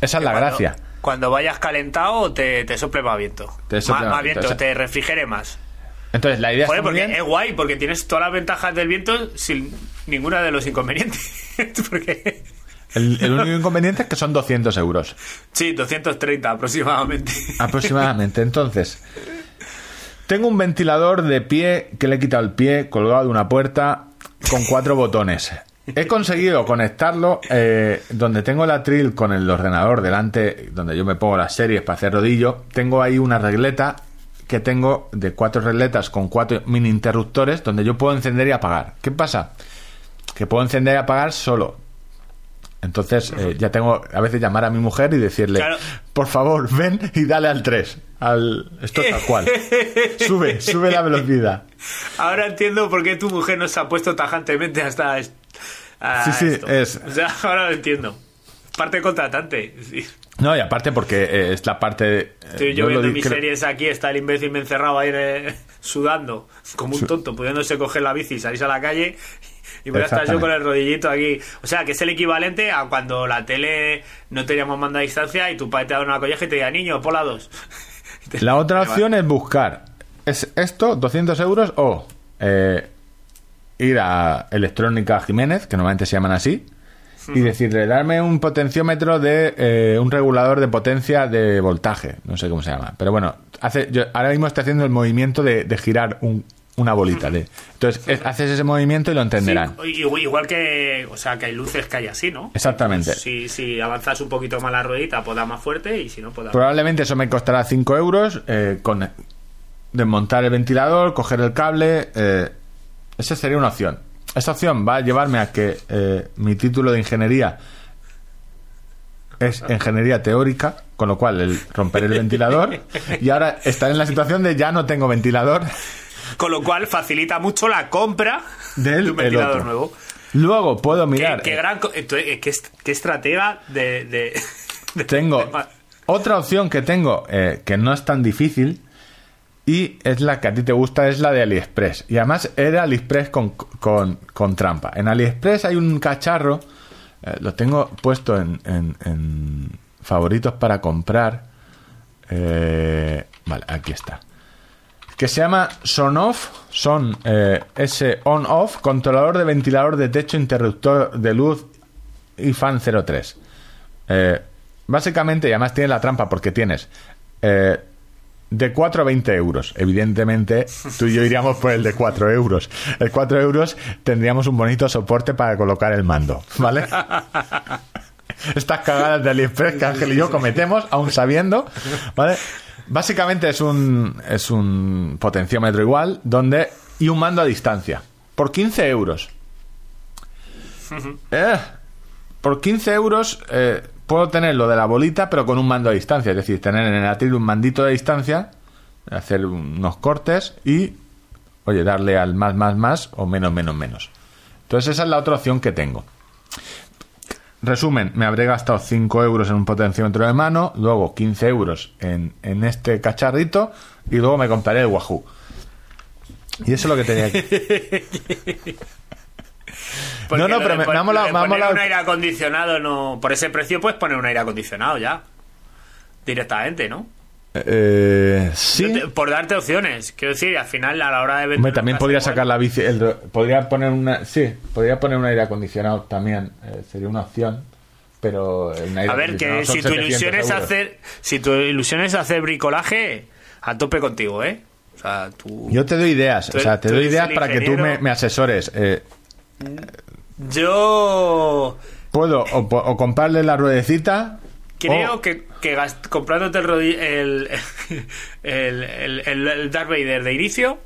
Esa es la
Cuando-
gracia.
Cuando vayas calentado, te, te sople más viento.
Te sople
más,
viento,
te refrigere más.
Entonces, la idea
Joder, porque
bien.
es guay, porque tienes todas las ventajas del viento sin ninguna de los inconvenientes. porque.
El, el único inconveniente es que son 200 euros
Sí, 230 aproximadamente.
aproximadamente. Entonces, tengo un ventilador de pie que le he quitado el pie colgado de una puerta con cuatro botones. He conseguido conectarlo eh, donde tengo el atril con el ordenador delante, donde yo me pongo las series para hacer rodillo. Tengo ahí una regleta que tengo de cuatro regletas con cuatro mini interruptores donde yo puedo encender y apagar. ¿Qué pasa? Que puedo encender y apagar solo. Entonces eh, ya tengo a veces llamar a mi mujer y decirle,
Claro.
por favor, ven y dale al 3. Al... Esto tal cual. sube, sube la velocidad.
Ahora entiendo por qué tu mujer no se ha puesto tajantemente hasta. Est- a
Sí, sí,
esto.
es-
O sea, ahora lo entiendo. Parte contratante. sí.
No, y aparte porque eh, es la parte... de- eh,
Estoy yo,
yo lo
viendo mis
creo-
series aquí, está el imbécil me encerrado ahí eh, sudando, como un tonto, pudiéndose coger la bici y salirse a la calle. Y voy a estar yo con el rodillito aquí. O sea, que es el equivalente a cuando la tele no teníamos mando a distancia y tu padre te da una colleja y te diga, niño, pola dos.
La otra opción es buscar es esto, 200 euros, o eh, ir a Electrónica Jiménez, que normalmente se llaman así, y decirle, darme un potenciómetro de eh, un regulador de potencia de voltaje, no sé cómo se llama, pero bueno, hace, yo ahora mismo estoy haciendo el movimiento de, de girar un- una bolita. De, entonces, es- haces ese movimiento y lo entenderán.
Sí, igual, igual que, o sea, que hay luces que hay así, ¿no?
Exactamente.
Si, si avanzas un poquito más la ruedita, pues da más fuerte y si no, pues da
Probablemente eso me costará 5 euros eh, con desmontar el ventilador, coger el cable. Eh, esa sería una opción. Esta opción va a llevarme a que eh, mi título de ingeniería es ingeniería teórica, con lo cual el romper el ventilador y ahora estaré en la situación de ya no tengo ventilador
Con lo cual facilita mucho la compra
del
de un ventilador nuevo.
Luego puedo
Qué,
mirar.
qué gran. eh, qué, est- qué estratega de. de- de-
Tengo otra opción que tengo eh, que no es tan difícil y es la que a ti te gusta, es la de AliExpress. Y además era AliExpress con, con, con trampa. En AliExpress hay un cacharro, eh, lo tengo puesto en, en- favoritos para comprar. Eh, vale, aquí está. Que se llama Sonoff, Son eh, S On Off, controlador de ventilador de techo, interruptor de luz y fan 03. Eh, básicamente, y además tiene la trampa porque tienes de 4 a 20 euros. Evidentemente, tú y yo iríamos por el de 4 euros. El 4 euros tendríamos un bonito soporte para colocar el mando, ¿vale? Estas cagadas de AliExpress que Ángel y yo cometemos, aún sabiendo, ¿vale? Básicamente es un, es un potenciómetro igual, donde. y un mando a distancia. Por 15 euros. Eh, por 15 euros eh, puedo tener lo de la bolita, pero con un mando a distancia. Es decir, tener en el atril un mandito de distancia, hacer unos cortes y, oye, darle al más, más, más o menos, menos, menos. Entonces, esa es la otra opción que tengo. Resumen, me habré gastado 5 euros en un potenciómetro de mano, luego 15 euros en, en este cacharrito y luego me compraré el Wahoo. Y eso es lo que tenía que...
Porque
No, no, pero me- me ha molado-
lo de
me ha
poner
molado-
un aire acondicionado, no. Por ese precio puedes poner un aire acondicionado ya. Directamente, ¿no?
Eh, sí.
Yo te- por darte opciones. Quiero decir, al final, a la hora de vender.
También podría sacar
igual-
la bici. el- podría poner una. Sí, podría poner un aire acondicionado también. eh, sería una opción. Pero el aire
A ver, que si tu
700
ilusión es hacer. Si tu ilusión es hacer bricolaje, a tope contigo, ¿eh? O sea, tú.
Yo te doy ideas.
Tú
O sea, te doy ideas para que tú me, me asesores. Eh,
Yo.
puedo o, comprarle la ruedecita.
Creo
o-
que, que comprándote el, el, el, el, Darth Vader de inicio,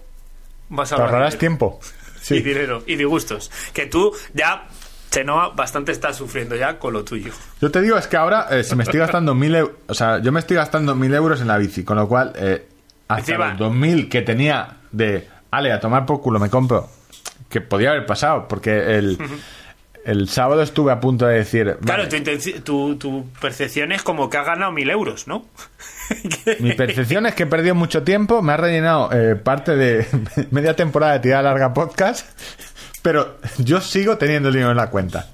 vas a ahorrar
ahorrarás tiempo.
Y
Sí.
dinero, y disgustos. Que tú ya Chenoa bastante está sufriendo ya con lo tuyo.
Yo te digo, es que ahora eh, si me estoy gastando mil euros, o sea, yo me estoy gastando mil euros en la bici, con lo cual, eh, hasta
Encima-
los 2000 que tenía de, ale, a tomar por culo, me compro, que podía haber pasado, porque el, el sábado estuve a punto de decir,
Claro,
vale,
tu, tu, tu percepción es como que has ganado mil euros, ¿no?
mi percepción es que he perdido mucho tiempo, me ha rellenado eh, parte de media temporada de tirada larga podcast, pero yo sigo teniendo el dinero en la cuenta.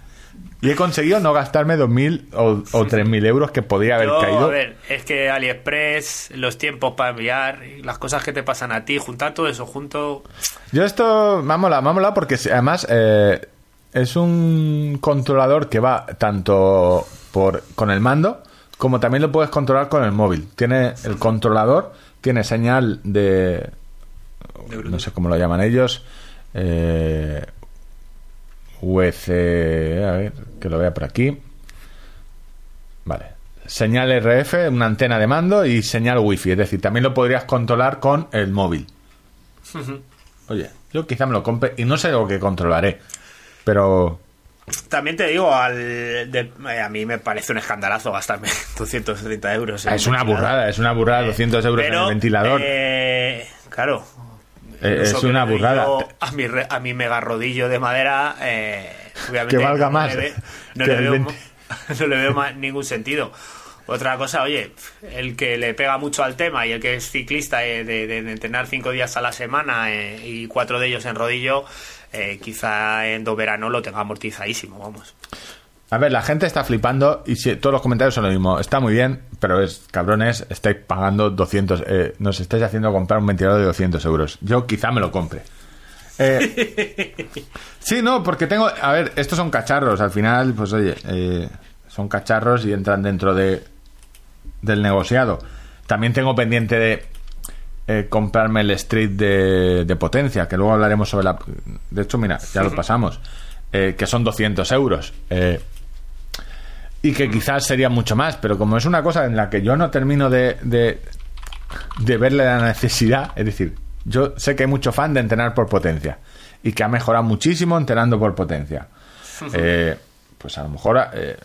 Y he conseguido no gastarme 2.000 o, o 3.000 euros que podría haber
Yo,
caído.
a ver, es que AliExpress, los tiempos para enviar, las cosas que te pasan a ti, juntar todo eso junto.
Yo esto me ha molado, me ha molado porque además eh, es un controlador que va tanto por con el mando como también lo puedes controlar con el móvil. Tiene el controlador, tiene señal de no sé cómo lo llaman ellos, eh, UEC, a ver, que lo vea por aquí. Vale. Señal RF, una antena de mando y señal Wi-Fi. Es decir, también lo podrías controlar con el móvil. Oye, yo quizá me lo compre y no sé lo que controlaré. Pero
También te digo, al, de- eh, a mí me parece un escandalazo gastarme 230 euros. en
Ah, es
un
una burrada, es una burrada, 200 euros en el ventilador.
eh, claro.
Eh, es una burrada.
A mi, re- a mi mega rodillo de madera, eh, obviamente.
Que valga
no
más
le ve- no,
que
le veo,
20.
ma- no le veo ma- ningún sentido. Otra cosa, oye, el que le pega mucho al tema y el que es ciclista eh, de, de- de entrenar cinco días a la semana eh, y cuatro de ellos en rodillo, eh, quizá en do verano lo tenga amortizadísimo, vamos.
A ver, la gente está flipando y si, todos los comentarios son lo mismo. Está muy bien, pero es cabrones, estáis pagando 200, eh, nos estáis haciendo comprar un ventilador de 200 euros. Yo quizá me lo compre. Eh, sí, no, porque tengo, a ver, estos son cacharros. Al final, pues oye, eh, son cacharros y entran dentro de del negociado. También tengo pendiente de eh, comprarme el Street de, de potencia, que luego hablaremos sobre la... De hecho, mira, ya lo pasamos. eh, que son 200 euros. Eh, y que quizás sería mucho más, pero como es una cosa en la que yo no termino de, de, de verle la necesidad, es decir, yo sé que hay mucho fan de entrenar por potencia y que ha mejorado muchísimo entrenando por potencia. Eh, pues a lo mejor, eh,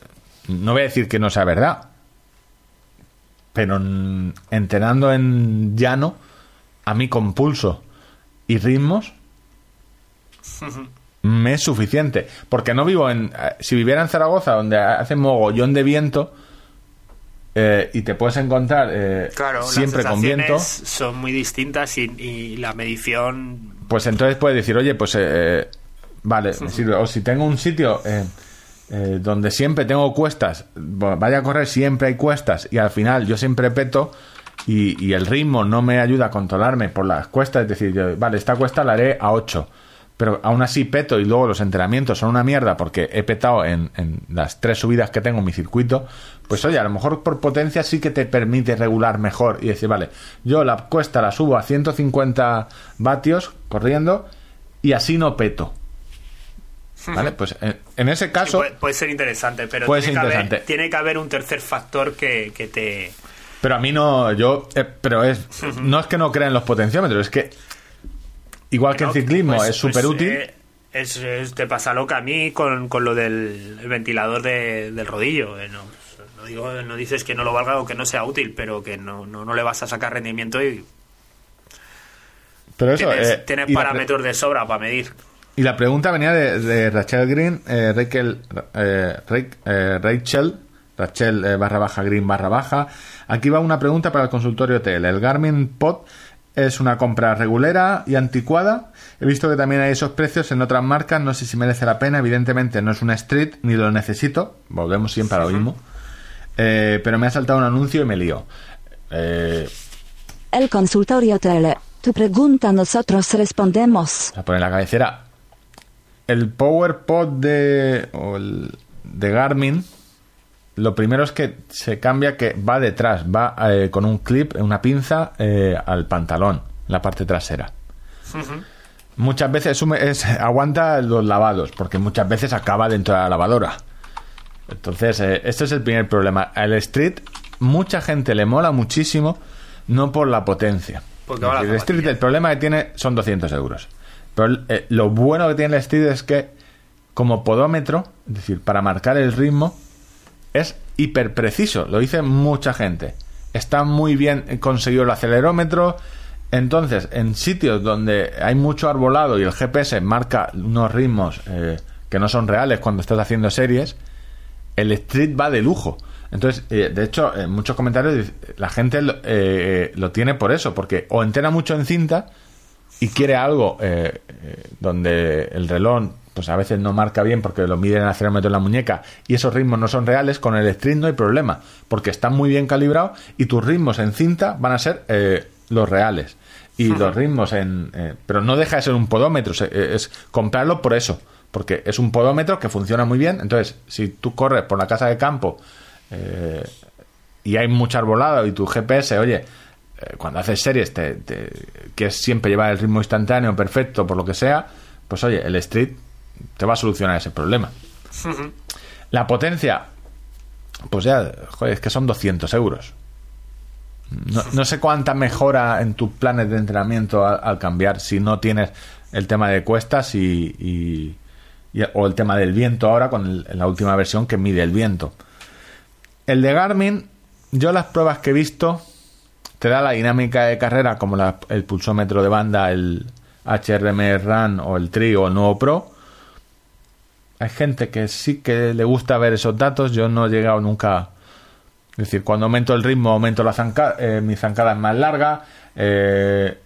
no voy a decir que no sea verdad, pero entrenando en llano, a mí con pulso y ritmos, me es suficiente. Porque no vivo en. eh, Si viviera en Zaragoza, donde hace mogollón de viento, eh, y te puedes encontrar eh,
Claro,
siempre
las
con viento,
son muy distintas y, y la medición
pues entonces puedes decir, oye, pues. eh, vale, me sirve. O si tengo un sitio. eh, eh, donde siempre tengo cuestas, vaya a correr, siempre hay cuestas y al final yo siempre peto y, y el ritmo no me ayuda a controlarme por las cuestas, es decir, yo, vale, esta cuesta la haré a 8, pero aún así peto y luego los entrenamientos son una mierda porque he petado en, en las tres subidas que tengo en mi circuito, pues oye, a lo mejor por potencia sí que te permite regular mejor y decir, vale, yo la cuesta la subo a 150 vatios corriendo y así no peto. ¿Vale? Pues en, en ese
Sí,
caso...
puede, puede ser interesante, pero
Puede
tiene,
ser
que haber,
interesante.
tiene que haber un tercer factor que, que te...
Pero a mí no, yo, eh, pero es, no es que no crea en los potenciómetros, es que igual que
¿no?
ciclismo
Pues-
es súper
pues,
útil,
eh, es, es- te pasa lo que a mí con, con lo del el ventilador de- del rodillo. eh, no, no digo, no dices que no lo valga o que no sea útil, pero que no, no, no le vas a sacar rendimiento y
pero eso,
tienes,
eh,
tienes
y,
parámetros de sobra para medir.
y la pregunta venía de, de Rachel Green, eh, Rachel, eh, Ra- eh, Rachel, Rachel eh, barra baja Green barra baja. Aquí va una pregunta para el consultorio TL. El Garmin Pod es una compra regulera y anticuada. He visto que también hay esos precios en otras marcas. No sé si merece la pena. Evidentemente no es una Street ni lo necesito. Volvemos siempre a lo mismo. Eh, pero me ha saltado un anuncio y me lío. Eh,
El consultorio tele. Tu pregunta nosotros respondemos.
la pone en la cabecera. El PowerPod de, o el de Garmin, lo primero es que se cambia que va detrás, va eh, con un clip, una pinza eh, al pantalón, la parte trasera. Muchas veces sume- es- aguanta los lavados, porque muchas veces acaba dentro de la lavadora. Entonces, eh, este es el primer problema. El Street, mucha gente le mola muchísimo, no por la potencia.
Porque
decir, el Street, el problema que tiene son 200 euros. Pero lo bueno que tiene el Street es que como podómetro, es decir, para marcar el ritmo, es hiper preciso. Lo dice mucha gente. Está muy bien conseguido el acelerómetro. Entonces, en sitios donde hay mucho arbolado y el GPS marca unos ritmos eh, que no son reales cuando estás haciendo series, el Street va de lujo. Entonces, eh, de hecho, en muchos comentarios la gente lo, eh, lo tiene por eso, porque o entera mucho en cinta y quiere algo eh, eh, donde el reloj pues a veces no marca bien porque lo mide en el acelerómetro en la muñeca y esos ritmos no son reales, con el street no hay problema, porque está muy bien calibrado y tus ritmos en cinta van a ser eh, los reales. Y los ritmos en... eh, pero no deja de ser un podómetro, eh, es comprarlo por eso, porque es un podómetro que funciona muy bien. Entonces, si tú corres por la casa de campo eh, y hay mucha arbolada y tu GPS, oye, cuando haces series te, te quieres siempre llevar el ritmo instantáneo perfecto por lo que sea, pues oye, el Street te va a solucionar ese problema. La potencia, pues ya, joder, es que son 200 euros. No, no sé cuánta mejora en tus planes de entrenamiento al, al cambiar si no tienes el tema de cuestas y, y- y- o el tema del viento ahora con el- la última versión que mide el viento. El de Garmin, yo las pruebas que he visto te da la dinámica de carrera como la- el pulsómetro de banda, el HRM Run o el Tri o el nuevo Pro. Hay gente que sí que le gusta ver esos datos. Yo no he llegado nunca. Es decir, cuando aumento el ritmo, aumento la zanca eh, mi zancada es más larga. eh,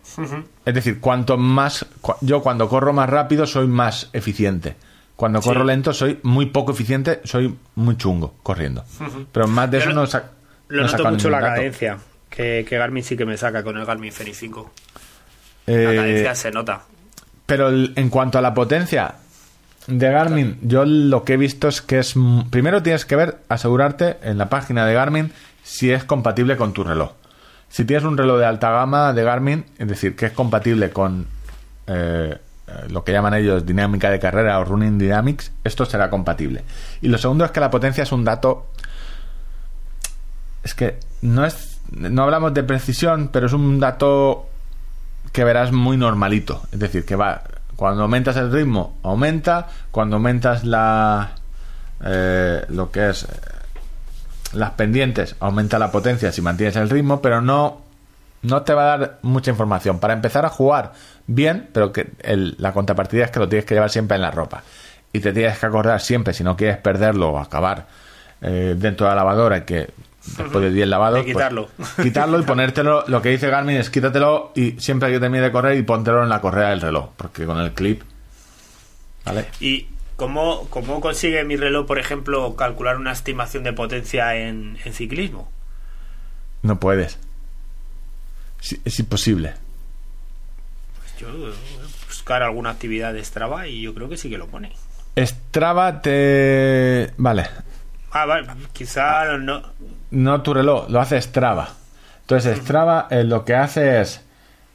Es decir, cuanto más. Yo cuando corro más rápido soy más eficiente. Cuando
Sí.
corro lento soy muy poco eficiente, soy muy chungo corriendo. Pero más de
Yo
eso no, sa-
Lo
no
noto mucho la
dato.
cadencia, que, que Garmin sí que me saca con el Garmin Fenix 5. La
Eh,
cadencia se nota.
Pero el- en cuanto a la potencia de Garmin, yo lo que he visto es que es... Primero tienes que ver, asegurarte en la página de Garmin si es compatible con tu reloj. Si tienes un reloj de alta gama de Garmin, es decir, que es compatible con eh, lo que llaman ellos dinámica de carrera o running dynamics, esto será compatible. Y lo segundo es que la potencia es un dato... Es que no es... No hablamos de precisión, pero es un dato que verás muy normalito. Es decir, que va. Cuando aumentas el ritmo, aumenta. Cuando aumentas la. eh, lo que es. eh, las pendientes, aumenta la potencia si mantienes el ritmo, pero no. No te va a dar mucha información. Para empezar a jugar bien, pero que la contrapartida es que lo tienes que llevar siempre en la ropa. Y te tienes que acordar siempre, si no quieres perderlo o acabar eh, dentro de la lavadora, que después de 10 lavados. Pues,
quitarlo.
quitarlo y ponértelo. Lo que dice Garmin es quítatelo y siempre que termine de correr y póntelo en la correa del reloj. Porque con el clip. ¿Vale?
¿Y cómo, cómo consigue mi reloj, por ejemplo, calcular una estimación de potencia en, en ciclismo?
No puedes. Es imposible.
Yo eh, buscar alguna actividad de Strava y yo creo que sí que lo pone.
Strava te. Vale.
Ah, vale, quizá no.
No tu reloj, lo hace Strava. Entonces, Strava eh, lo que hace es.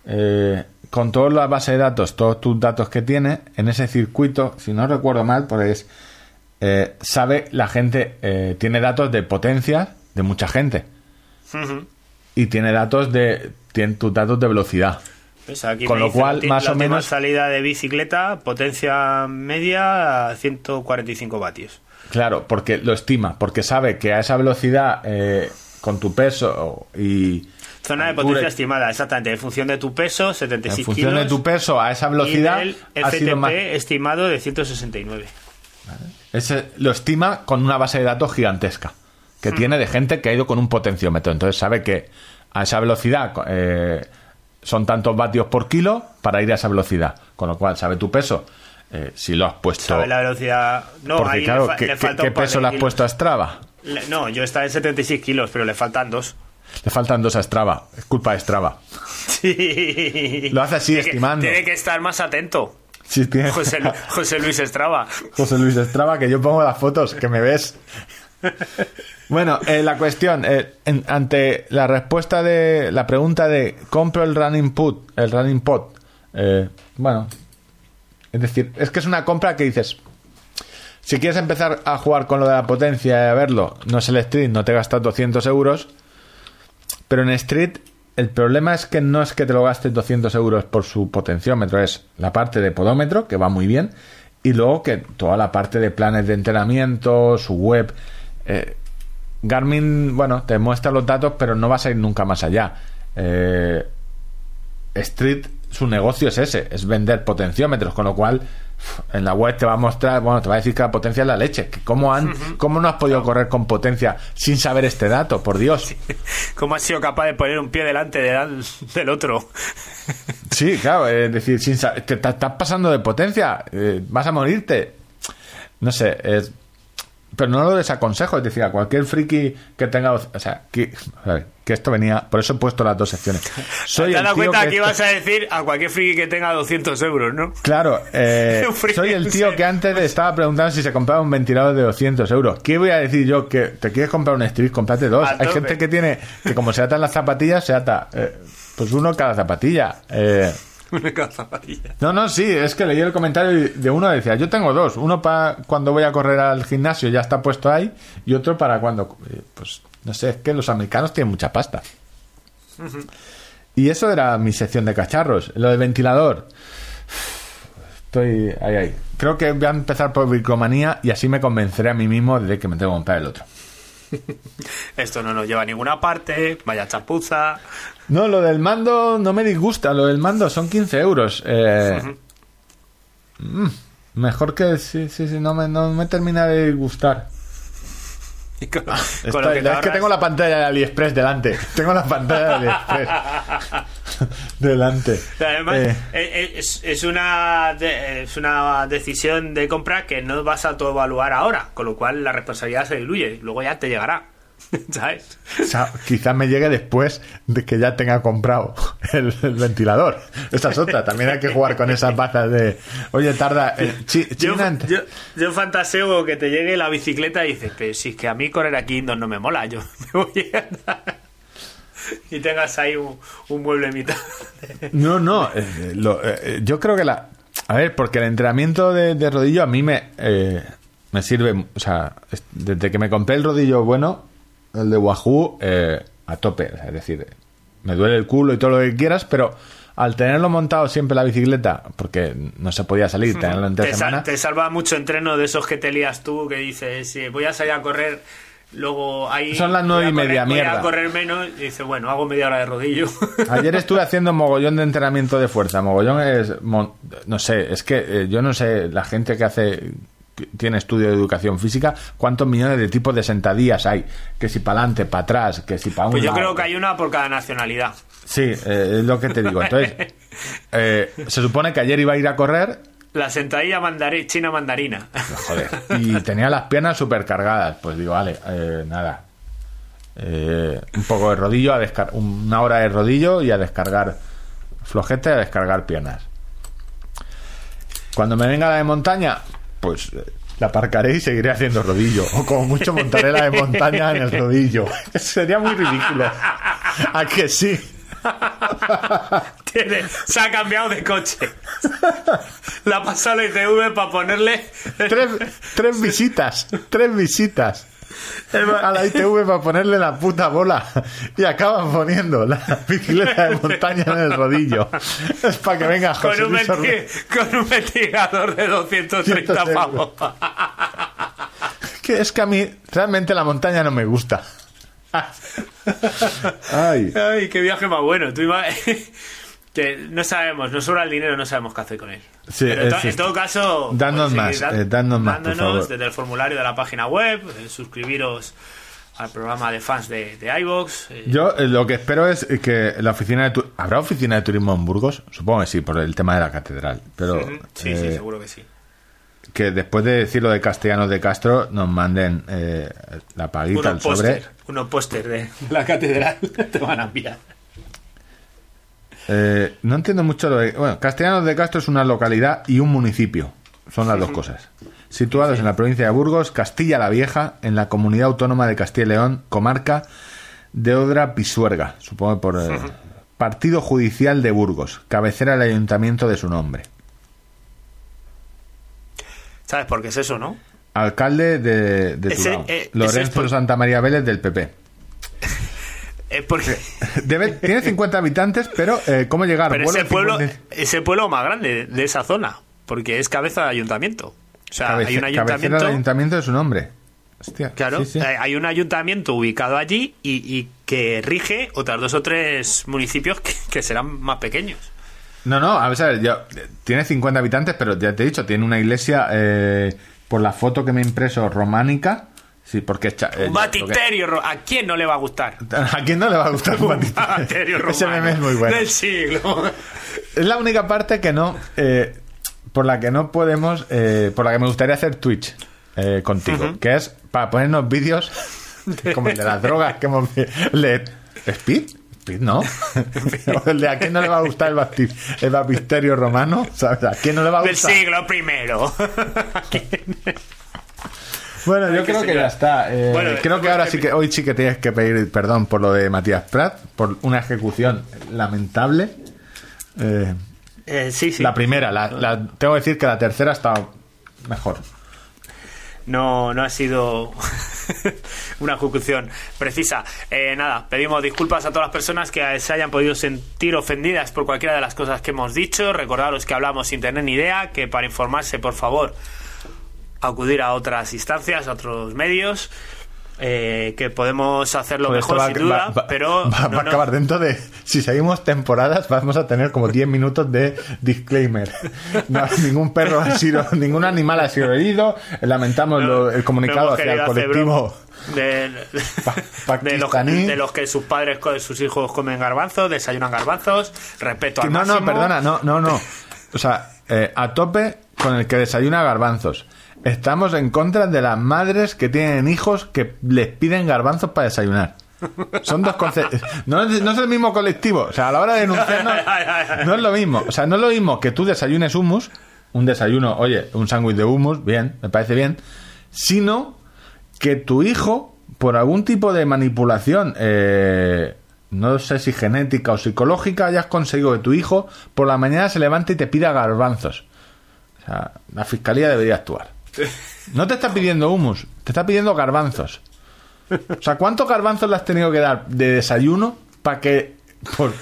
eh, con toda la base de datos, todos tus datos que tiene, en ese circuito, si no recuerdo mal, pues eh, sabe la gente, eh, tiene datos de potencia de mucha gente. Y tiene datos de tiene tus datos de velocidad
Pues aquí
Con lo cual, más o menos-
salida de bicicleta, potencia media a 145 vatios.
Claro porque lo estima porque sabe que a esa velocidad eh, con tu peso y
Zona de potencia estimada, exactamente, en función de tu peso,
en
76
función de tu peso a esa velocidad
y del
ha sido más
estimado de 169.
ese lo estima con una base de datos gigantesca
Hmm.
que tiene de gente que ha ido con un potenciómetro. Entonces sabe que a esa velocidad eh, son tantos vatios por kilo para ir a esa velocidad. Con lo cual sabe tu peso eh, si lo has puesto
¿Sabe la velocidad? No,
porque
ahí
claro
le,
¿qué,
le falta
qué peso le has
kilos.
puesto a Strava
Le- No, yo estaba en 76 kilos, pero le faltan dos.
Le faltan dos a Strava. Es culpa de Strava.
Sí.
Lo hace así,
Tiene que-
estimando.
Tiene que estar más atento.
Sí, tiene-
José, Lu- José Luis Estraba.
José Luis Estrava, que yo pongo las fotos, que me ves. Bueno, eh, la cuestión, eh, en- ante la respuesta de la pregunta de compro el running put, el running pot, eh, bueno, es decir, es que es una compra que dices, si quieres empezar a jugar con lo de la potencia y a verlo, no es el street, no te gastas 200 euros, pero en street el problema es que no es que te lo gastes 200 euros por su potenciómetro, es la parte de podómetro, que va muy bien, Y luego que toda la parte de planes de entrenamiento, su web. eh, Garmin, bueno, te muestra los datos, pero no vas a ir nunca más allá. Eh, Street, su negocio es ese, es vender potenciómetros, con lo cual en la web te va a mostrar, bueno, te va a decir que la potencia es la leche. Que ¿Cómo, han, ¿Cómo no has podido correr con potencia sin saber este dato? Por Dios.
¿Cómo has sido capaz de poner un pie delante de- del otro?
Sí, claro, es decir, sin te, te estás pasando de potencia, eh, vas a morirte. No sé, es- pero no lo desaconsejo, es decir, a cualquier friki que tenga, o sea, que, a ver, que esto venía, por eso he puesto las dos secciones. Soy
¿Te has dado cuenta
que
que
esto-
ibas a decir a cualquier friki que tenga 200 euros, no?
Claro, eh, soy el tío que antes estaba preguntando si se compraba un ventilador de 200 euros. ¿Qué voy a decir yo? Que te quieres comprar un Street, cómprate dos. Hay
tope.
gente que tiene, que como se atan las zapatillas, se ata, eh, pues uno cada zapatilla. Eh,
Una zapatilla.
no, no, sí, es que leí el comentario de uno que decía, yo tengo dos, uno para cuando voy a correr al gimnasio ya está puesto ahí y otro para cuando, eh, pues, no sé, es que los americanos tienen mucha pasta. Y eso era mi sección de cacharros, lo del ventilador. Estoy ahí, ahí. Creo que voy a empezar por bricomanía y así me convenceré a mí mismo de que me tengo que comprar el otro.
Esto no nos lleva a ninguna parte, vaya chapuza.
No, lo del mando no me disgusta. Lo del mando son 15 euros. Eh, mm, mejor que... Sí, sí, sí, no me, no me termina de gustar.
Y con, con
Estoy-
lo que te
es que tengo la pantalla de AliExpress delante. Tengo la pantalla de AliExpress delante.
Además,
Eh,
eh, es, es una de- es una decisión de compra que no vas a autoevaluar ahora, con lo cual la responsabilidad se diluye. Luego ya te llegará. ¿Sabes?
o sea, quizás me llegue después de que ya tenga comprado el, el ventilador. Esa es otra. También hay que jugar con esas bazas de... Oye, tarda... eh, chi-
Yo, yo, yo fantaseo que te llegue la bicicleta y dices, pero si es que a mí correr aquí no me mola, yo me voy a andar. Y tengas ahí un, un mueble en mitad.
No, no. eh, lo- eh, yo creo que la. A ver, porque el entrenamiento de, de rodillo a mí me, eh, me sirve. O sea, es- desde que me compré el rodillo bueno, el de Wahoo, eh, a tope. Es decir, me duele el culo y todo lo que quieras, pero al tenerlo montado siempre la bicicleta, porque no se podía salir, tenerlo entre
Te, sal-
semana.
te salva mucho entreno de esos que te lías tú, que dices, sí, voy a salir a correr, luego ahí...
Son las nueve y media,
voy
mierda.
a correr menos, y dices, bueno, hago media hora de rodillo.
Ayer estuve haciendo mogollón de entrenamiento de fuerza. Mogollón es. mon- No sé, es que eh, yo no sé, la gente que hace. Tiene estudio de educación física, cuántos millones de tipos de sentadillas hay. Que si para adelante, para atrás, que si para un
Pues yo
lado.
creo que hay una por cada nacionalidad.
Sí, eh, es lo que te digo. Entonces, eh, se supone que ayer iba a ir a correr.
La sentadilla mandari- china mandarina.
Joder, y tenía las piernas súper cargadas. Pues digo, vale, eh, nada. Eh, un poco de rodillo, a descar una hora de rodillo y a descargar flojete, a descargar piernas. Cuando me venga la de montaña, pues la aparcaré y seguiré haciendo rodillo. O como mucho montaré la de montaña en el rodillo. Sería muy ridículo. ¿A que sí?
Tiene- se ha cambiado de coche. La ha pasado la ITV para ponerle...
Tres, tres visitas. Tres visitas. A la ITV para ponerle la puta bola. Y acaban poniendo la bicicleta de montaña en el rodillo. Es para que venga
Con
José
un,
Luis Orbe-
venti- con un ventilador de 230
200
pavos.
Que es que a mí realmente la montaña no me gusta. Ay.
Ay, qué viaje más bueno. Tú que no sabemos, nos sobra el dinero, no sabemos qué hacer con él.
Sí,
Pero en, to-
es-
en todo caso, seguir
más, eh, más, por
dándonos
favor.
desde el formulario de la página web, eh, suscribiros al programa de fans de, de iVoox. eh,
Yo eh, lo que espero es que la oficina de tu- ¿Habrá oficina de turismo en Burgos? Supongo que sí, por el tema de la catedral. Pero
sí, sí,
eh,
seguro que sí.
que después de decir lo de Castellanos de Castro nos manden eh, la paguita, el sobre.
unos póster de la catedral te van a enviar.
Eh, no entiendo mucho lo de... Bueno, Castellanos de Castro es una localidad y un municipio. Son las dos cosas. Situados en la provincia de Burgos, Castilla la Vieja, en la comunidad autónoma de Castilla y León, comarca de Odra Pisuerga, supongo por... eh, Partido Judicial de Burgos, cabecera del ayuntamiento de su nombre.
¿Sabes por qué es eso, no?
Alcalde de, de
Ese,
Turao.
eh,
Lorenzo
es por-
Santa María Vélez del PP.
Es porque...
Debe- tiene 50 habitantes, pero eh, ¿cómo llegar?
Pero es el pueblo,
50
es el pueblo más grande de esa zona. porque es cabeza de ayuntamiento. O sea,
Cabece-
hay un ayuntamiento.
del ayuntamiento de su nombre. Hostia,
Claro,
sí, sí.
eh, hay un ayuntamiento ubicado allí y, y que rige otras dos o tres municipios que, que serán más pequeños.
No, no, a ver, yo, tiene 50 habitantes, pero ya te he dicho, tiene una iglesia, eh, por la foto que me he impreso, románica. Sí, porque es... cha- eh,
Un
lo que-
baptisterio, ¿a quién no le va a gustar?
¿A quién no le va a gustar un baptisterio?
baptisterio
Ese
romano
meme es muy bueno.
Del siglo.
Es la única parte que no... eh, por la que no podemos... eh, por la que me gustaría hacer Twitch eh, contigo. Que es para ponernos vídeos como el de las drogas que hemos... Le, ¿Speed? Speed, ¿no? O el de a quién no le va a gustar el, bapti- el baptisterio romano. ¿sabes? ¿A quién no le va a
Del
gustar?
siglo primero.
Bueno, yo
que
creo que ya está. Eh,
Bueno,
creo que ahora sí que hoy sí que tienes que pedir perdón por lo de Matías Prat, por una ejecución lamentable. Eh,
Eh, sí, sí.
La primera, la, la- tengo que decir que la tercera estado mejor.
No, no ha sido una ejecución precisa. Eh, nada, pedimos disculpas a todas las personas que se hayan podido sentir ofendidas por cualquiera de las cosas que hemos dicho. Recordaros que hablamos sin tener ni idea, que para informarse, por favor, acudir a otras instancias, a otros medios, eh, que podemos hacerlo
esto
mejor,
va-
sin duda,
va- va-
pero
va,
no
a acabar dentro de. Si seguimos temporadas, vamos a tener como 10 minutos de disclaimer. No, ningún perro ha sido. Ningún animal ha sido herido. Lamentamos
no-
lo- el
no
comunicado hacia el colectivo.
De,
Pa-
de, los, de los que sus padres, sus hijos comen garbanzos, desayunan garbanzos, respeto al
no, no,
máximo.
perdona, no, no, no. O sea, eh, a tope con el que desayuna garbanzos. Estamos en contra de las madres que tienen hijos que les piden garbanzos para desayunar. Son dos conceptos. No, es- no es el mismo colectivo. O sea, a la hora de denunciarnos, no es lo mismo. O sea, no es lo mismo que tú desayunes hummus, un desayuno, oye, un sándwich de hummus, bien, me parece bien, sino que tu hijo, por algún tipo de manipulación, eh, no sé si genética o psicológica, hayas conseguido que tu hijo por la mañana se levante y te pida garbanzos. O sea, la fiscalía debería actuar. No te está pidiendo humus, te está pidiendo garbanzos. O sea, ¿cuántos garbanzos le has tenido que dar de desayuno para que por-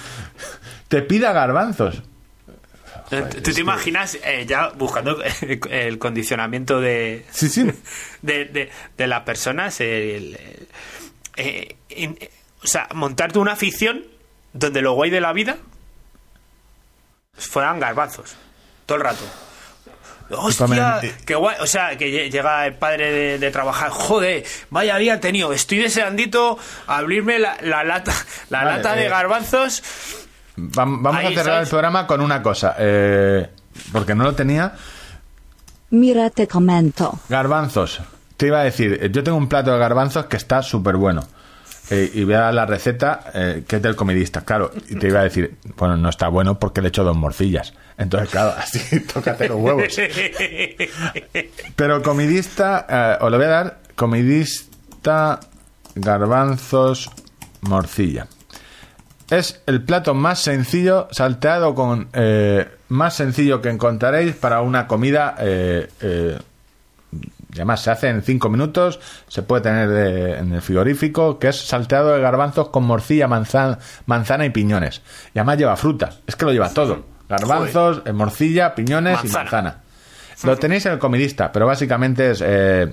te pida garbanzos?
¿Tú te imaginas eh, ya buscando el condicionamiento de,
Sí, sí.
de, de- de las personas? el- el- eh, o sea, montarte una ficción donde lo guay de la vida fueran garbanzos. Todo el rato. ¡Hostia! ¡Qué guay! O sea, que lle- llega el padre de, de trabajar. ¡Joder! Vaya día tenido. Estoy deseandito abrirme la, la lata, la
Vale,
lata de
eh,
garbanzos.
Vam- Vamos
Ahí,
a cerrar
¿sabes?
el programa con una cosa. eh, porque no lo tenía.
Mira te comento.
Garbanzos. Te iba a decir, eh, yo tengo un plato de garbanzos que está súper bueno. Eh, y voy a dar la receta eh, que es del comidista, claro. Y te iba a decir, bueno, no está bueno porque le echo dos morcillas. Entonces, claro, así tócate los huevos. Pero comidista, eh, os lo voy a dar, comidista, garbanzos, morcilla. Es el plato más sencillo, salteado con eh, más sencillo que encontraréis para una comida. Y además se hace en 5 minutos, se puede tener de- en el frigorífico, que es salteado de garbanzos con morcilla, manzana, manzana y piñones. Y además lleva fruta, es que lo lleva todo. Garbanzos, eh, morcilla, piñones y
Manzana.
manzana. Lo tenéis en el comidista, pero básicamente es... eh,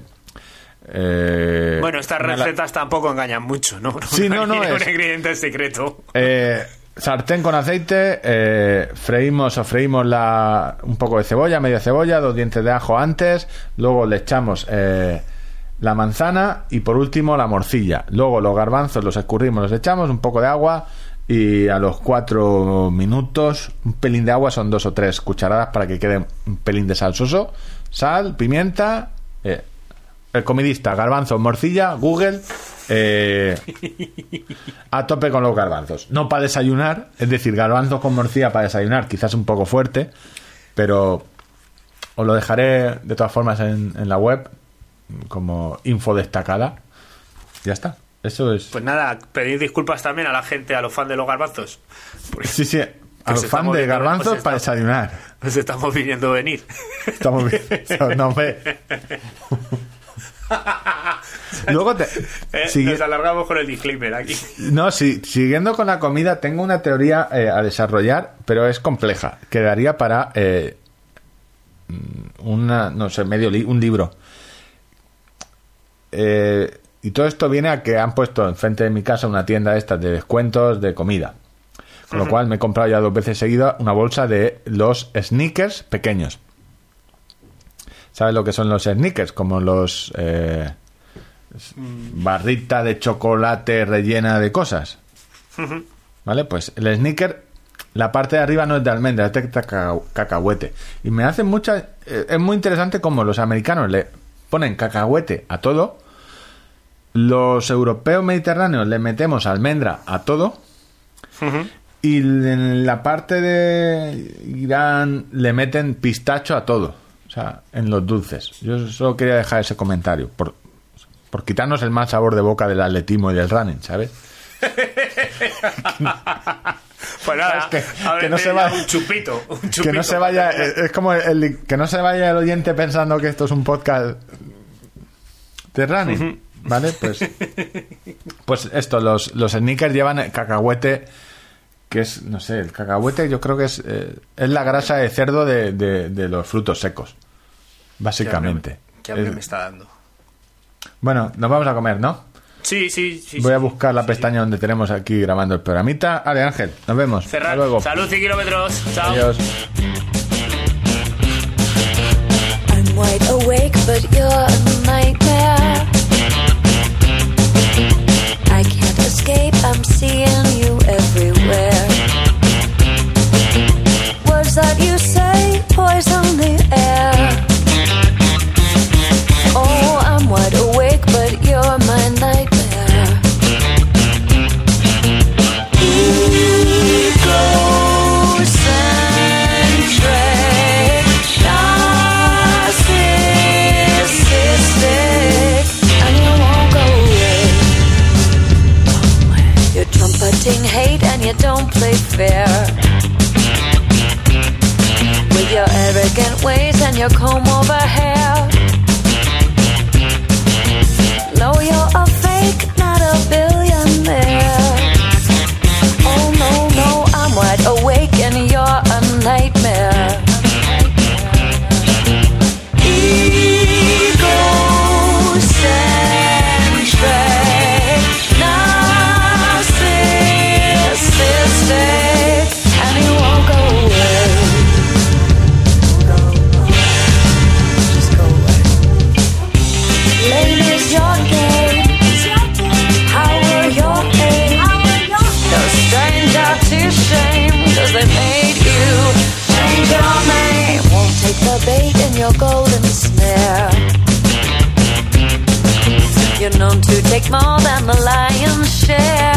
eh,
Bueno, estas
la-
recetas tampoco engañan mucho, ¿no?
Sí, no, no,
Tiene
es-
un ingrediente secreto.
Eh, sartén con aceite, eh, freímos o freímos la, un poco de cebolla, media cebolla, dos dientes de ajo antes, luego le echamos eh, la manzana y por último la morcilla. Luego los garbanzos los escurrimos, los echamos, un poco de agua y a los cuatro minutos, un pelín de agua, son dos o tres cucharadas para que quede un pelín de salsoso, sal, pimienta, eh, el comidista, garbanzos, morcilla, Google, eh, a tope con los garbanzos. No para desayunar, es decir, garbanzos con morcilla para desayunar, quizás un poco fuerte, pero os lo dejaré de todas formas en, en la web como info destacada. Ya está. Eso es.
Pues nada, pedir disculpas también a la gente, a los fans de los garbanzos.
Sí, sí. A los fans de garbanzos
pues
para desayunar.
nos estamos viniendo a venir.
Estamos bien. No, hombre. Luego te.
Eh,
sigue-
Nos alargamos con el disclaimer aquí.
No, sí, siguiendo con la comida, tengo una teoría eh, a desarrollar, pero es compleja. Quedaría para eh, una, no sé, medio li- un libro. Y todo esto viene a que han puesto enfrente de mi casa una tienda esta de descuentos de comida. Con lo cual me he comprado ya dos veces seguida una bolsa de los sneakers pequeños. ¿Sabes lo que son los sneakers? Como los eh, barrita de chocolate rellena de cosas. ¿Vale? Pues el sneaker, la parte de arriba no es de almendra, es de caca- cacahuete. Y me hace mucha... eh, es muy interesante como los americanos le ponen cacahuete a todo. Los europeos mediterráneos le metemos almendra a todo. Y en la parte de Irán le meten pistacho a todo. Sea, en los dulces. Yo solo quería dejar ese comentario. Por, por quitarnos el mal sabor de boca del atletismo y del running, ¿sabes?
Pues nada,
Que-
a
que no se
ya
vaya-
un chupito. Un chupito
que no se vaya es como el, que no se vaya el oyente pensando que esto es un podcast de running vale pues pues esto los, los sneakers llevan cacahuete que es no sé el cacahuete yo creo que es eh, es la grasa de cerdo de, de- de los frutos secos básicamente
¿Qué hambre me está dando?
bueno nos vamos a comer no
Sí, sí, sí.
voy
sí.
a buscar la
Sí,
pestaña donde tenemos aquí grabando el programita vale Ángel nos vemos
sí. Cerrar.
Hasta luego
Salud y kilómetros. Chao.
adiós
I'm wide awake, but you're a nightmare. I can't escape, I'm seeing you everywhere. Words that you say poison the air. Don't. With your arrogant ways and your comb over hair. No, you're a fake, not a billionaire. Oh no, no, I'm wide awake and you're a take more than the lion's share.